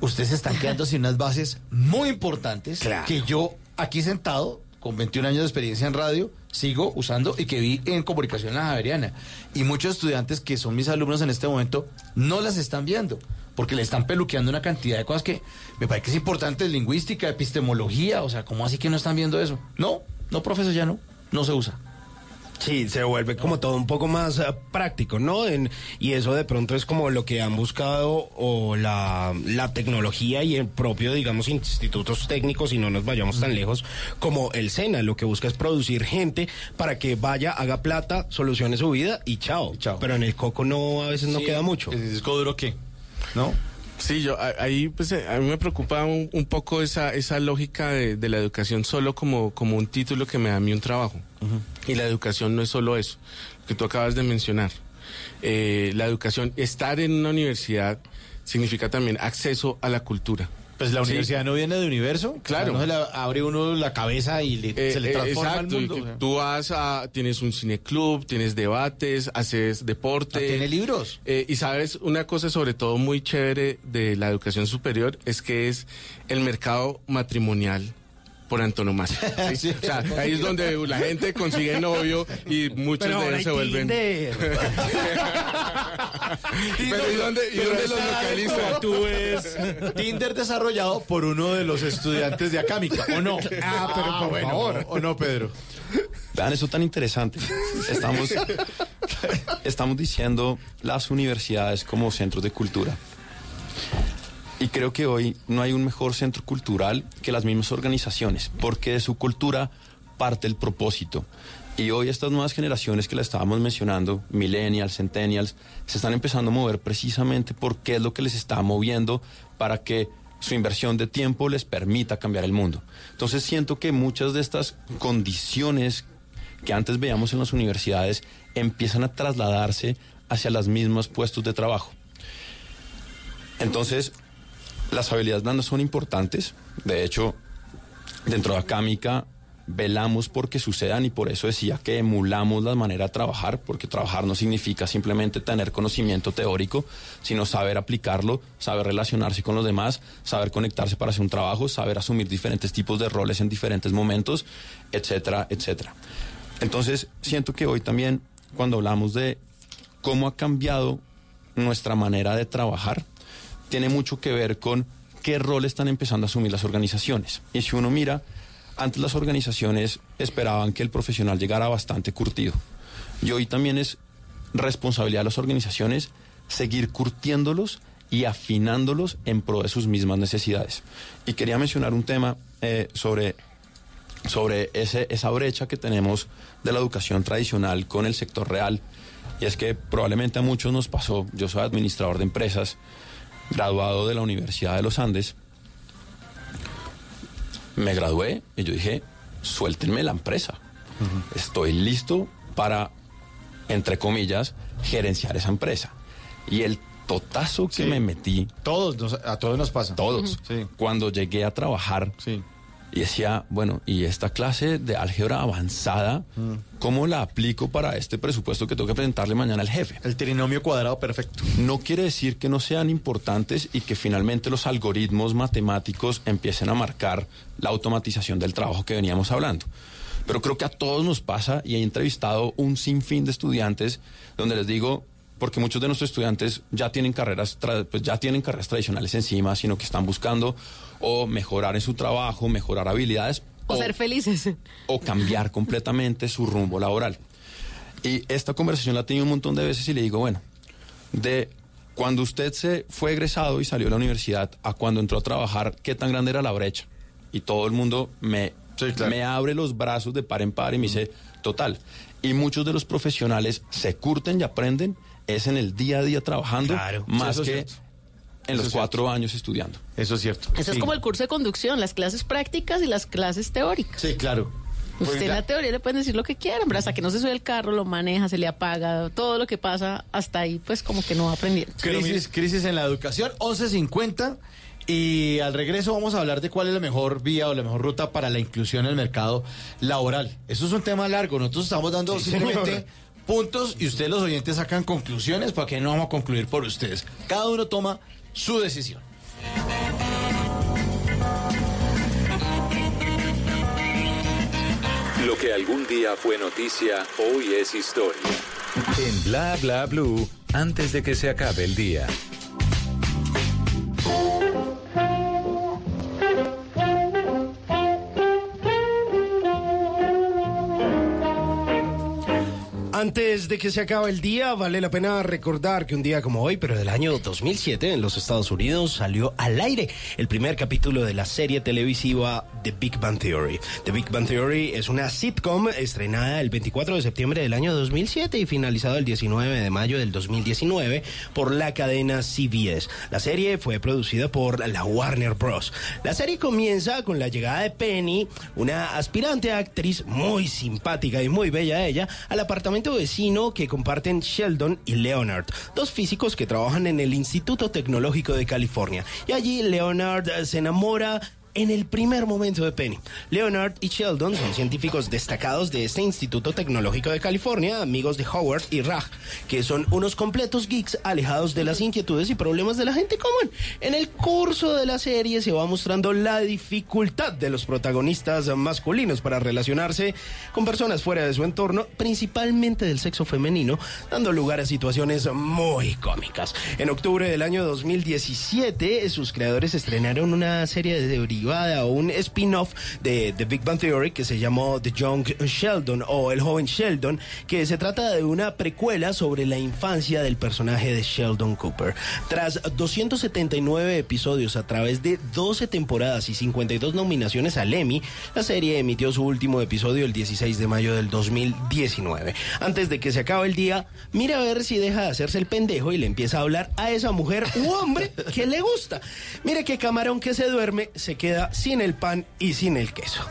ustedes se están quedando sin unas bases muy importantes que yo aquí sentado, con 21 años de experiencia en radio, sigo usando y que vi en comunicación la Javeriana. Y muchos estudiantes que son mis alumnos en este momento no las están viendo. Porque le están peluqueando una cantidad de cosas que me parece que es importante, lingüística, epistemología, o sea, ¿cómo así que no están viendo eso? No, no, profesor, ya no, no se usa. Sí, se vuelve como todo un poco más eh, práctico, ¿no? En- y eso de pronto es como lo que han buscado o la, la tecnología y el propio, digamos, institutos técnicos, y no nos vayamos tan lejos, como el SENA. Lo que busca es producir gente para que vaya, haga plata, solucione su vida y chao. Pero en el coco no, a veces no Sí. queda mucho. ¿El disco duro qué? ¿No? Sí, yo ahí pues eh, a mí me preocupa un, un poco esa, esa lógica de, de la educación solo como, como un título que me da a mí un trabajo. Y la educación no es solo eso, que tú acabas de mencionar. Eh, la educación, estar en una universidad significa también acceso a la cultura. Pues la Sí. universidad no viene de universo. Claro. O sea, no se le abre uno la cabeza y le- Eh, se le eh, transforma exacto, el mundo. que o sea. Tú vas a, tienes un cineclub, tienes debates, haces deporte. Ah, ¿tiene libros? Eh, y sabes, una cosa sobre todo muy chévere de la educación superior es que es el mercado matrimonial por antonomasia. ¿sí? Sí. O sea, ahí es donde la gente consigue novio y muchos Pero de ellos se vuelven... Tinder. Pero ¿y dónde, y dónde los localizan? tú es Tinder desarrollado por uno de los estudiantes de Acámica, ¿o no? Ah, pero por bueno, favor. ¿O no, Pedro? Vean eso tan interesante. Estamos, estamos diciendo las universidades como centros de cultura. Y creo que hoy no hay un mejor centro cultural que las mismas organizaciones, porque de su cultura parte el propósito. Y hoy estas nuevas generaciones que la estábamos mencionando, millennials, centennials, se están empezando a mover precisamente porque es lo que les está moviendo para que su inversión de tiempo les permita cambiar el mundo. Entonces siento que muchas de estas condiciones que antes veíamos en las universidades empiezan a trasladarse hacia los mismos puestos de trabajo. Entonces, las habilidades blandas son importantes. De hecho, dentro de Acámica velamos porque sucedan y por eso decía que emulamos la manera de trabajar, porque trabajar no significa simplemente tener conocimiento teórico, sino saber aplicarlo, saber relacionarse con los demás, saber conectarse para hacer un trabajo, saber asumir diferentes tipos de roles en diferentes momentos, etcétera, etcétera. Entonces, siento que hoy también, cuando hablamos de cómo ha cambiado nuestra manera de trabajar, tiene mucho que ver con qué rol están empezando a asumir las organizaciones. Y si uno mira, antes las organizaciones esperaban que el profesional llegara bastante curtido. Y hoy también es responsabilidad de las organizaciones seguir curtiéndolos y afinándolos en pro de sus mismas necesidades. Y quería mencionar un tema eh, sobre sobre ese, esa brecha que tenemos de la educación tradicional con el sector real. Y es que probablemente a muchos nos pasó, yo soy administrador de empresas, graduado de la Universidad de los Andes, me gradué y yo dije, suéltenme la empresa. Estoy listo para, entre comillas, gerenciar esa empresa. Y el totazo que Sí. me metí, Todos, nos- a todos nos pasa. todos, Sí. cuando llegué a trabajar, Sí. Y decía, bueno, ¿y esta clase de álgebra avanzada, cómo la aplico para este presupuesto que tengo que presentarle mañana al jefe? El trinomio cuadrado perfecto. No quiere decir que no sean importantes y que finalmente los algoritmos matemáticos empiecen a marcar la automatización del trabajo que veníamos hablando. Pero creo que a todos nos pasa y he entrevistado un sinfín de estudiantes donde les digo, porque muchos de nuestros estudiantes ya tienen carreras, pues ya tienen carreras tradicionales encima, sino que están buscando o mejorar en su trabajo, mejorar habilidades O ser felices. o cambiar completamente su rumbo laboral. Y esta conversación la he tenido un montón de veces y le digo, bueno, de cuando usted se fue egresado y salió de la universidad a cuando entró a trabajar, ¿qué tan grande era la brecha? Y todo el mundo me, me abre los brazos de par en par y me dice, total. Y muchos de los profesionales se curten y aprenden es en el día a día trabajando, más que en los cuatro años estudiando. Eso es cierto. Eso es como el curso de conducción, las clases prácticas y las clases teóricas. Sí, claro. Usted en la teoría le pueden decir lo que quieran, pero hasta que no se sube el carro, lo maneja, se le apaga, todo lo que pasa hasta ahí, pues como que no va aprendiendo. Crisis, crisis en la educación, 11.50. Y al regreso vamos a hablar de cuál es la mejor vía o la mejor ruta para la inclusión en el mercado laboral. Eso es un tema largo. Nosotros estamos dando Sí, simplemente señor. Puntos y ustedes los oyentes sacan conclusiones para que no vamos a concluir por ustedes. Cada uno toma su decisión. Lo que algún día fue noticia, hoy es historia. En Bla Bla Blue, antes de que se acabe el día. Antes de que se acabe el día, vale la pena recordar que un día como hoy, pero del año 2007, en los Estados Unidos salió al aire el primer capítulo de la serie televisiva The Big Bang Theory. The Big Bang Theory es una sitcom estrenada el 24 de septiembre del año 2007 y finalizado el 19 de mayo del 2019 por la cadena CBS. La serie fue producida por la Warner Bros. La serie comienza con la llegada de Penny, una aspirante actriz muy simpática y muy bella ella, al apartamento vecino que comparten Sheldon y Leonard, dos físicos que trabajan en el Instituto Tecnológico de California. Y allí Leonard se enamora en el primer momento de Penny. Leonard y Sheldon son científicos destacados de este Instituto Tecnológico de California, amigos de Howard y Raj, que son unos completos geeks alejados de las inquietudes y problemas de la gente común. En el curso de la serie se va mostrando la dificultad de los protagonistas masculinos para relacionarse con personas fuera de su entorno, principalmente del sexo femenino, dando lugar a situaciones muy cómicas. En octubre del año 2017, sus creadores estrenaron una serie de derivada un spin-off de The Big Bang Theory que se llamó The Young Sheldon o El joven Sheldon, que se trata de una precuela sobre la infancia del personaje de Sheldon Cooper. Tras 279 episodios a través de 12 temporadas y 52 nominaciones al Emmy, la serie emitió su último episodio el 16 de mayo del 2019. Antes de que se acabe el día, mira a ver si deja de hacerse el pendejo y le empieza a hablar a esa mujer u hombre que le gusta. Mire que camarón que se duerme se queda sin el pan y sin el queso.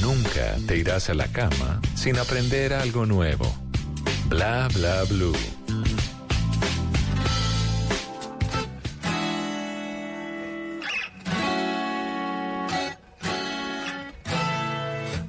Nunca te irás a la cama sin aprender algo nuevo. Bla Bla Blue.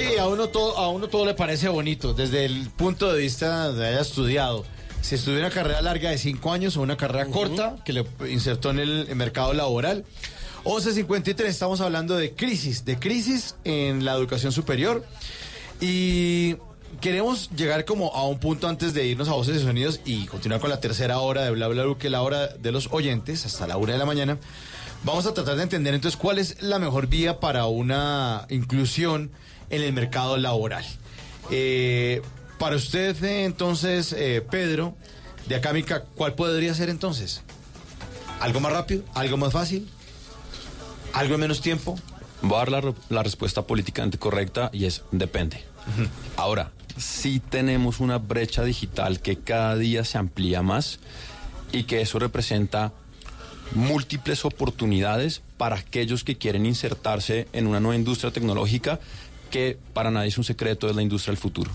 Sí, a uno todo, a uno todo le parece bonito, desde el punto de vista de haya estudiado. si estudió una carrera larga de cinco años o una carrera corta que le insertó en el mercado laboral. 11.53, estamos hablando de crisis, de crisis en la educación superior. Y queremos llegar como a un punto antes de irnos a Voces y Sonidos y continuar con la tercera hora de Bla Bla Blue, que es la hora de los oyentes, hasta la una de la mañana. Vamos a tratar de entender entonces cuál es la mejor vía para una inclusión en el mercado laboral. Eh, para usted, eh, entonces, eh, Pedro, de Acámica, ¿cuál podría ser entonces? ¿Algo más rápido? ¿Algo más fácil? ¿Algo en menos tiempo? Voy a dar la, la respuesta políticamente correcta y es depende. Ahora, sí tenemos una brecha digital que cada día se amplía más y que eso representa múltiples oportunidades para aquellos que quieren insertarse en una nueva industria tecnológica que para nadie es un secreto, es la industria del futuro.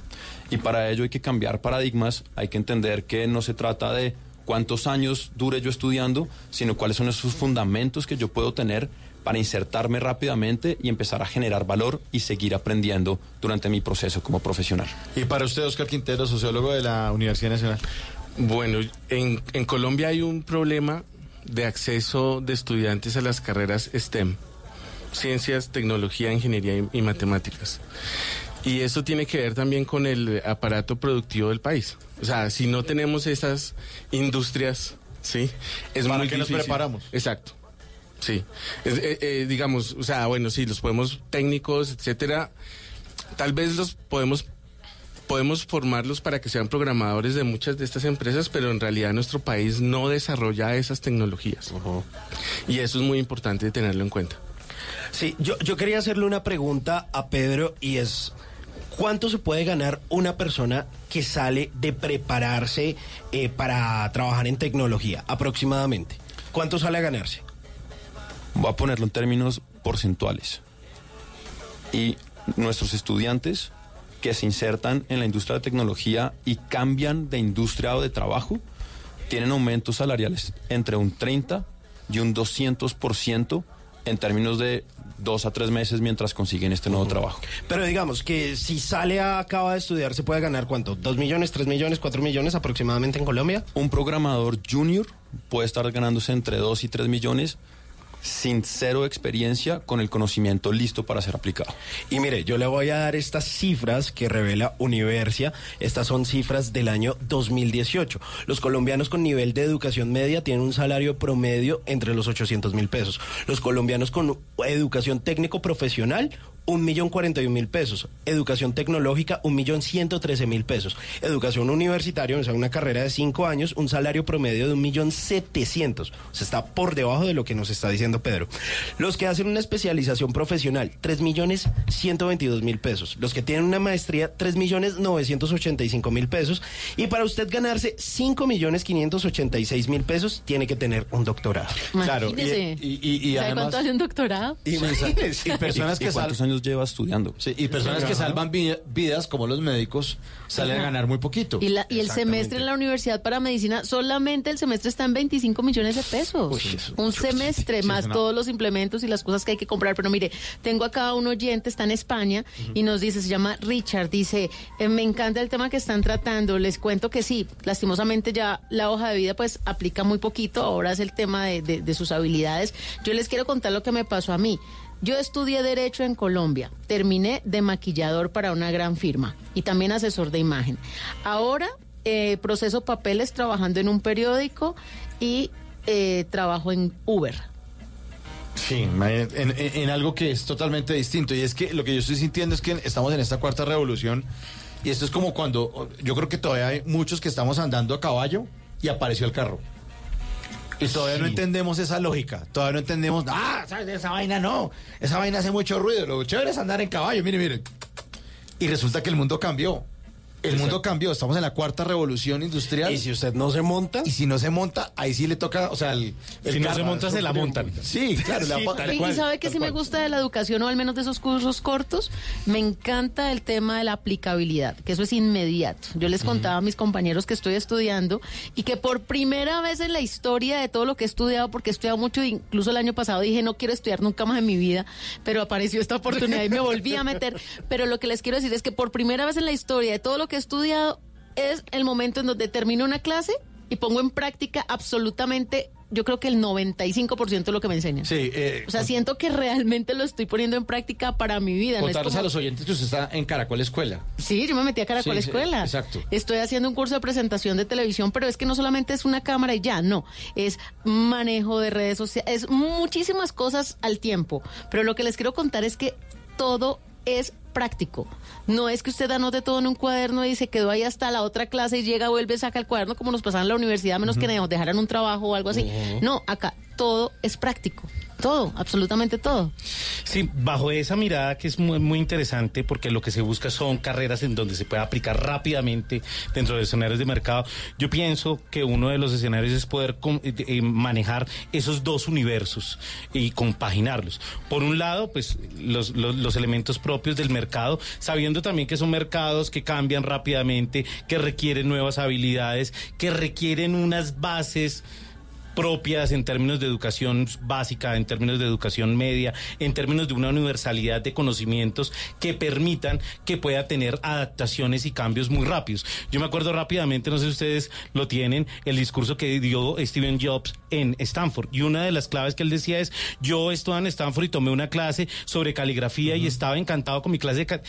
Y para ello hay que cambiar paradigmas, hay que entender que no se trata de cuántos años dure yo estudiando, sino cuáles son esos fundamentos que yo puedo tener para insertarme rápidamente y empezar a generar valor y seguir aprendiendo durante mi proceso como profesional. Y para usted, Oscar Quintero, sociólogo de la Universidad Nacional. Bueno, en, en Colombia hay un problema de acceso de estudiantes a las carreras STEM, ciencias, tecnología, ingeniería y, y matemáticas. Y eso tiene que ver también con el aparato productivo del país. O sea, si no tenemos esas industrias, ¿sí? Es ¿Para muy qué nos difícil. preparamos? Exacto. Sí. Es- eh, eh, digamos, o sea, bueno, sí, los podemos técnicos, etcétera. Tal vez los podemos podemos formarlos para que sean programadores de muchas de estas empresas, pero en realidad nuestro país no desarrolla esas tecnologías. Y eso es muy importante tenerlo en cuenta. Sí, yo, yo quería hacerle una pregunta a Pedro y es, ¿cuánto se puede ganar una persona que sale de prepararse eh, para trabajar en tecnología aproximadamente? ¿Cuánto sale a ganarse? Voy a ponerlo en términos porcentuales. Y nuestros estudiantes que se insertan en la industria de tecnología y cambian de industria o de trabajo, tienen aumentos salariales entre un 30 y un 200% en términos de dos a tres meses mientras consiguen este nuevo trabajo. Pero digamos que si sale a, acaba de estudiar, ¿se puede ganar cuánto? ¿Dos millones, tres millones, cuatro millones aproximadamente en Colombia? Un programador junior puede estar ganándose entre 2 y 3 millones sin cero experiencia con el conocimiento listo para ser aplicado. Y mire, yo le voy a dar estas cifras que revela Universia. Estas son cifras del año 2018. Los colombianos con nivel de educación media tienen un salario promedio entre los 800 mil pesos. Los colombianos con educación técnico profesional, un millón cuarenta y un mil pesos. Educación tecnológica, un millón ciento trece mil pesos. Educación universitaria, o sea, una carrera de cinco años, un salario promedio de un millón setecientos. O sea, está por debajo de lo que nos está diciendo Pedro. Los que hacen una especialización profesional, tres millones ciento veintidós mil pesos. Los que tienen una maestría, tres millones novecientos ochenta y cinco mil pesos. Y para usted ganarse cinco millones quinientos ochenta y seis mil pesos, tiene que tener un doctorado. Claro, y- Imagínese. y- y- y ¿Sabe además- cuánto vale un doctorado? Imagínese. Y personas que ¿Y cuántos sal- años lleva estudiando? Sí, y personas que salvan vi- vidas, como los médicos, salen a ganar muy poquito. Y, la- y el semestre en la Universidad para Medicina, solamente el semestre está en 25 millones de pesos. un semestre sí, más todos los implementos y las cosas que hay que comprar. Pero mire, tengo acá un oyente, está en España y nos dice, se llama Richard, dice, eh, me encanta el tema que están tratando. Les cuento que sí, lastimosamente ya la hoja de vida pues aplica muy poquito. Ahora es el tema de, de- de sus habilidades. Yo les quiero contar lo que me pasó a mí. Yo estudié Derecho en Colombia, terminé de maquillador para una gran firma y también asesor de imagen. Ahora eh, proceso papeles trabajando en un periódico y eh, trabajo en Uber. Sí, en- en algo que es totalmente distinto. Y es que lo que yo estoy sintiendo es que estamos en esta cuarta revolución. Y esto es como cuando yo creo que todavía hay muchos que estamos andando a caballo y apareció el carro. Y todavía no entendemos esa lógica. Todavía no entendemos. Ah, ¿sabes? esa vaina no. Esa vaina hace mucho ruido. Lo chévere es andar en caballo. Mire, mire. Y resulta que el mundo cambió. El mundo cambió. Estamos en la cuarta revolución industrial. Y si usted no se monta. Y si no se monta, ahí sí le toca. O sea, el, el Si no se monta, se la montan. Sí, claro. la- Y, y sabe que sí me gusta de la educación, o al menos de esos cursos cortos, me encanta el tema de la aplicabilidad, que eso es inmediato. Yo les contaba a mis compañeros que estoy estudiando y que por primera vez en la historia de todo lo que he estudiado, porque he estudiado mucho, incluso el año pasado dije no quiero estudiar nunca más en mi vida, pero apareció esta oportunidad y me volví a meter. Pero lo que les quiero decir es que por primera vez en la historia de todo lo que he estudiado, es el momento en donde termino una clase y pongo en práctica absolutamente, yo creo que el 95% de lo que me enseñan. Sí, eh, O sea, siento que realmente lo estoy poniendo en práctica para mi vida. no es contarles como- a los oyentes que usted está en Caracol Escuela. Sí, yo me metí a Caracol Sí, sí, Escuela. exacto. Estoy haciendo un curso de presentación de televisión, pero es que no solamente es una cámara y ya, no. Es manejo de redes sociales, es muchísimas cosas al tiempo. Pero lo que les quiero contar es que todo es práctico. No es que usted anote todo en un cuaderno y se quedó ahí hasta la otra clase y llega, vuelve, saca el cuaderno como nos pasaba en la universidad, a menos que nos dejaran un trabajo o algo así. No, acá todo es práctico. Todo, absolutamente todo. Sí, bajo esa mirada que es muy, interesante porque lo que se busca son carreras en donde se pueda aplicar rápidamente dentro de escenarios de mercado. Yo pienso que uno de los escenarios es poder eh, eh, manejar esos dos universos y compaginarlos. Por un lado, pues los- los elementos propios del mercado, sabiendo también que son mercados que cambian rápidamente, que requieren nuevas habilidades, que requieren unas bases propias en términos de educación básica, en términos de educación media, en términos de una universalidad de conocimientos que permitan que pueda tener adaptaciones y cambios muy rápidos. Yo me acuerdo rápidamente, no sé si ustedes lo tienen, el discurso que dio Steven Jobs en Stanford. Y una de las claves que él decía es, yo estaba en Stanford y tomé una clase sobre caligrafía y estaba encantado con mi clase de,